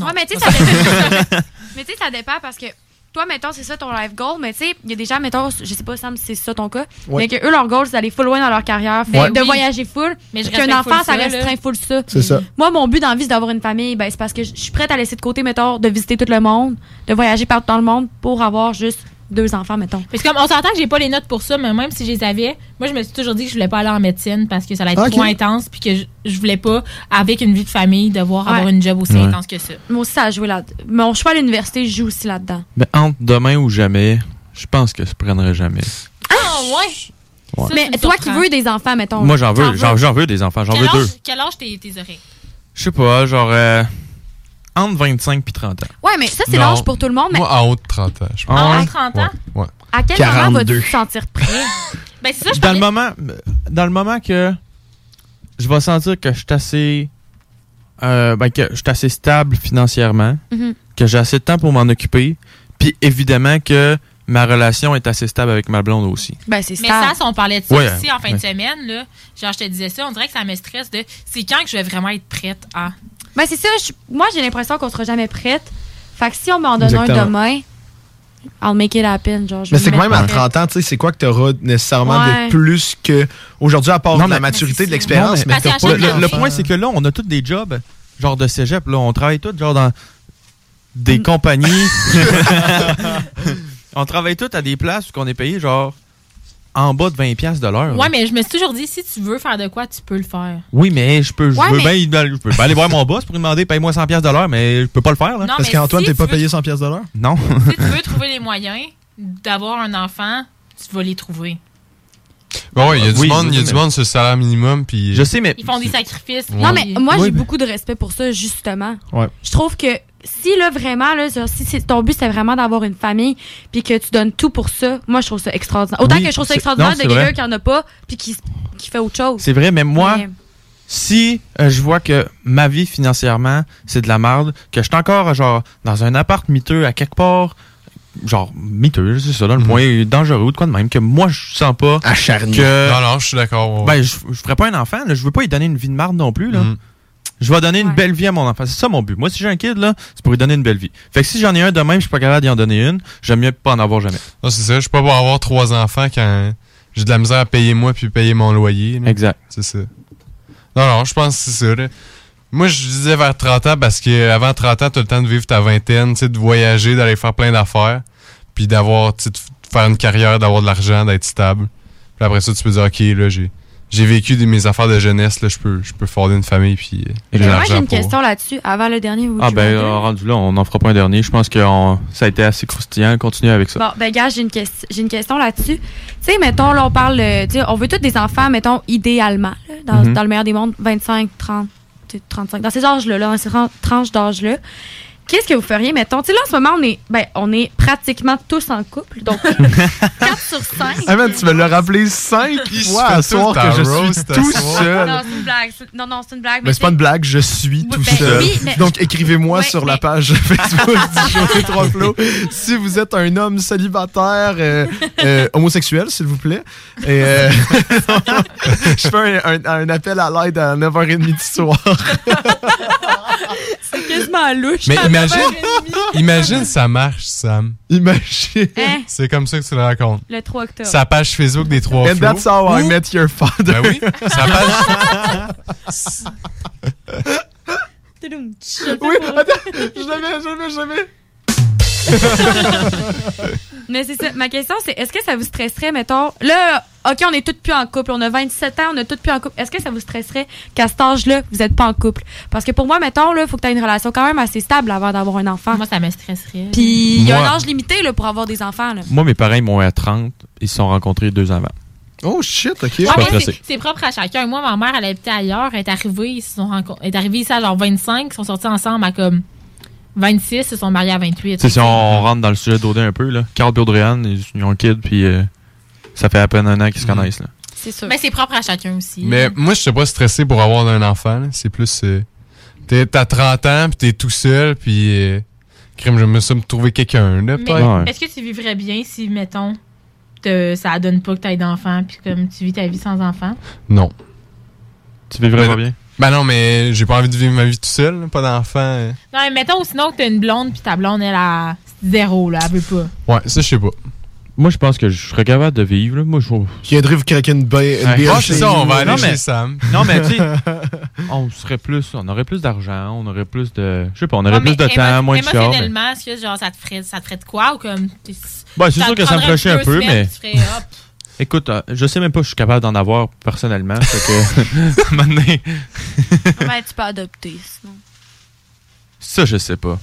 Ouais, mais tu sais, ça dépend. mais tu sais, ça dépend parce que toi, mettons, c'est ça ton life goal, mais tu sais, il y a des gens, mettons, je sais pas, Sam, si c'est ça ton cas, Ouais. mais que eux, leur goal, c'est d'aller full loin dans leur carrière, de oui. voyager full. Mais je qu'un enfant, full ça restreint full ça. C'est ça. Moi, mon but dans la vie, c'est d'avoir une famille. Ben, c'est parce que je je suis prête à laisser de côté, mettons, de visiter tout le monde, de voyager partout dans le monde pour avoir juste deux enfants, mettons. Parce que comme on s'entend que j'ai pas les notes pour ça, mais même si je les avais, moi je me suis toujours dit que je voulais pas aller en médecine parce que ça allait être trop intense puis que je, je voulais pas avec une vie de famille devoir avoir une job aussi Ouais. intense que ça. Moi aussi, ça a joué là Mon choix à l'université joue aussi là-dedans. Ben, entre demain ou jamais, je pense que je prendrai jamais. Ah ouais. Ouais. Ça, mais toi qui veux des enfants, mettons. Moi, j'en veux, j'en j'en veux des enfants, j'en Quel veux deux. âge, quel âge tes, tes oreilles? Je sais pas, genre euh, entre 25 puis 30 ans. Ouais, mais ça, c'est l'âge pour tout le monde. Mais Moi, en haut de 30 ans, je pense. Ah ouais? En 30 ans? Ouais. ouais. à quel moment 42. vas-tu te sentir prêt? Ben c'est ça, je Dans le moment, dans le moment que je vais sentir que je suis assez, euh, ben, que je suis assez stable financièrement, Mhm. que j'ai assez de temps pour m'en occuper, puis évidemment que ma relation est assez stable avec ma blonde aussi. Ben, c'est Mais ça, si on parlait de ça Ouais, ici en fin ouais. de semaine, là, genre je te disais ça, on dirait que ça me stresse de c'est quand que je vais vraiment être prête à. Ben, c'est ça. je- moi, j'ai l'impression qu'on sera jamais prête. Fait que si on m'en donne Exactement. un demain, I'll make it happen. Genre, je Mais c'est que me même à prête. 30 ans, tu sais, c'est quoi que tu auras nécessairement Ouais. de plus que aujourd'hui, à part Non, de la maturité, de l'expérience, mais, mais le, pas le- le point, c'est que là, on a tous des jobs, genre de cégep, là, on travaille tous, genre dans Mm. des compagnies. on travaille tous à des places où on est payé, genre, en bas de 20$ piastres de l'heure. Ouais, mais je me suis toujours dit, si tu veux faire de quoi, tu peux le faire. Oui, mais je peux, je Ouais, veux mais- bien je peux bien aller voir mon boss pour lui demander paye-moi 100$ piastres de l'heure, mais je peux pas le faire. Là. Non, Parce qu'Antoine, si t'es pas payé 100 pièces de l'heure? Non. si tu veux trouver les moyens d'avoir un enfant, tu vas les trouver. Bon, ouais, il y a du Oui, monde, il y a du mais- monde sur le salaire minimum, puis... Je sais, mais... Ils font des sacrifices. Non, mais moi, j'ai mais- beaucoup de respect pour ça, justement. Ouais. Je trouve que si, là, vraiment, là, si c'est- ton but, c'est vraiment d'avoir une famille, puis que tu donnes tout pour ça, moi, je trouve ça extraordinaire. Autant Oui, que je trouve ça extraordinaire non, de quelqu'un qui en a pas, puis qui, qui fait autre chose. C'est vrai, mais moi, Mais- si euh, je vois que ma vie financièrement, c'est de la merde, que je suis encore genre dans un appart miteux à quelque part, genre miteux, c'est ça, dans le Mhm. point dangereux ou de quoi de même, que moi je sens pas Acharné. que. Non, non, je suis d'accord. ouais. Ben, je, je ferais pas un enfant, là, je veux pas lui donner une vie de marde non plus, là. Mhm. Je vais donner une belle vie à mon enfant. C'est ça mon but. Moi, si j'ai un kid, là, c'est pour lui donner une belle vie. Fait que si j'en ai un demain, je suis pas capable d'y en donner une, j'aime mieux pas en avoir jamais. Non, c'est ça. Je suis pas pour avoir trois enfants quand, j'ai de la misère à payer moi puis payer mon loyer. là. Exact. C'est ça. Non, non, je pense que c'est ça. là. Moi, je disais vers 30 ans parce qu'avant 30 ans, tu as le temps de vivre ta vingtaine, tu sais, de voyager, d'aller faire plein d'affaires, puis d'avoir, tu sais, de f- de faire une carrière, d'avoir de l'argent, d'être stable. Puis après ça, tu peux dire, OK, là, j'ai. J'ai vécu des- mes affaires de jeunesse, là, je peux, je peux fonder une famille, puis euh, moi, j'ai une pour- question là-dessus, avant le dernier. vous Ah ben, euh, rendu là, on n'en fera pas un dernier. Je pense que on- ça a été assez croustillant. Continuez avec ça. Bon, ben, gars, j'ai une, une question là-dessus. Tu sais, mettons, là, on parle, euh, tu sais, on veut tous des enfants, mettons, idéalement, là, dans, dans le meilleur des mondes, 25, 30, tu sais, 35, dans ces âges-là, là, dans ces ran- tranches d'âge-là. Qu'est-ce que vous feriez, mettons? Tu sais, là, en ce moment, on est, ben, on est pratiquement tous en couple, donc 4 sur 5. Ah, man, tu me l'as rappelé cinq fois fait à soir que je suis tout seul. Non, c'est une blague. Non, non, c'est une blague. Mais c'est pas une blague, je suis tout ben seul. oui, mais- Donc écrivez-moi Ouais, sur la page Facebook du Trois Flots si vous êtes un homme célibataire euh, euh, homosexuel, s'il vous plaît. Et euh, je fais un, un- un appel à l'aide à 9h30 du soir. C'est quasiment louche. Mais imagine, 9h30. imagine ça marche, Sam. Imagine. Hein? C'est comme ça que tu le racontes. Le 3 octobre. Sa page Facebook des trois And flots. that's how I met your father. Ben oui, sa page. Oui, attends, jamais, jamais, jamais. Mais c'est ça. Ma question, c'est est-ce que ça vous stresserait, mettons. Là, OK, on est toutes plus en couple. On a 27 ans, on est toutes plus en couple. Est-ce que ça vous stresserait qu'à cet âge-là, vous n'êtes pas en couple? Parce que pour moi, mettons, là, il faut que tu aies une relation quand même assez stable avant d'avoir un enfant. Moi, ça me stresserait. Puis il y a un âge limité là, pour avoir des enfants. Là. Moi, mes parents, ils m'ont eu à 30. Ils se sont rencontrés deux ans avant. Oh shit, ok. Suis Ah, c'est- propre à chacun. Moi, ma mère, elle habitait ailleurs. Elle est arrivée, ils se sont est arrivée ici à genre 25. Ils sont sortis ensemble à comme 26. Ils sont mariés à 28. Tu sais, si on rentre dans le sujet d'Odin un peu, là. Carl et Audrey-Anne, ils ils ont un kid, puis euh, ça fait à peine un an qu'ils se connaissent, là. C'est sûr. Mais c'est propre à chacun aussi. Mais moi, je suis pas stressé pour avoir un enfant. là. C'est plus. euh, t'es- T'as 30 ans, puis t'es tout seul, puis. Euh, crème, je me suis trouvé quelqu'un, là, Mais est-ce que tu vivrais bien si, mettons, te- ça donne pas que tu aies d'enfants, puis comme tu vis ta vie sans enfants? Non. Tu vivrais pas bien? Ben non, mais j'ai pas envie de vivre ma vie tout seul, là, pas d'enfant. euh. Non, mais mettons sinon que t'as une blonde, puis ta blonde, elle a zéro, là, elle veut pas. Ouais, ça, je sais pas. Moi, je pense que je serais capable de vivre, là. Moi, je Qui viendrait vous craquer une, ba- une Ouais. bière Ah, c'est ça, on va aller Non, chez mais- Sam. Non, mais tu sais, on serait plus, on aurait plus d'argent, on aurait plus de, je sais pas, on aurait plus de temps, moins de mais- Émotionnellement, est-ce que genre, ça te ferait, ça te ferait de quoi ou comme. Ben, c'est sûr que ça me chier un peu, mais- tu ferais, hop. Écoute, euh, je sais même pas si je suis capable d'en avoir personnellement, fait que, maintenant, Ouais, tu peux adopter, sinon? ça, je sais pas.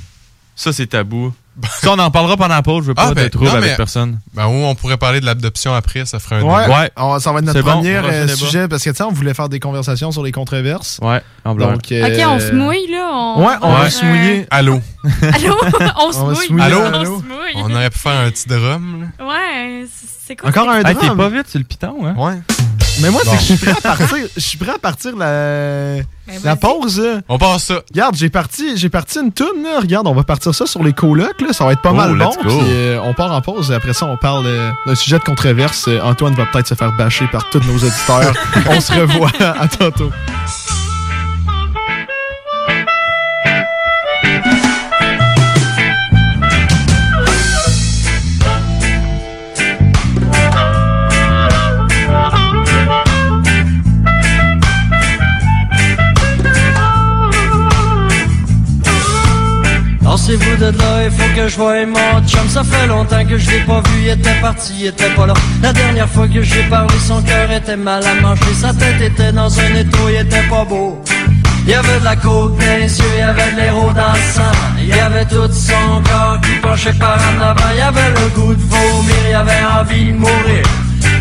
Ça, c'est tabou. Ça, on en parlera pendant la pause, je veux pas Ah, ben, de trouble non, avec personne. Ben, ou on pourrait parler de l'adoption après, ça ferait un Ouais, débat. on- ça va être notre bon, premier euh, sujet parce que tu sais, on voulait faire des conversations sur les controverses. Ouais, en blanc. Donc, euh, OK, on se mouille, là. On... Ouais, on va se mouiller. Allô? Allô? on se On va se mouille. Allô? On se mouille. On aurait pu faire un petit drum, là. Ouais, c'est quoi? Encore un Hey, t'es drum. pas vite, c'est le piton, hein? Ouais. Mais moi, Bon. c'est que je suis prêt à partir. Je suis prêt à partir la, la pause. On passe ça. Regarde, j'ai parti, j'ai parti une toune. Là. Regarde, on va partir ça sur les colocs. Là. Ça va être pas Oh, mal bon. Puis, euh, on part en pause. Et après ça, on parle euh, d'un sujet de controverse. Euh, Antoine va peut-être se faire bâcher par tous nos auditeurs. on se revoit. À tantôt. Il faut que je voie mon chum. Ça fait longtemps que je l'ai pas vu, il était parti, il était pas là. La dernière fois que j'ai parlé, son cœur était mal à manger Sa tête était dans un étau, il était pas beau. Il y avait de la côte il y avait de l'héros dans le sang. Il y avait tout son corps qui penchait par en avant. Il y avait le goût de vomir, il y avait envie de mourir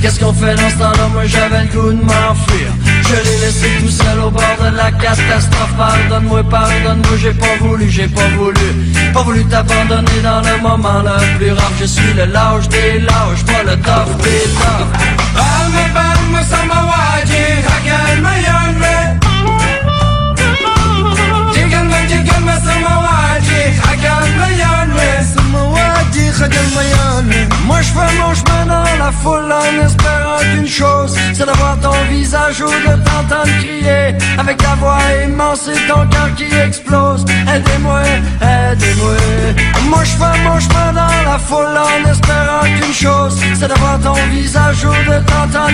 Qu'est-ce qu'on fait dans ce temps-là? Moi j'avais le goût de m'enfuir. Je l'ai laissé tout seul au bord de la catastrophe. Pardonne-moi, pardonne-moi, j'ai pas voulu, j'ai pas voulu. Pas voulu t'abandonner dans le moment le plus rare Je suis le lâche des lâches, pas le tough des hagan mayonme Moi je fais mon chemin dans la foule en espérant qu'une chose C'est de voir ton visage ou de t'entendre crier Avec ta voix immense et ton cœur qui explose Aidez-moi, aidez-moi Moi je fais mon chemin dans la foule en espérant qu'une chose C'est de voir ton visage ou de t'entendre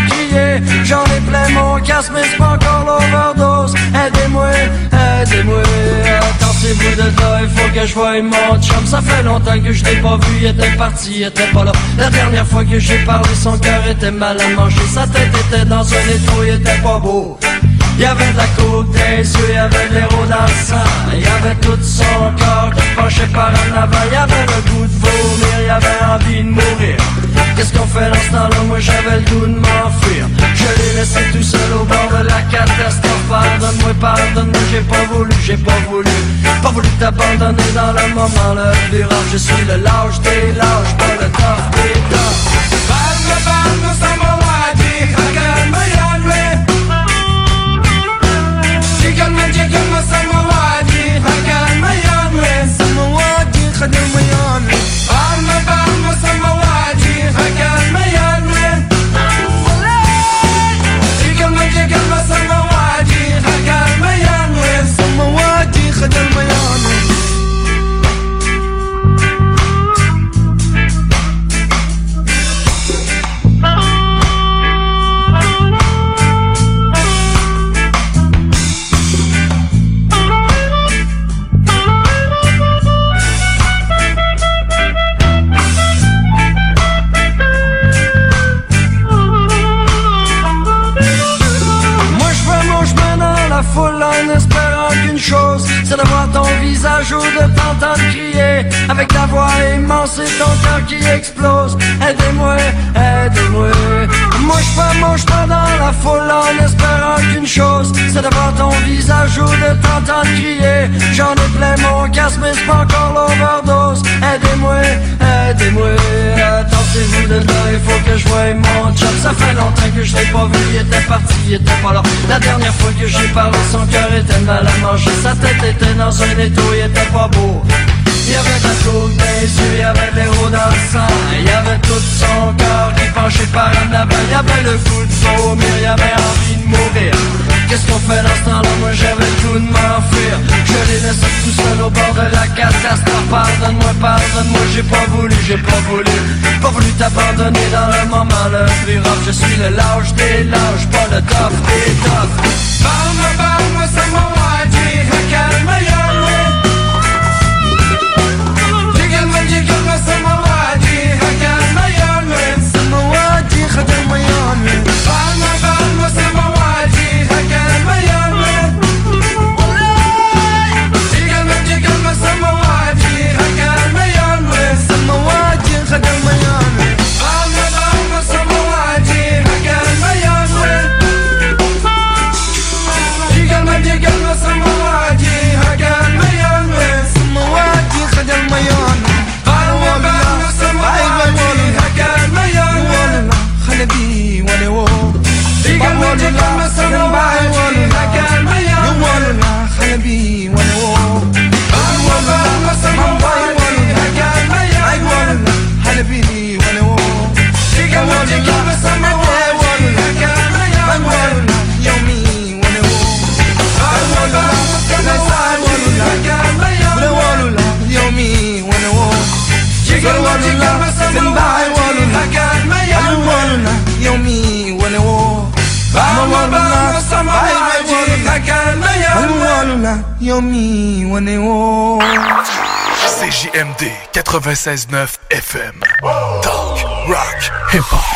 mon casque, mais c'est pas encore l'overdose. Aidez-moi, aidez-moi. Il faut que je voie mon chum. Ça fait longtemps que je l'ai pas vu, il était parti, il était pas là. La dernière fois que j'ai parlé, son cœur était mal à manger. Sa tête était dans un étau, il était pas beau. Il y avait de la côte des yeux, il y avait l'héros dans le. Il y avait tout son corps qui penchait par en avant. Il y avait le goût de vomir, il y avait envie de mourir. Qu'est-ce qu'on fait dans ce temps-là? Moi j'avais le goût de m'enfuir. Je l'ai laissé tout seul au bord de la catastrophe. Pardonne-moi, pardonne-moi, j'ai pas voulu, j'ai pas voulu. Pas voulu t'abandonner dans le moment le rare. Je suis le lâche des lâches, pas le tough des toughs. Ou de t'entendre crier Avec ta voix immense et ton cœur qui explose. Aidez-moi, aidez-moi Moi je fais mon chemin dans la foule en espérant qu'une chose C'est de voir ton visage ou de t'entendre crier J'en ai plein mon casque mais c'est pas encore l'overdose. Aidez-moi, aidez-moi Il faut que je voie mon chum Ça fait longtemps que je l'ai pas vu, il était parti, il était pas là. La dernière fois que j'ai parlé, son cœur était mal à manger Sa tête était dans un étau, il était pas beau. Il y avait la des yeux, il y avait de l'héros dans le sang Il y avait tout son corps qui penchait par en avant. Il y avait le goût de vomir, il y avait envie de mourir Qu'est-ce qu'on fait dans ce temps-là, moi j'avais goût de m'enfuir. Je l'ai laissé tout seul au bord de la catastrophe Pardonne-moi, pardonne-moi, j'ai pas voulu, j'ai pas voulu. Pas voulu t'abandonner dans le moment le plus Je suis le lâche des lâches, pas le tough des toughs Parle-moi, parle-moi, m'a dit, calme, 96.9 FM. Talk, rock, hip-hop.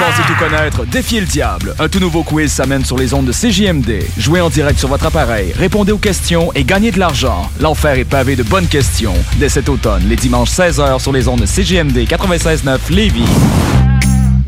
Pensez tout connaître? Défiez le diable. Un tout nouveau quiz s'amène sur les ondes de CJMD. Jouez en direct sur votre appareil, répondez aux questions et gagnez de l'argent. L'enfer est pavé de bonnes questions. Dès cet automne, les dimanches 16h sur les ondes de CJMD 96.9 Lévis.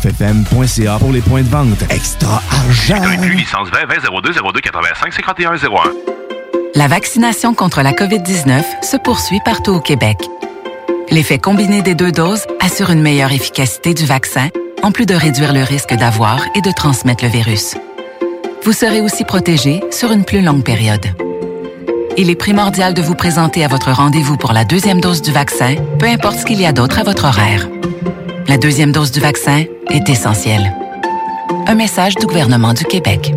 969fm.ca pour les points de vente. Extra argent! Plus licence 20 20 02 02 85 51 01. La vaccination contre la COVID-19 se poursuit partout au Québec. L'effet combiné des deux doses assure une meilleure efficacité du vaccin, en plus de réduire le risque d'avoir et de transmettre le virus. Vous serez aussi protégé sur une plus longue période. Il est primordial de vous présenter à votre rendez-vous pour la deuxième dose du vaccin, peu importe ce qu'il y a d'autre à votre horaire. La deuxième dose du vaccin est essentielle. Un message du gouvernement du Québec.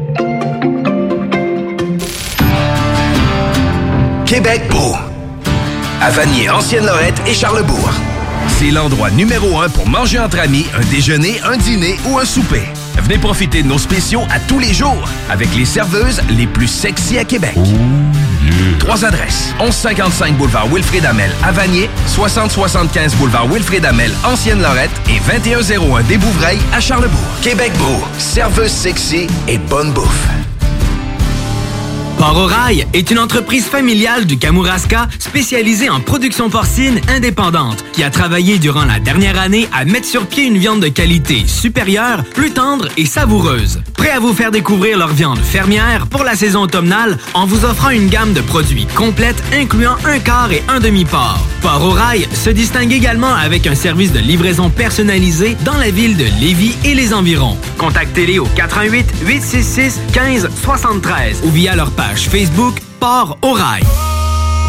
Québec beau. À Vanier, Ancienne-Lorette et Charlebourg. C'est l'endroit numéro un pour manger entre amis, un déjeuner, un dîner ou un souper. Venez profiter de nos spéciaux à tous les jours avec les serveuses les plus sexy à Québec. Trois adresses. 1155 boulevard Wilfrid Amel à Vanier, 6075 boulevard Wilfrid Amel, Ancienne-Lorette et 2101 des Bouvrailles à Charlebourg. Québec beau. Serveuse sexy et bonne bouffe. Port est une entreprise familiale du Kamouraska spécialisée en production porcine indépendante qui a travaillé durant la dernière année à mettre sur pied une viande de qualité supérieure, plus tendre et savoureuse. Prêt à vous faire découvrir leur viande fermière pour la saison automnale en vous offrant une gamme de produits complète incluant un quart et un demi-port. Port au Rail se distingue également avec un service de livraison personnalisé dans la ville de Lévis et les environs. Contactez-les au 88 866 15 73 ou via leur page Facebook Port au Rail.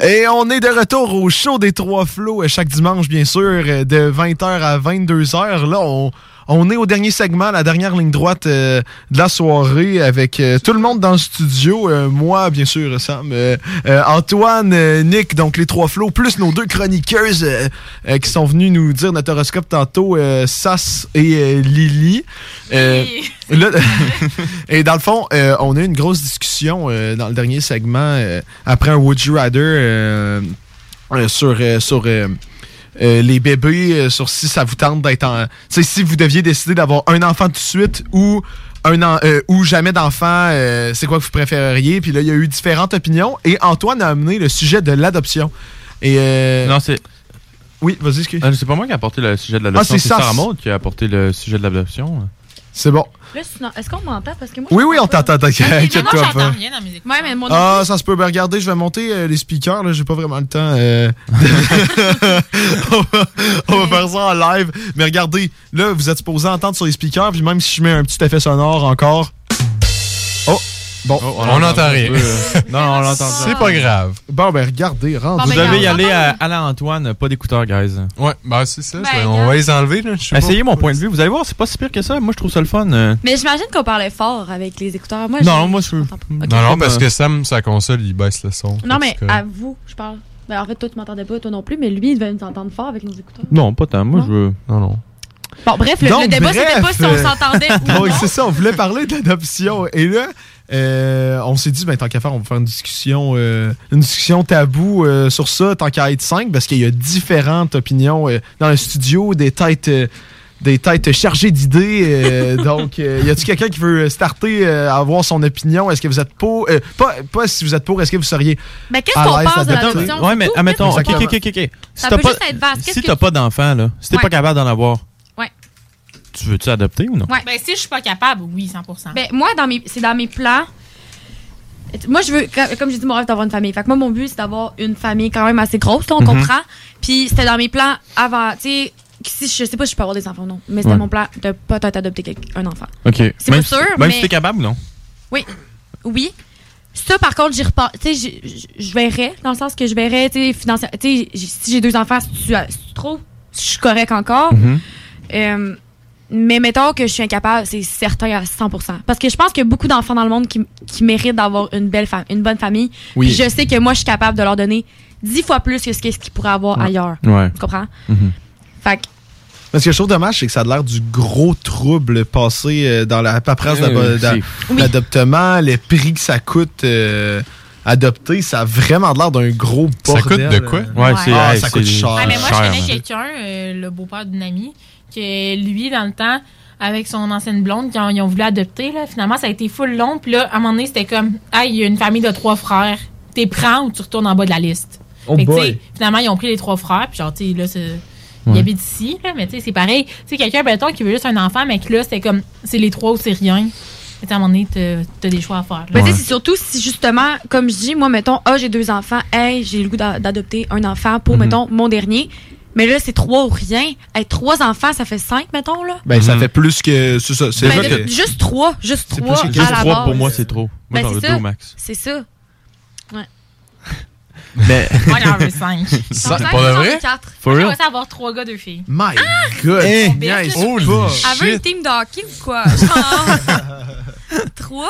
Et on est de retour au show des Trois Flots euh, chaque dimanche, bien sûr, euh, de 20h à 22h. Là, on, on est au dernier segment, la dernière ligne droite euh, de la soirée avec euh, tout le monde dans le studio. Euh, moi, bien sûr, Sam. Antoine, Nick, donc les Trois Flots, plus nos deux chroniqueuses qui sont venues nous dire notre horoscope tantôt, euh, Sas et Lily. Là, et dans le fond, on a eu une grosse discussion dans le dernier segment après un Would You Rather sur, sur euh, les bébés, euh, sur si ça vous tente d'être en. Tu sais, si vous deviez décider d'avoir un enfant tout de suite ou un an, euh, ou jamais d'enfant, c'est quoi que vous préféreriez? Puis là, il y a eu différentes opinions et Antoine a amené le sujet de l'adoption. Et Non, c'est. Oui, vas-y, excuse. C'est pas moi qui a apporté le sujet de l'adoption. Ah, c'est c'est. Sarah Maud qui a apporté le sujet de l'adoption. C'est bon. Là, sinon, est-ce qu'on m'entend? Parce que moi, Oui, oui, on t'entend, t'inquiète moi, j'entends rien dans. Ouais, mais mon Ah, ça se peut. Ben, regardez, je vais monter euh, les speakers. Là, j'ai pas vraiment le temps. euh, on, va, on va faire ça en live. Mais regardez, là, vous êtes supposé entendre sur les speakers. Puis même si je mets un petit effet sonore encore. Oh, bon. on n'entend rien. non, on l'entend C'est pas grave. Bon, ben, regardez, rentre. Vous devez y aller à Alain Antoine, pas d'écouteurs, guys. Ouais, bah c'est ça. Ben, on va les enlever. Là, Essayez pas. mon point de vue. Vous allez voir, c'est pas si pire que ça. Moi, je trouve ça le fun. euh. Mais j'imagine qu'on parlait fort avec les écouteurs. Moi, Non, je- moi, je. Non, non, parce que Sam, sa console, il baisse le son. Non, mais à vous, je parle. Ben, en fait, toi, tu m'entendais pas, toi non plus, mais lui, il devait nous entendre fort avec nos écouteurs. Non, pas tant. Moi, je veux. Non, non. Bon, bref, le, Donc, le débat, c'était pas si on s'entendait ou non. c'est ça, on voulait parler d'adoption. Et là, euh, on s'est dit, ben, tant qu'à faire, on va faire une discussion, euh, une discussion tabou euh, sur ça, tant qu'à être cinq, parce qu'il y a différentes opinions euh, dans le studio, des têtes, euh, des têtes chargées d'idées. euh, donc, euh, y a-t-il quelqu'un qui veut starter euh, à avoir son opinion? Est-ce que vous êtes pour? euh, pas, pas si vous êtes pour, est-ce que vous seriez. Mais qu'est-ce qu'on pense de l'adoption? Ouais, mais admettons, ok, ok, ok, ok. Si Ça t'as pas, si pas d'enfant, là, si t'es Ouais. pas capable d'en avoir. Tu veux-tu adopter ou non? Ouais. Ben, si je suis pas capable, oui, 100% Ben, moi, dans mes, c'est dans mes plans. Moi, je veux, comme j'ai dit, mon rêve, d'avoir une famille. Fait que moi, mon but, c'est d'avoir une famille quand même assez grosse, là, on Mhm. comprend. Puis c'était dans mes plans avant, tu sais, si je sais pas si je peux avoir des enfants ou non, mais c'était Ouais. mon plan de peut-être adopter quelqu'un- un enfant. Ok. C'est pas si- sûr, Même mais- si t'es capable ou non? Oui. Oui. Ça, par contre, j'y repense. Tu sais, je verrais, dans le sens que je verrais, tu sais, financièrement. Tu sais, si j'ai deux enfants, si tu, si tu trouves, je suis correct encore. Euh, mais mettons que je suis incapable, c'est certain à 100%. Parce que je pense qu'il y a beaucoup d'enfants dans le monde qui, qui méritent d'avoir une belle femme, une bonne famille. Oui. Puis je sais que moi, je suis capable de leur donner dix fois plus que ce qu'ils pourraient avoir Ouais. ailleurs. Ouais. Tu comprends? Mhm. Fait que, Mais ce que je trouve dommage, c'est que ça a l'air du gros trouble passé euh, dans la paperasse Euh, d'adoptement, les prix que ça coûte euh, adopter, ça a vraiment l'air d'un gros Ça bordel. coûte de quoi? Ouais, c'est- ah, hey, ça c'est- coûte cher. Ah, mais moi, cher, je connais quelqu'un, euh, le beau-père d'une amie, que lui, dans le temps, avec son ancienne blonde, qui ont, ils ont voulu adopter, là, finalement, ça a été full long. Puis là, à un moment donné, c'était comme, ah, il y a une famille de trois frères. T'es prends ou tu retournes en bas de la liste. Oh Fait que, finalement, ils ont pris les trois frères. Puis genre, tu sais, là, c'est- ils Ouais. habitent ici, là, mais tu sais, c'est pareil. Tu sais, quelqu'un, mettons, qui veut juste un enfant, mais que là, c'était comme, c'est les trois ou c'est rien. Et à un moment donné, t'as t'as des choix à faire. Ben, tu sais, c'est surtout si justement, comme je dis, moi, mettons, ah, j'ai deux enfants, hey, j'ai le goût d'a- d'adopter un enfant pour, Mhm. mettons, mon dernier. Mais là, c'est trois ou rien. Hey, trois enfants, ça fait cinq, mettons, là. Ben, ça Mhm. fait plus que. C'est ça. C'est Ben, que- juste trois, juste C'est trois plus que à Juste la trois, base. pour moi, c'est trop. Moi, Ben, j'en c'est veux ça. deux au max. C'est ça. Ouais. Mais. Moi, j'en veux cinq. Ça, Cinq, pour de j'en vrai? veux quatre. For Moi, avoir trois gars, deux filles. My God! Eh, nice. Holy pas. Elle veut une team de hockey ou quoi? Genre. trois?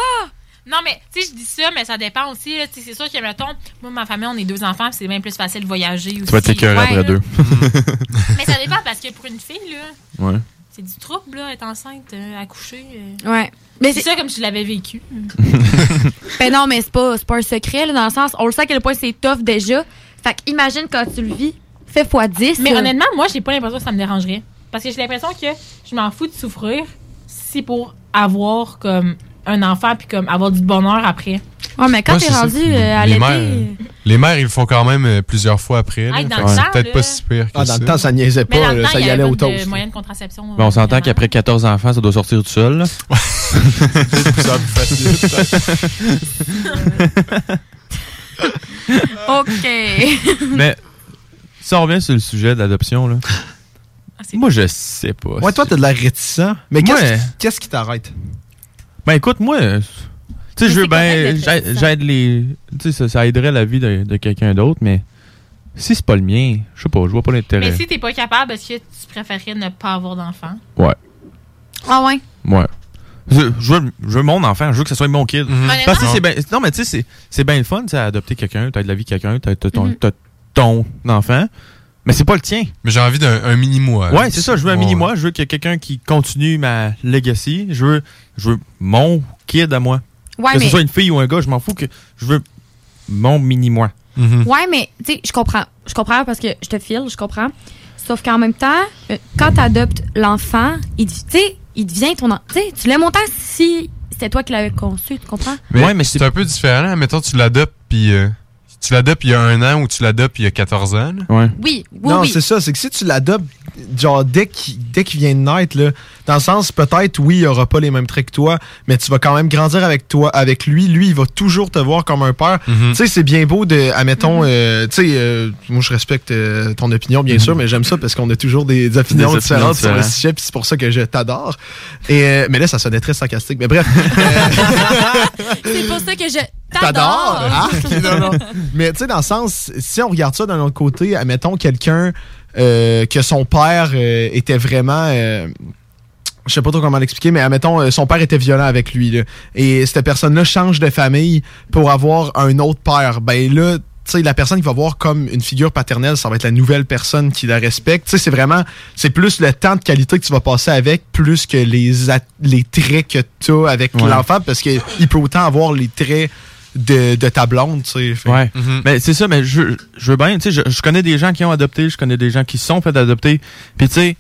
Non, mais tu sais, je dis ça, mais ça dépend aussi. là. C'est sûr que, mettons, moi, ma famille, on est deux enfants, puis c'est bien plus facile de voyager aussi. Tu vas t'écœurer Ouais, après là. deux. Mais ça dépend parce que pour une fille, là, Ouais. c'est du trouble, là, être enceinte, euh, accoucher. euh. Ouais. Mais C'est c'est ça comme je l'avais vécu. ben non, mais c'est pas, c'est pas un secret, là, dans le sens, on le sait à quel point c'est tough déjà. Fait que imagine quand tu le vis, fais fois 10. Mais honnêtement, moi, j'ai pas l'impression que ça me dérangerait. Parce que j'ai l'impression que je m'en fous de souffrir si pour avoir comme un enfant puis comme avoir du bonheur après. Ouais, mais quand Ouais, t'es rendu euh, à les l'été. mères, les mères, ils le font quand même euh, plusieurs fois après. là. Hey, peut-être pas si pire que Ah, dans ça. le temps, ça niaisait Mais pas. dans le là, temps, ça il y y allait au de moyen de contraception. Ben, on s'entend qu'après 14 enfants, ça doit sortir tout seul. là. C'est plus facile. OK. Mais si on revient sur le sujet de l'adoption, là. Ah, Moi, je sais pas. Ouais, toi, t'as de la réticent. Mais qu'est-ce Ouais. qui- qu'est-ce qui t'arrête? Ben écoute, moi, euh, tu sais, je veux bien. j'aide- les. Tu sais, ça, ça aiderait la vie de, de quelqu'un d'autre, mais si c'est pas le mien, je sais pas, je vois pas l'intérêt. Mais si t'es pas capable, est-ce que tu préférerais ne pas avoir d'enfant? Ouais, Ah ouais? ouais. Je, je veux, je veux mon enfant, je veux que ce soit mon kid. Mhm. Parce que c'est bien. Non, mais tu sais, c'est- c'est bien le fun, tu sais, adopter quelqu'un, t'as de la vie de quelqu'un, t'as ton, Mhm. t'as ton enfant, mais c'est pas le tien. Mais j'ai envie d'un un mini-moi. Ouais, c'est ça. Je veux un mini-moi. Je veux qu'il y ait quelqu'un qui continue ma legacy. Je veux, je veux mon kid à moi. Ouais, que mais. ce soit une fille ou un gars, je m'en fous que je veux mon mini-moi. Mhm. Ouais, mais, tu sais, je comprends. Je comprends parce que je te file, je comprends. Sauf qu'en même temps, euh, quand t'adoptes l'enfant, il, tu sais, il devient ton enfant. Tu sais, tu l'aimes autant si c'était toi qui l'avais conçu, tu comprends? Mais, Ouais, mais c'est un peu différent. Mettons, tu l'adoptes, puis euh, tu l'adoptes il y a un an ou tu l'adoptes il y a 14 ans. là? Oui, oui, non, oui. c'est ça. C'est que si tu l'adoptes, genre, dès qu'il dès qu'il vient de naître, là, dans le sens, peut-être, oui, il aura pas les mêmes traits que toi, mais tu vas quand même grandir avec toi, avec lui. Lui, il va toujours te voir comme un père. Mhm. Tu sais, c'est bien beau de, admettons, euh, tu sais, euh, moi, je respecte euh, ton opinion, bien sûr, mais j'aime ça parce qu'on a toujours des, des opinions Des opinions différentes sur le différentes. sujet, puis c'est pour ça que je t'adore. Et, euh, mais là, ça sonnait très sarcastique. Mais bref. C'est pour ça que je T'adores! t'adore? Ah, ok, non, non. Mais tu sais, dans le sens, si on regarde ça d'un autre côté, admettons quelqu'un euh, que son père euh, était vraiment. euh, je sais pas trop comment l'expliquer, mais admettons, son père était violent avec lui. là. et cette personne-là change de famille pour avoir un autre père. Ben là, tu sais, la personne qui va voir comme une figure paternelle, ça va être la nouvelle personne qui la respecte. Tu sais, c'est vraiment, c'est plus le temps de qualité que tu vas passer avec, plus que les, les traits que tu as avec Ouais. l'enfant, parce qu'il peut autant avoir les traits de, de ta blonde, tu sais. Ouais. Mhm. Mais c'est ça, mais je, je veux bien, tu sais, je, je connais des gens qui ont adopté, je connais des gens qui sont fait adopter. Puis tu sais,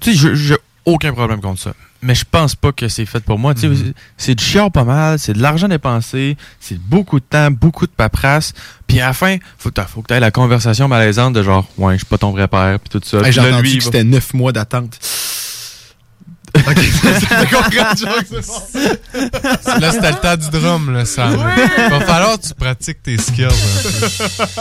Tu sais, je- j'ai aucun problème contre ça. Mais je pense pas que c'est fait pour moi. Tu sais, Mhm. C'est du chiant pas mal, c'est de l'argent dépensé, c'est beaucoup de temps, beaucoup de paperasse. Puis à la fin, faut, que t'a- faut que tu aies la conversation malaisante de genre, ouais, je suis pas ton vrai père, puis tout ça. Hey, J'ai entendu lui, que c'était 9 mois d'attente. Ok, c'est compris. Là, c'était le temps du drum, là, Sam. Il va falloir que tu pratiques tes skills. peu.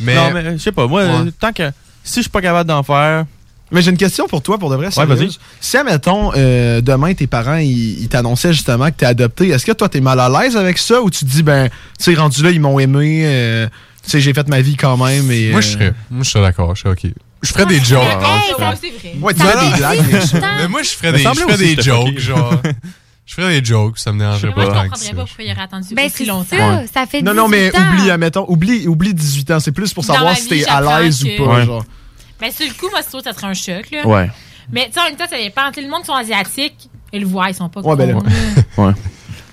Mais, Non, mais je sais pas, moi, Ouais. tant que si je suis pas capable d'en faire. Mais j'ai une question pour toi, pour de vrai. Ouais, vas-y. Si, admettons, euh, demain, tes parents, ils, ils t'annonçaient justement que t'es adopté, est-ce que toi, t'es mal à l'aise avec ça ou tu te dis, ben, tu sais, rendu là, ils m'ont aimé, euh, tu sais, j'ai fait ma vie quand même. Et, moi, je euh, serais, moi, je serais d'accord. Je serais OK. Je ferais des jokes. Hey, ça, c'est vrai. Ouais, tu non. des blagues, mais moi, je ferais des, je ferais des jokes, genre. Je ferais des jokes, ça me dérangerait Moi, je pas. que comprendrais pas pourquoi il aurait attendu Ben, aussi longtemps. ça. Ouais. Ça fait Non, non, mais 18 ans. oublie, admettons, oublie, oublie 18 ans. C'est plus pour savoir ma si vie, t'es à l'aise ou pas, Ouais. genre. Mais sur le coup, moi, c'est sûr que ça serait un choc. Là. Ouais. Mais tu sais, en même temps, ça dépend. Tout le monde sont asiatiques, ils le voient, ils sont pas Ouais, ben, là. là. Ouais.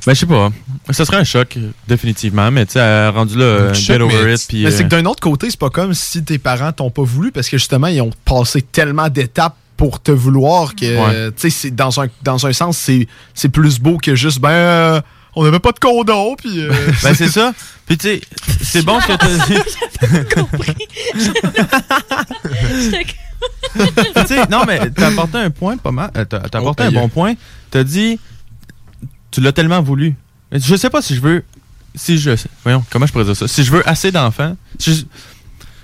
Ben, je sais pas. Ça serait un choc, définitivement. Mais tu sais, euh, rendu là, Choc, get over mais- it. Puis, mais c'est euh, que d'un autre côté, c'est pas comme si tes parents t'ont pas voulu parce que justement, ils ont passé tellement d'étapes pour te vouloir que, Ouais. tu sais, c'est- dans un, dans un sens, c'est c'est plus beau que juste, ben, euh, on avait pas de condom, puis. euh, Ben, c'est ça. Puis, tu sais, c'est bon ce que t'as dit. tu sais, non, mais t'as apporté un point pas mal. T'as Oh, apporté un bon point. T'as dit, tu l'as tellement voulu. Je sais pas si je veux. Si je. Voyons, comment je pourrais dire ça? Si je veux assez d'enfants. si je-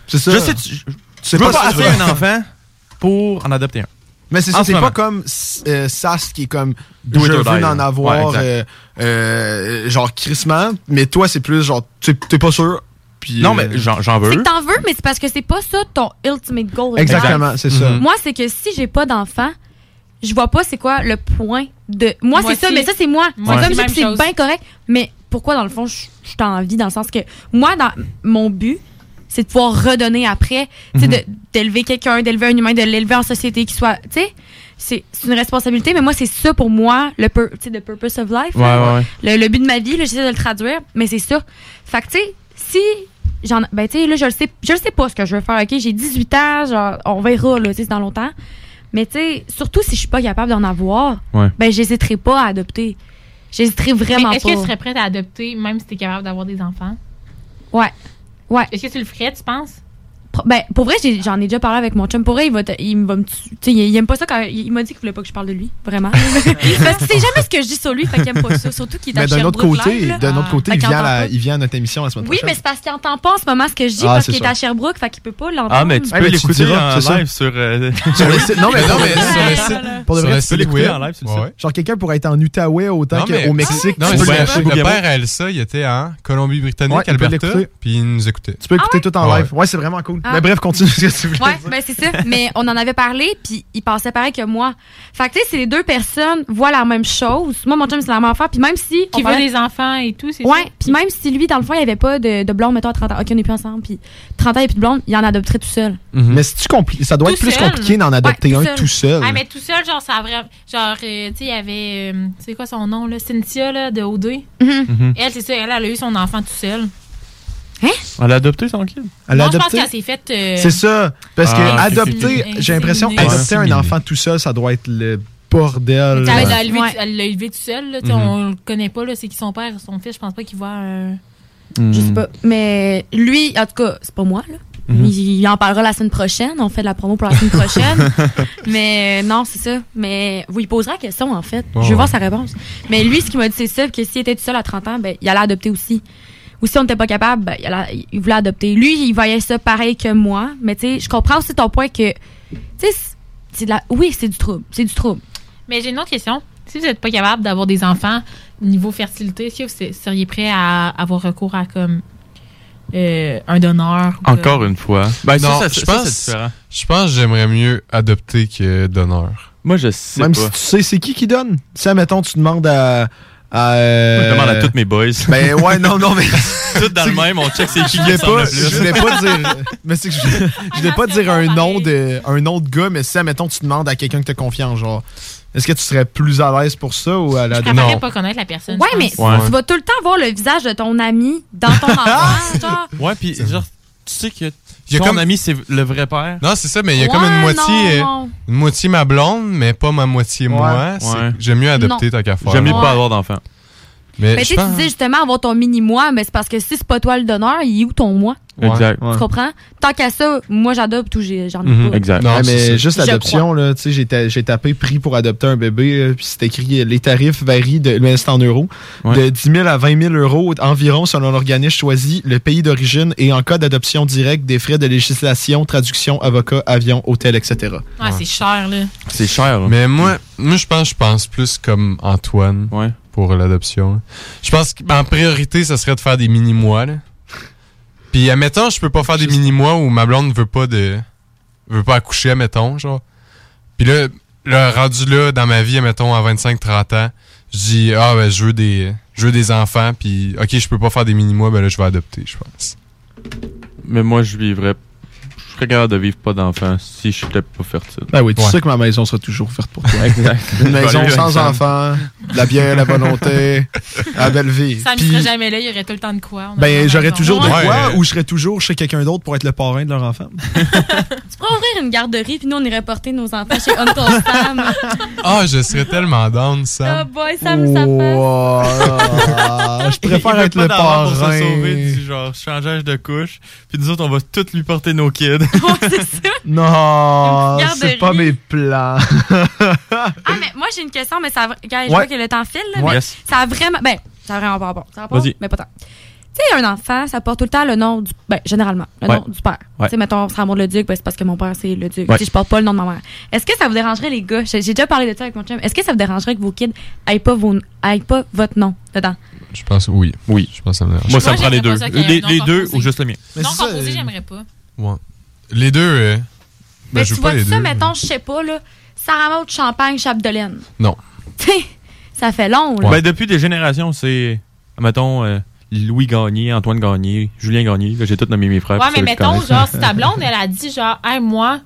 C'est ça. Je sais, je, je sais veux pas pas si tu assez veux. un enfant pour en adopter un. Mais c'est ça, ce c'est pas comme euh, Sas qui est comme Do je veux die, en avoir, Ouais, euh, euh, genre crissement, mais toi c'est plus genre tu t'es pas sûr. Puis, Non, euh, mais j'en C'est veux. que t'en veux, mais c'est parce que c'est pas ça ton ultimate goal. Exactement, c'est ça. Moi, c'est que si j'ai pas d'enfant, je vois pas c'est quoi le point de. Moi, Moi c'est ça, mais ça, c'est moi. Moi c'est comme ça, c'est bien correct. Mais pourquoi, dans le fond, je suis en vie, dans le sens que moi, dans mon but, c'est de pouvoir redonner après, tu sais, Mhm. d'élever quelqu'un, d'élever un humain, de l'élever en société qui soit. Tu sais, c'est une responsabilité, mais moi, c'est ça pour moi, le pur- the purpose of life. Ouais, là. ouais. Le, le but de ma vie, j'essaie de le traduire, mais c'est ça. Fait que, tu sais, si j'en. Ben, tu sais, là, je le sais, je le sais pas ce que je veux faire, OK? J'ai 18 ans, genre, on verra, là, tu sais, dans longtemps. Mais, tu sais, surtout si je suis pas capable d'en avoir, Ouais. ben, j'hésiterai pas à adopter. J'hésiterai vraiment Mais est-ce pas. que tu serais prête à adopter, même si tu es capable d'avoir des enfants? Ouais. Ouais. Est-ce que tu le ferais, tu penses? Ben, pour vrai, j'ai- j'en ai déjà parlé avec mon chum. Pour vrai, il va, te- il va me tu sais, il, il aime pas ça quand. Il, il m'a dit qu'il voulait pas que je parle de lui, vraiment. Parce que c'est jamais ce que je dis sur lui, fait qu'il aime pas ça. Surtout qu'il est mais d'un autre côté, d'un autre côté, il vient, à il vient à notre émission la semaine Oui, prochaine. mais c'est parce qu'il entend pas en ce moment ce que je dis, Ah, parce qu'il est à Sherbrooke, fait qu'il peut pas l'entendre. Ah, mais tu Ah, peux l'écouter en live sur. euh, Sur le site- non, mais, non, mais sur le site. Pour de sur vrai, le tu site peux l'écouter en live, c'est Ouais, ça. ouais. Genre quelqu'un pourrait être en Outaouais autant qu'au Mexique. Non, le père à Elsa, il était en Colombie-Britannique, Ouais, il peut Alberta, puis il nous écoutait. Tu peux écouter tout en live. Ouais, c'est vraiment cool. Ah. Mais bref, continue ce que tu voulais Ouais, dire. ben c'est ça. Mais on en avait parlé, puis il pensait pareil que moi. Fait que, tu sais, si les deux personnes voient la même chose, moi, mon chum, c'est la même affaire, puis même si. Qui veut des enfants et tout, c'est Ouais, ça? puis même si lui, dans le fond, il avait pas de, de blonde, mettons, à 30 ans. Ok, on est plus ensemble, puis 30 ans, il n'y a plus de blonde, il en adopterait tout seul. Mais c'est-tu compli- ça doit Tout être plus seul. compliqué d'en adopter Ouais, tout un tout seul. Ah, mais tout seul, genre, ça a vraiment. Genre, euh, tu sais, il y avait. euh, c'est quoi son nom, là? Cynthia, là, de O2. Mhm. Elle, c'est ça, elle, elle a eu son enfant tout seul. Elle a adopté son kid? Elle a non, je pense qu'elle s'est faite. euh, C'est ça. Parce que Ah, adopter, inséminer. j'ai l'impression adopter un enfant tout seul, ça doit être le bordel. Elle l'a élevé, Ouais. tout seul, là. Mhm. On le connaît pas, là. C'est qui son père, son fils. Je pense pas qu'il voit un. Je sais pas. Mais lui, en tout cas, c'est pas moi, là. Mhm. Il, il en parlera la semaine prochaine. On fait de la promo pour la semaine prochaine. mais euh, non, c'est ça. Mais vous lui poserez la question, en fait. Ouais, je veux voir sa réponse. Mais lui, ce qu'il m'a dit, c'est ça, que s'il était tout seul à 30 ans, ben, il allait adopter aussi. Ou si on n'était pas capable, ben, il, voulait adopter. Lui, il voyait ça pareil que moi. Mais tu sais, je comprends aussi ton point que, tu sais, c'est- c'est de la... Oui, c'est du trouble. C'est du trouble. Mais j'ai une autre question. Si vous n'êtes pas capable d'avoir des enfants niveau fertilité, est-ce que vous se- seriez prêt à avoir recours à comme euh, un donneur? ou Encore une fois. Ben, non, ça, je ça, pense, c'est différent. je pense que j'aimerais mieux adopter que d'honneur. Moi, je sais Même pas. si tu sais c'est qui qui donne? Si, admettons, tu demandes à. À, euh, je demande à tous mes boys. Ben ouais, non, non, mais. Tout dans le même, on check c'est qui Je qui voulais pas, le plus. je voulais pas dire. Mais c'est que je, je voulais pas dire un nom de, un nom de gars, mais si, admettons, tu demandes à quelqu'un que tu as confiance, genre. Est-ce que tu serais plus à l'aise pour ça ou à la Je préférerais pas connaître la personne. Ouais, mais tu vas tout le temps voir le visage de ton ami dans ton enfant. genre. Ouais, puis genre, tu sais que y a Ton comme- ami, c'est le vrai père? Non, c'est ça, mais il y a Ouais, comme une non, moitié, euh, non. une moitié ma blonde, mais pas ma moitié moi. Ouais. J'aime mieux adopter Non. tant qu'à faire. J'aime mieux pas avoir d'enfant. Mais Mais je tu sais, tu pense- disais justement avoir ton mini-moi, mais c'est parce que si c'est pas toi le donneur, il est où ton moi? Exact. Tu comprends? Tant qu'à ça, moi j'adopte ou j'en ai Mhm. pas. Ouais, mais juste l'adoption, là, tu sais, j'ai ta- j'ai tapé prix pour adopter un bébé, euh, puis c'est écrit euh, les tarifs varient de, mais c'est en euros, de 10 000 à 20 000 euros environ selon l'organisme choisi, le pays d'origine et en cas d'adoption directe, des frais de législation, traduction, avocat, avion, hôtel, etc. Ouais, c'est cher, là. C'est cher. Mais moi, moi je pense je pense plus comme Antoine pour l'adoption. Je pense qu'en priorité, ça serait de faire des mini-mois. là. Puis, admettons, je peux pas faire des mini-mois où ma blonde veut pas de veut pas accoucher, admettons, genre. Puis là, le rendu là, dans ma vie, admettons, à 25-30 ans, je dis, ah, ben, je veux des, je veux des enfants, puis, ok, je peux pas faire des mini-mois, ben là, je vais adopter, je pense. Mais moi, je vivrais. Je serais capable de vivre pas d'enfant si je n'étais pas fertile. Ben oui, tu sais que ma maison sera toujours ouverte pour toi. Exact. Une maison sans enfants, de la bière, la volonté, la belle vie. Ça ne serait jamais là, il y aurait tout le temps de quoi. Ben, j'aurais toujours de Ouais. quoi ou je serais toujours chez quelqu'un d'autre pour être le parrain de leur enfant. Tu pourrais ouvrir une garderie, puis nous on irait porter nos enfants chez Uncle Sam. Ah, je serais tellement down, Oh Sam. boy, Sam, ça fait. Wow. je préfère être pas le d'enfant pour se parrain. sauver du genre changeage de couche. Puis nous autres, on va tous lui porter nos kids. Non, c'est pas mes plans. Ah, mais moi j'ai une question, mais ça gars, je vois que le temps file, là, Ouais. mais Yes. ça a vraiment. Ben, ça a vraiment pas rapport. Ça a rapport, Vas-y. mais pas tant. Tu sais, un enfant, ça porte tout le temps le nom du. Ben, généralement, le Ouais. nom du père. Ouais. Tu sais, mettons, le Duc, ben, c'est parce que mon père, c'est le Duc. Ouais. Tu sais, je porte pas le nom de ma mère. Est-ce que ça vous dérangerait, les gars? J'ai déjà parlé de ça avec mon chum. Est-ce que ça vous dérangerait que vos kids aillent pas, vos, aillent pas votre nom dedans? Je pense oui. Oui. Je pense que ça me dérange. Moi, ça me prend les deux. Les, deux ou juste le mien. Non composé, j'aimerais pas. Ouais. Les deux, euh, ben, je tu pas vois les ça, deux. mettons, je sais pas, là. Sarah Maud Champagne, Chapdelaine. Non. Ça fait long, là. Ben, depuis des générations, c'est. Mettons, euh, Louis Gagné, Antoine Gagné, Julien Gagné. J'ai tout nommé mes frères. Ouais, mais mettons, genre, si ta blonde, elle a dit, genre, hey, moi,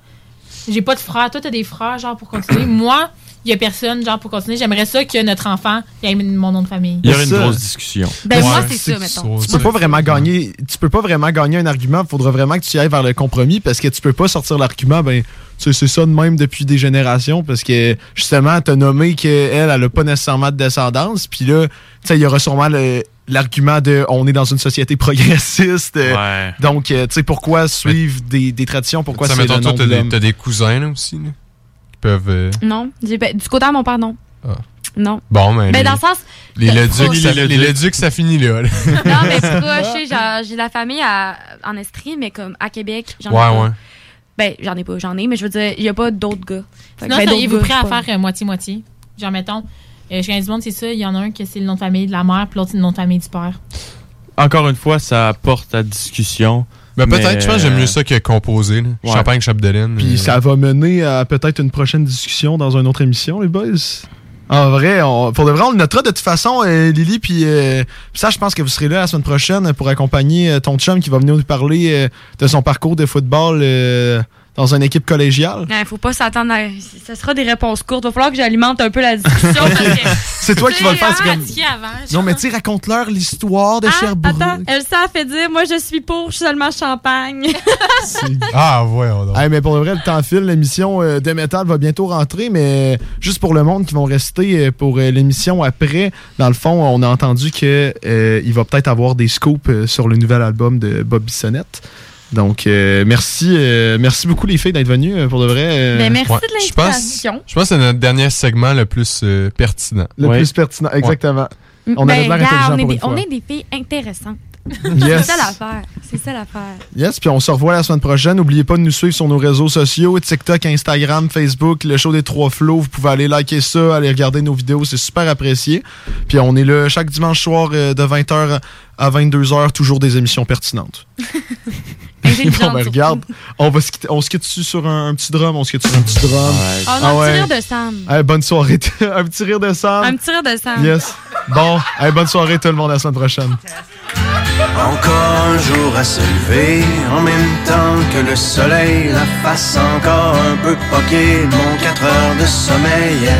j'ai pas de frère, toi, t'as des frères, genre, pour continuer. moi, il y a personne, genre, pour continuer. J'aimerais ça que notre enfant il ait mon nom de famille. Il y aurait une grosse discussion. Ben, Ouais, moi, c'est ça, mettons. Tu peux pas vraiment gagner. Tu peux pas vraiment gagner un argument. Il faudra vraiment que tu y ailles vers le compromis parce que tu peux pas sortir l'argument. Ben, tu sais, c'est ça de même depuis des générations parce que justement, t'as nommé qu'elle, elle a pas nécessairement de descendance. Puis là, tu sais, il y aura sûrement le- l'argument de on est dans une société progressiste. euh, Ouais. Donc, euh, tu sais, pourquoi suivre des, des traditions? Pourquoi Ça, c'est mettons, le toi, nom t'as de des, t'as des cousins, là, aussi, là, peuvent... euh, Non. Ben, du côté de mon père, non. Ah. Non. Bon, ben, Ben, les, dans le sens. les de- Leduc, proche. ça, les Leduc, ça finit là. là. Non, mais proche, j'ai de la famille à- en Estrie, mais comme à Québec, j'en ai Ouais, pas. ouais. Ben, j'en ai pas, j'en ai, mais je veux dire, il y a pas d'autres gars. Fait Sinon, ben, seriez-vous prêt à faire euh, moitié-moitié? Genre, mettons, euh, chez du monde, c'est ça, il y en a un que c'est le nom de famille de la mère, puis l'autre, c'est le nom de famille du père. Encore une fois, ça apporte à discussion. Ben, peut-être, je pense que j'aime mieux ça que composer. là. Ouais. Champagne, Chapdelaine. Puis euh, ça va mener à peut-être une prochaine discussion dans une autre émission, les boys. En vrai, on, pour de vrai, on le notera de toute façon, euh, Lily. Puis euh, ça, je pense que vous serez là la semaine prochaine pour accompagner euh, ton chum qui va venir nous parler euh, de son parcours de football euh, dans une équipe collégiale? Il faut pas s'attendre à. Ça sera des réponses courtes. Il va falloir que j'alimente un peu la discussion. C'est toi qui vas le faire. comme- pratiqué avant, Non, mais tu raconte-leur l'histoire de Ah, Sherbrooke. attends, Elsa a fait dire Moi, je suis pour, je suis seulement champagne. Ah, ouais, on Hey, mais pour le vrai, le temps file. L'émission euh, de métal va bientôt rentrer, mais juste pour le monde qui vont rester euh, pour euh, l'émission après, dans le fond, on a entendu que euh, il va peut-être avoir des scoops sur le nouvel album de Bob Bissonnette. Donc, euh, merci, euh, merci beaucoup les filles d'être venues euh, pour de vrai. euh, Ben, merci ouais. de Je pense, l'invitation. je pense que c'est notre dernier segment le plus euh, pertinent. Le plus pertinent, exactement. On Ben, avait regarde, on, est pour des, on est des filles intéressantes. Yes. C'est ça l'affaire. C'est ça l'affaire. Yes, puis on se revoit la semaine prochaine. N'oubliez pas de nous suivre sur nos réseaux sociaux, TikTok, Instagram, Facebook, le show des trois flots. Vous pouvez aller liker ça, aller regarder nos vidéos, c'est super apprécié. Puis on est là chaque dimanche soir de 20h à 22h, toujours des émissions pertinentes. bon, ben, regarde, on, va se quitter- on se quitte dessus sur un, un petit drum, on se quitte sur un petit drum. Oh non, un petit rire de Sam. Hey, bonne soirée. un petit rire de Sam. Un petit rire de Sam. Yes. Bon, hey, bonne soirée tout le monde, à la semaine prochaine. Encore un jour à se lever, en même temps que le soleil, la face encore un peu poquée, mon 4 heures de sommeil.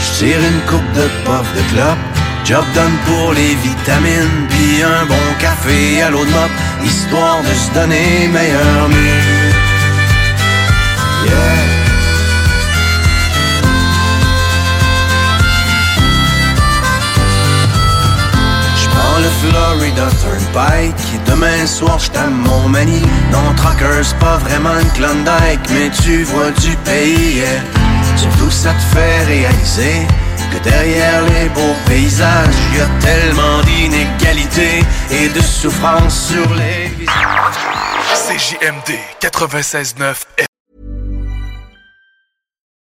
Je tire une coupe de puff de clope, Job done pour les vitamines, puis un bon café à l'eau de mop, histoire de se donner meilleur mieux. Yeah. Le Florida Turnpike Et demain soir j't'aime mon mani Non, Trucker, c'est pas vraiment une Klondike Mais tu vois du pays, yeah. Surtout ça te fait réaliser Que derrière les beaux paysages Y a tellement d'inégalités Et de souffrance sur les visages. CJMD 96.9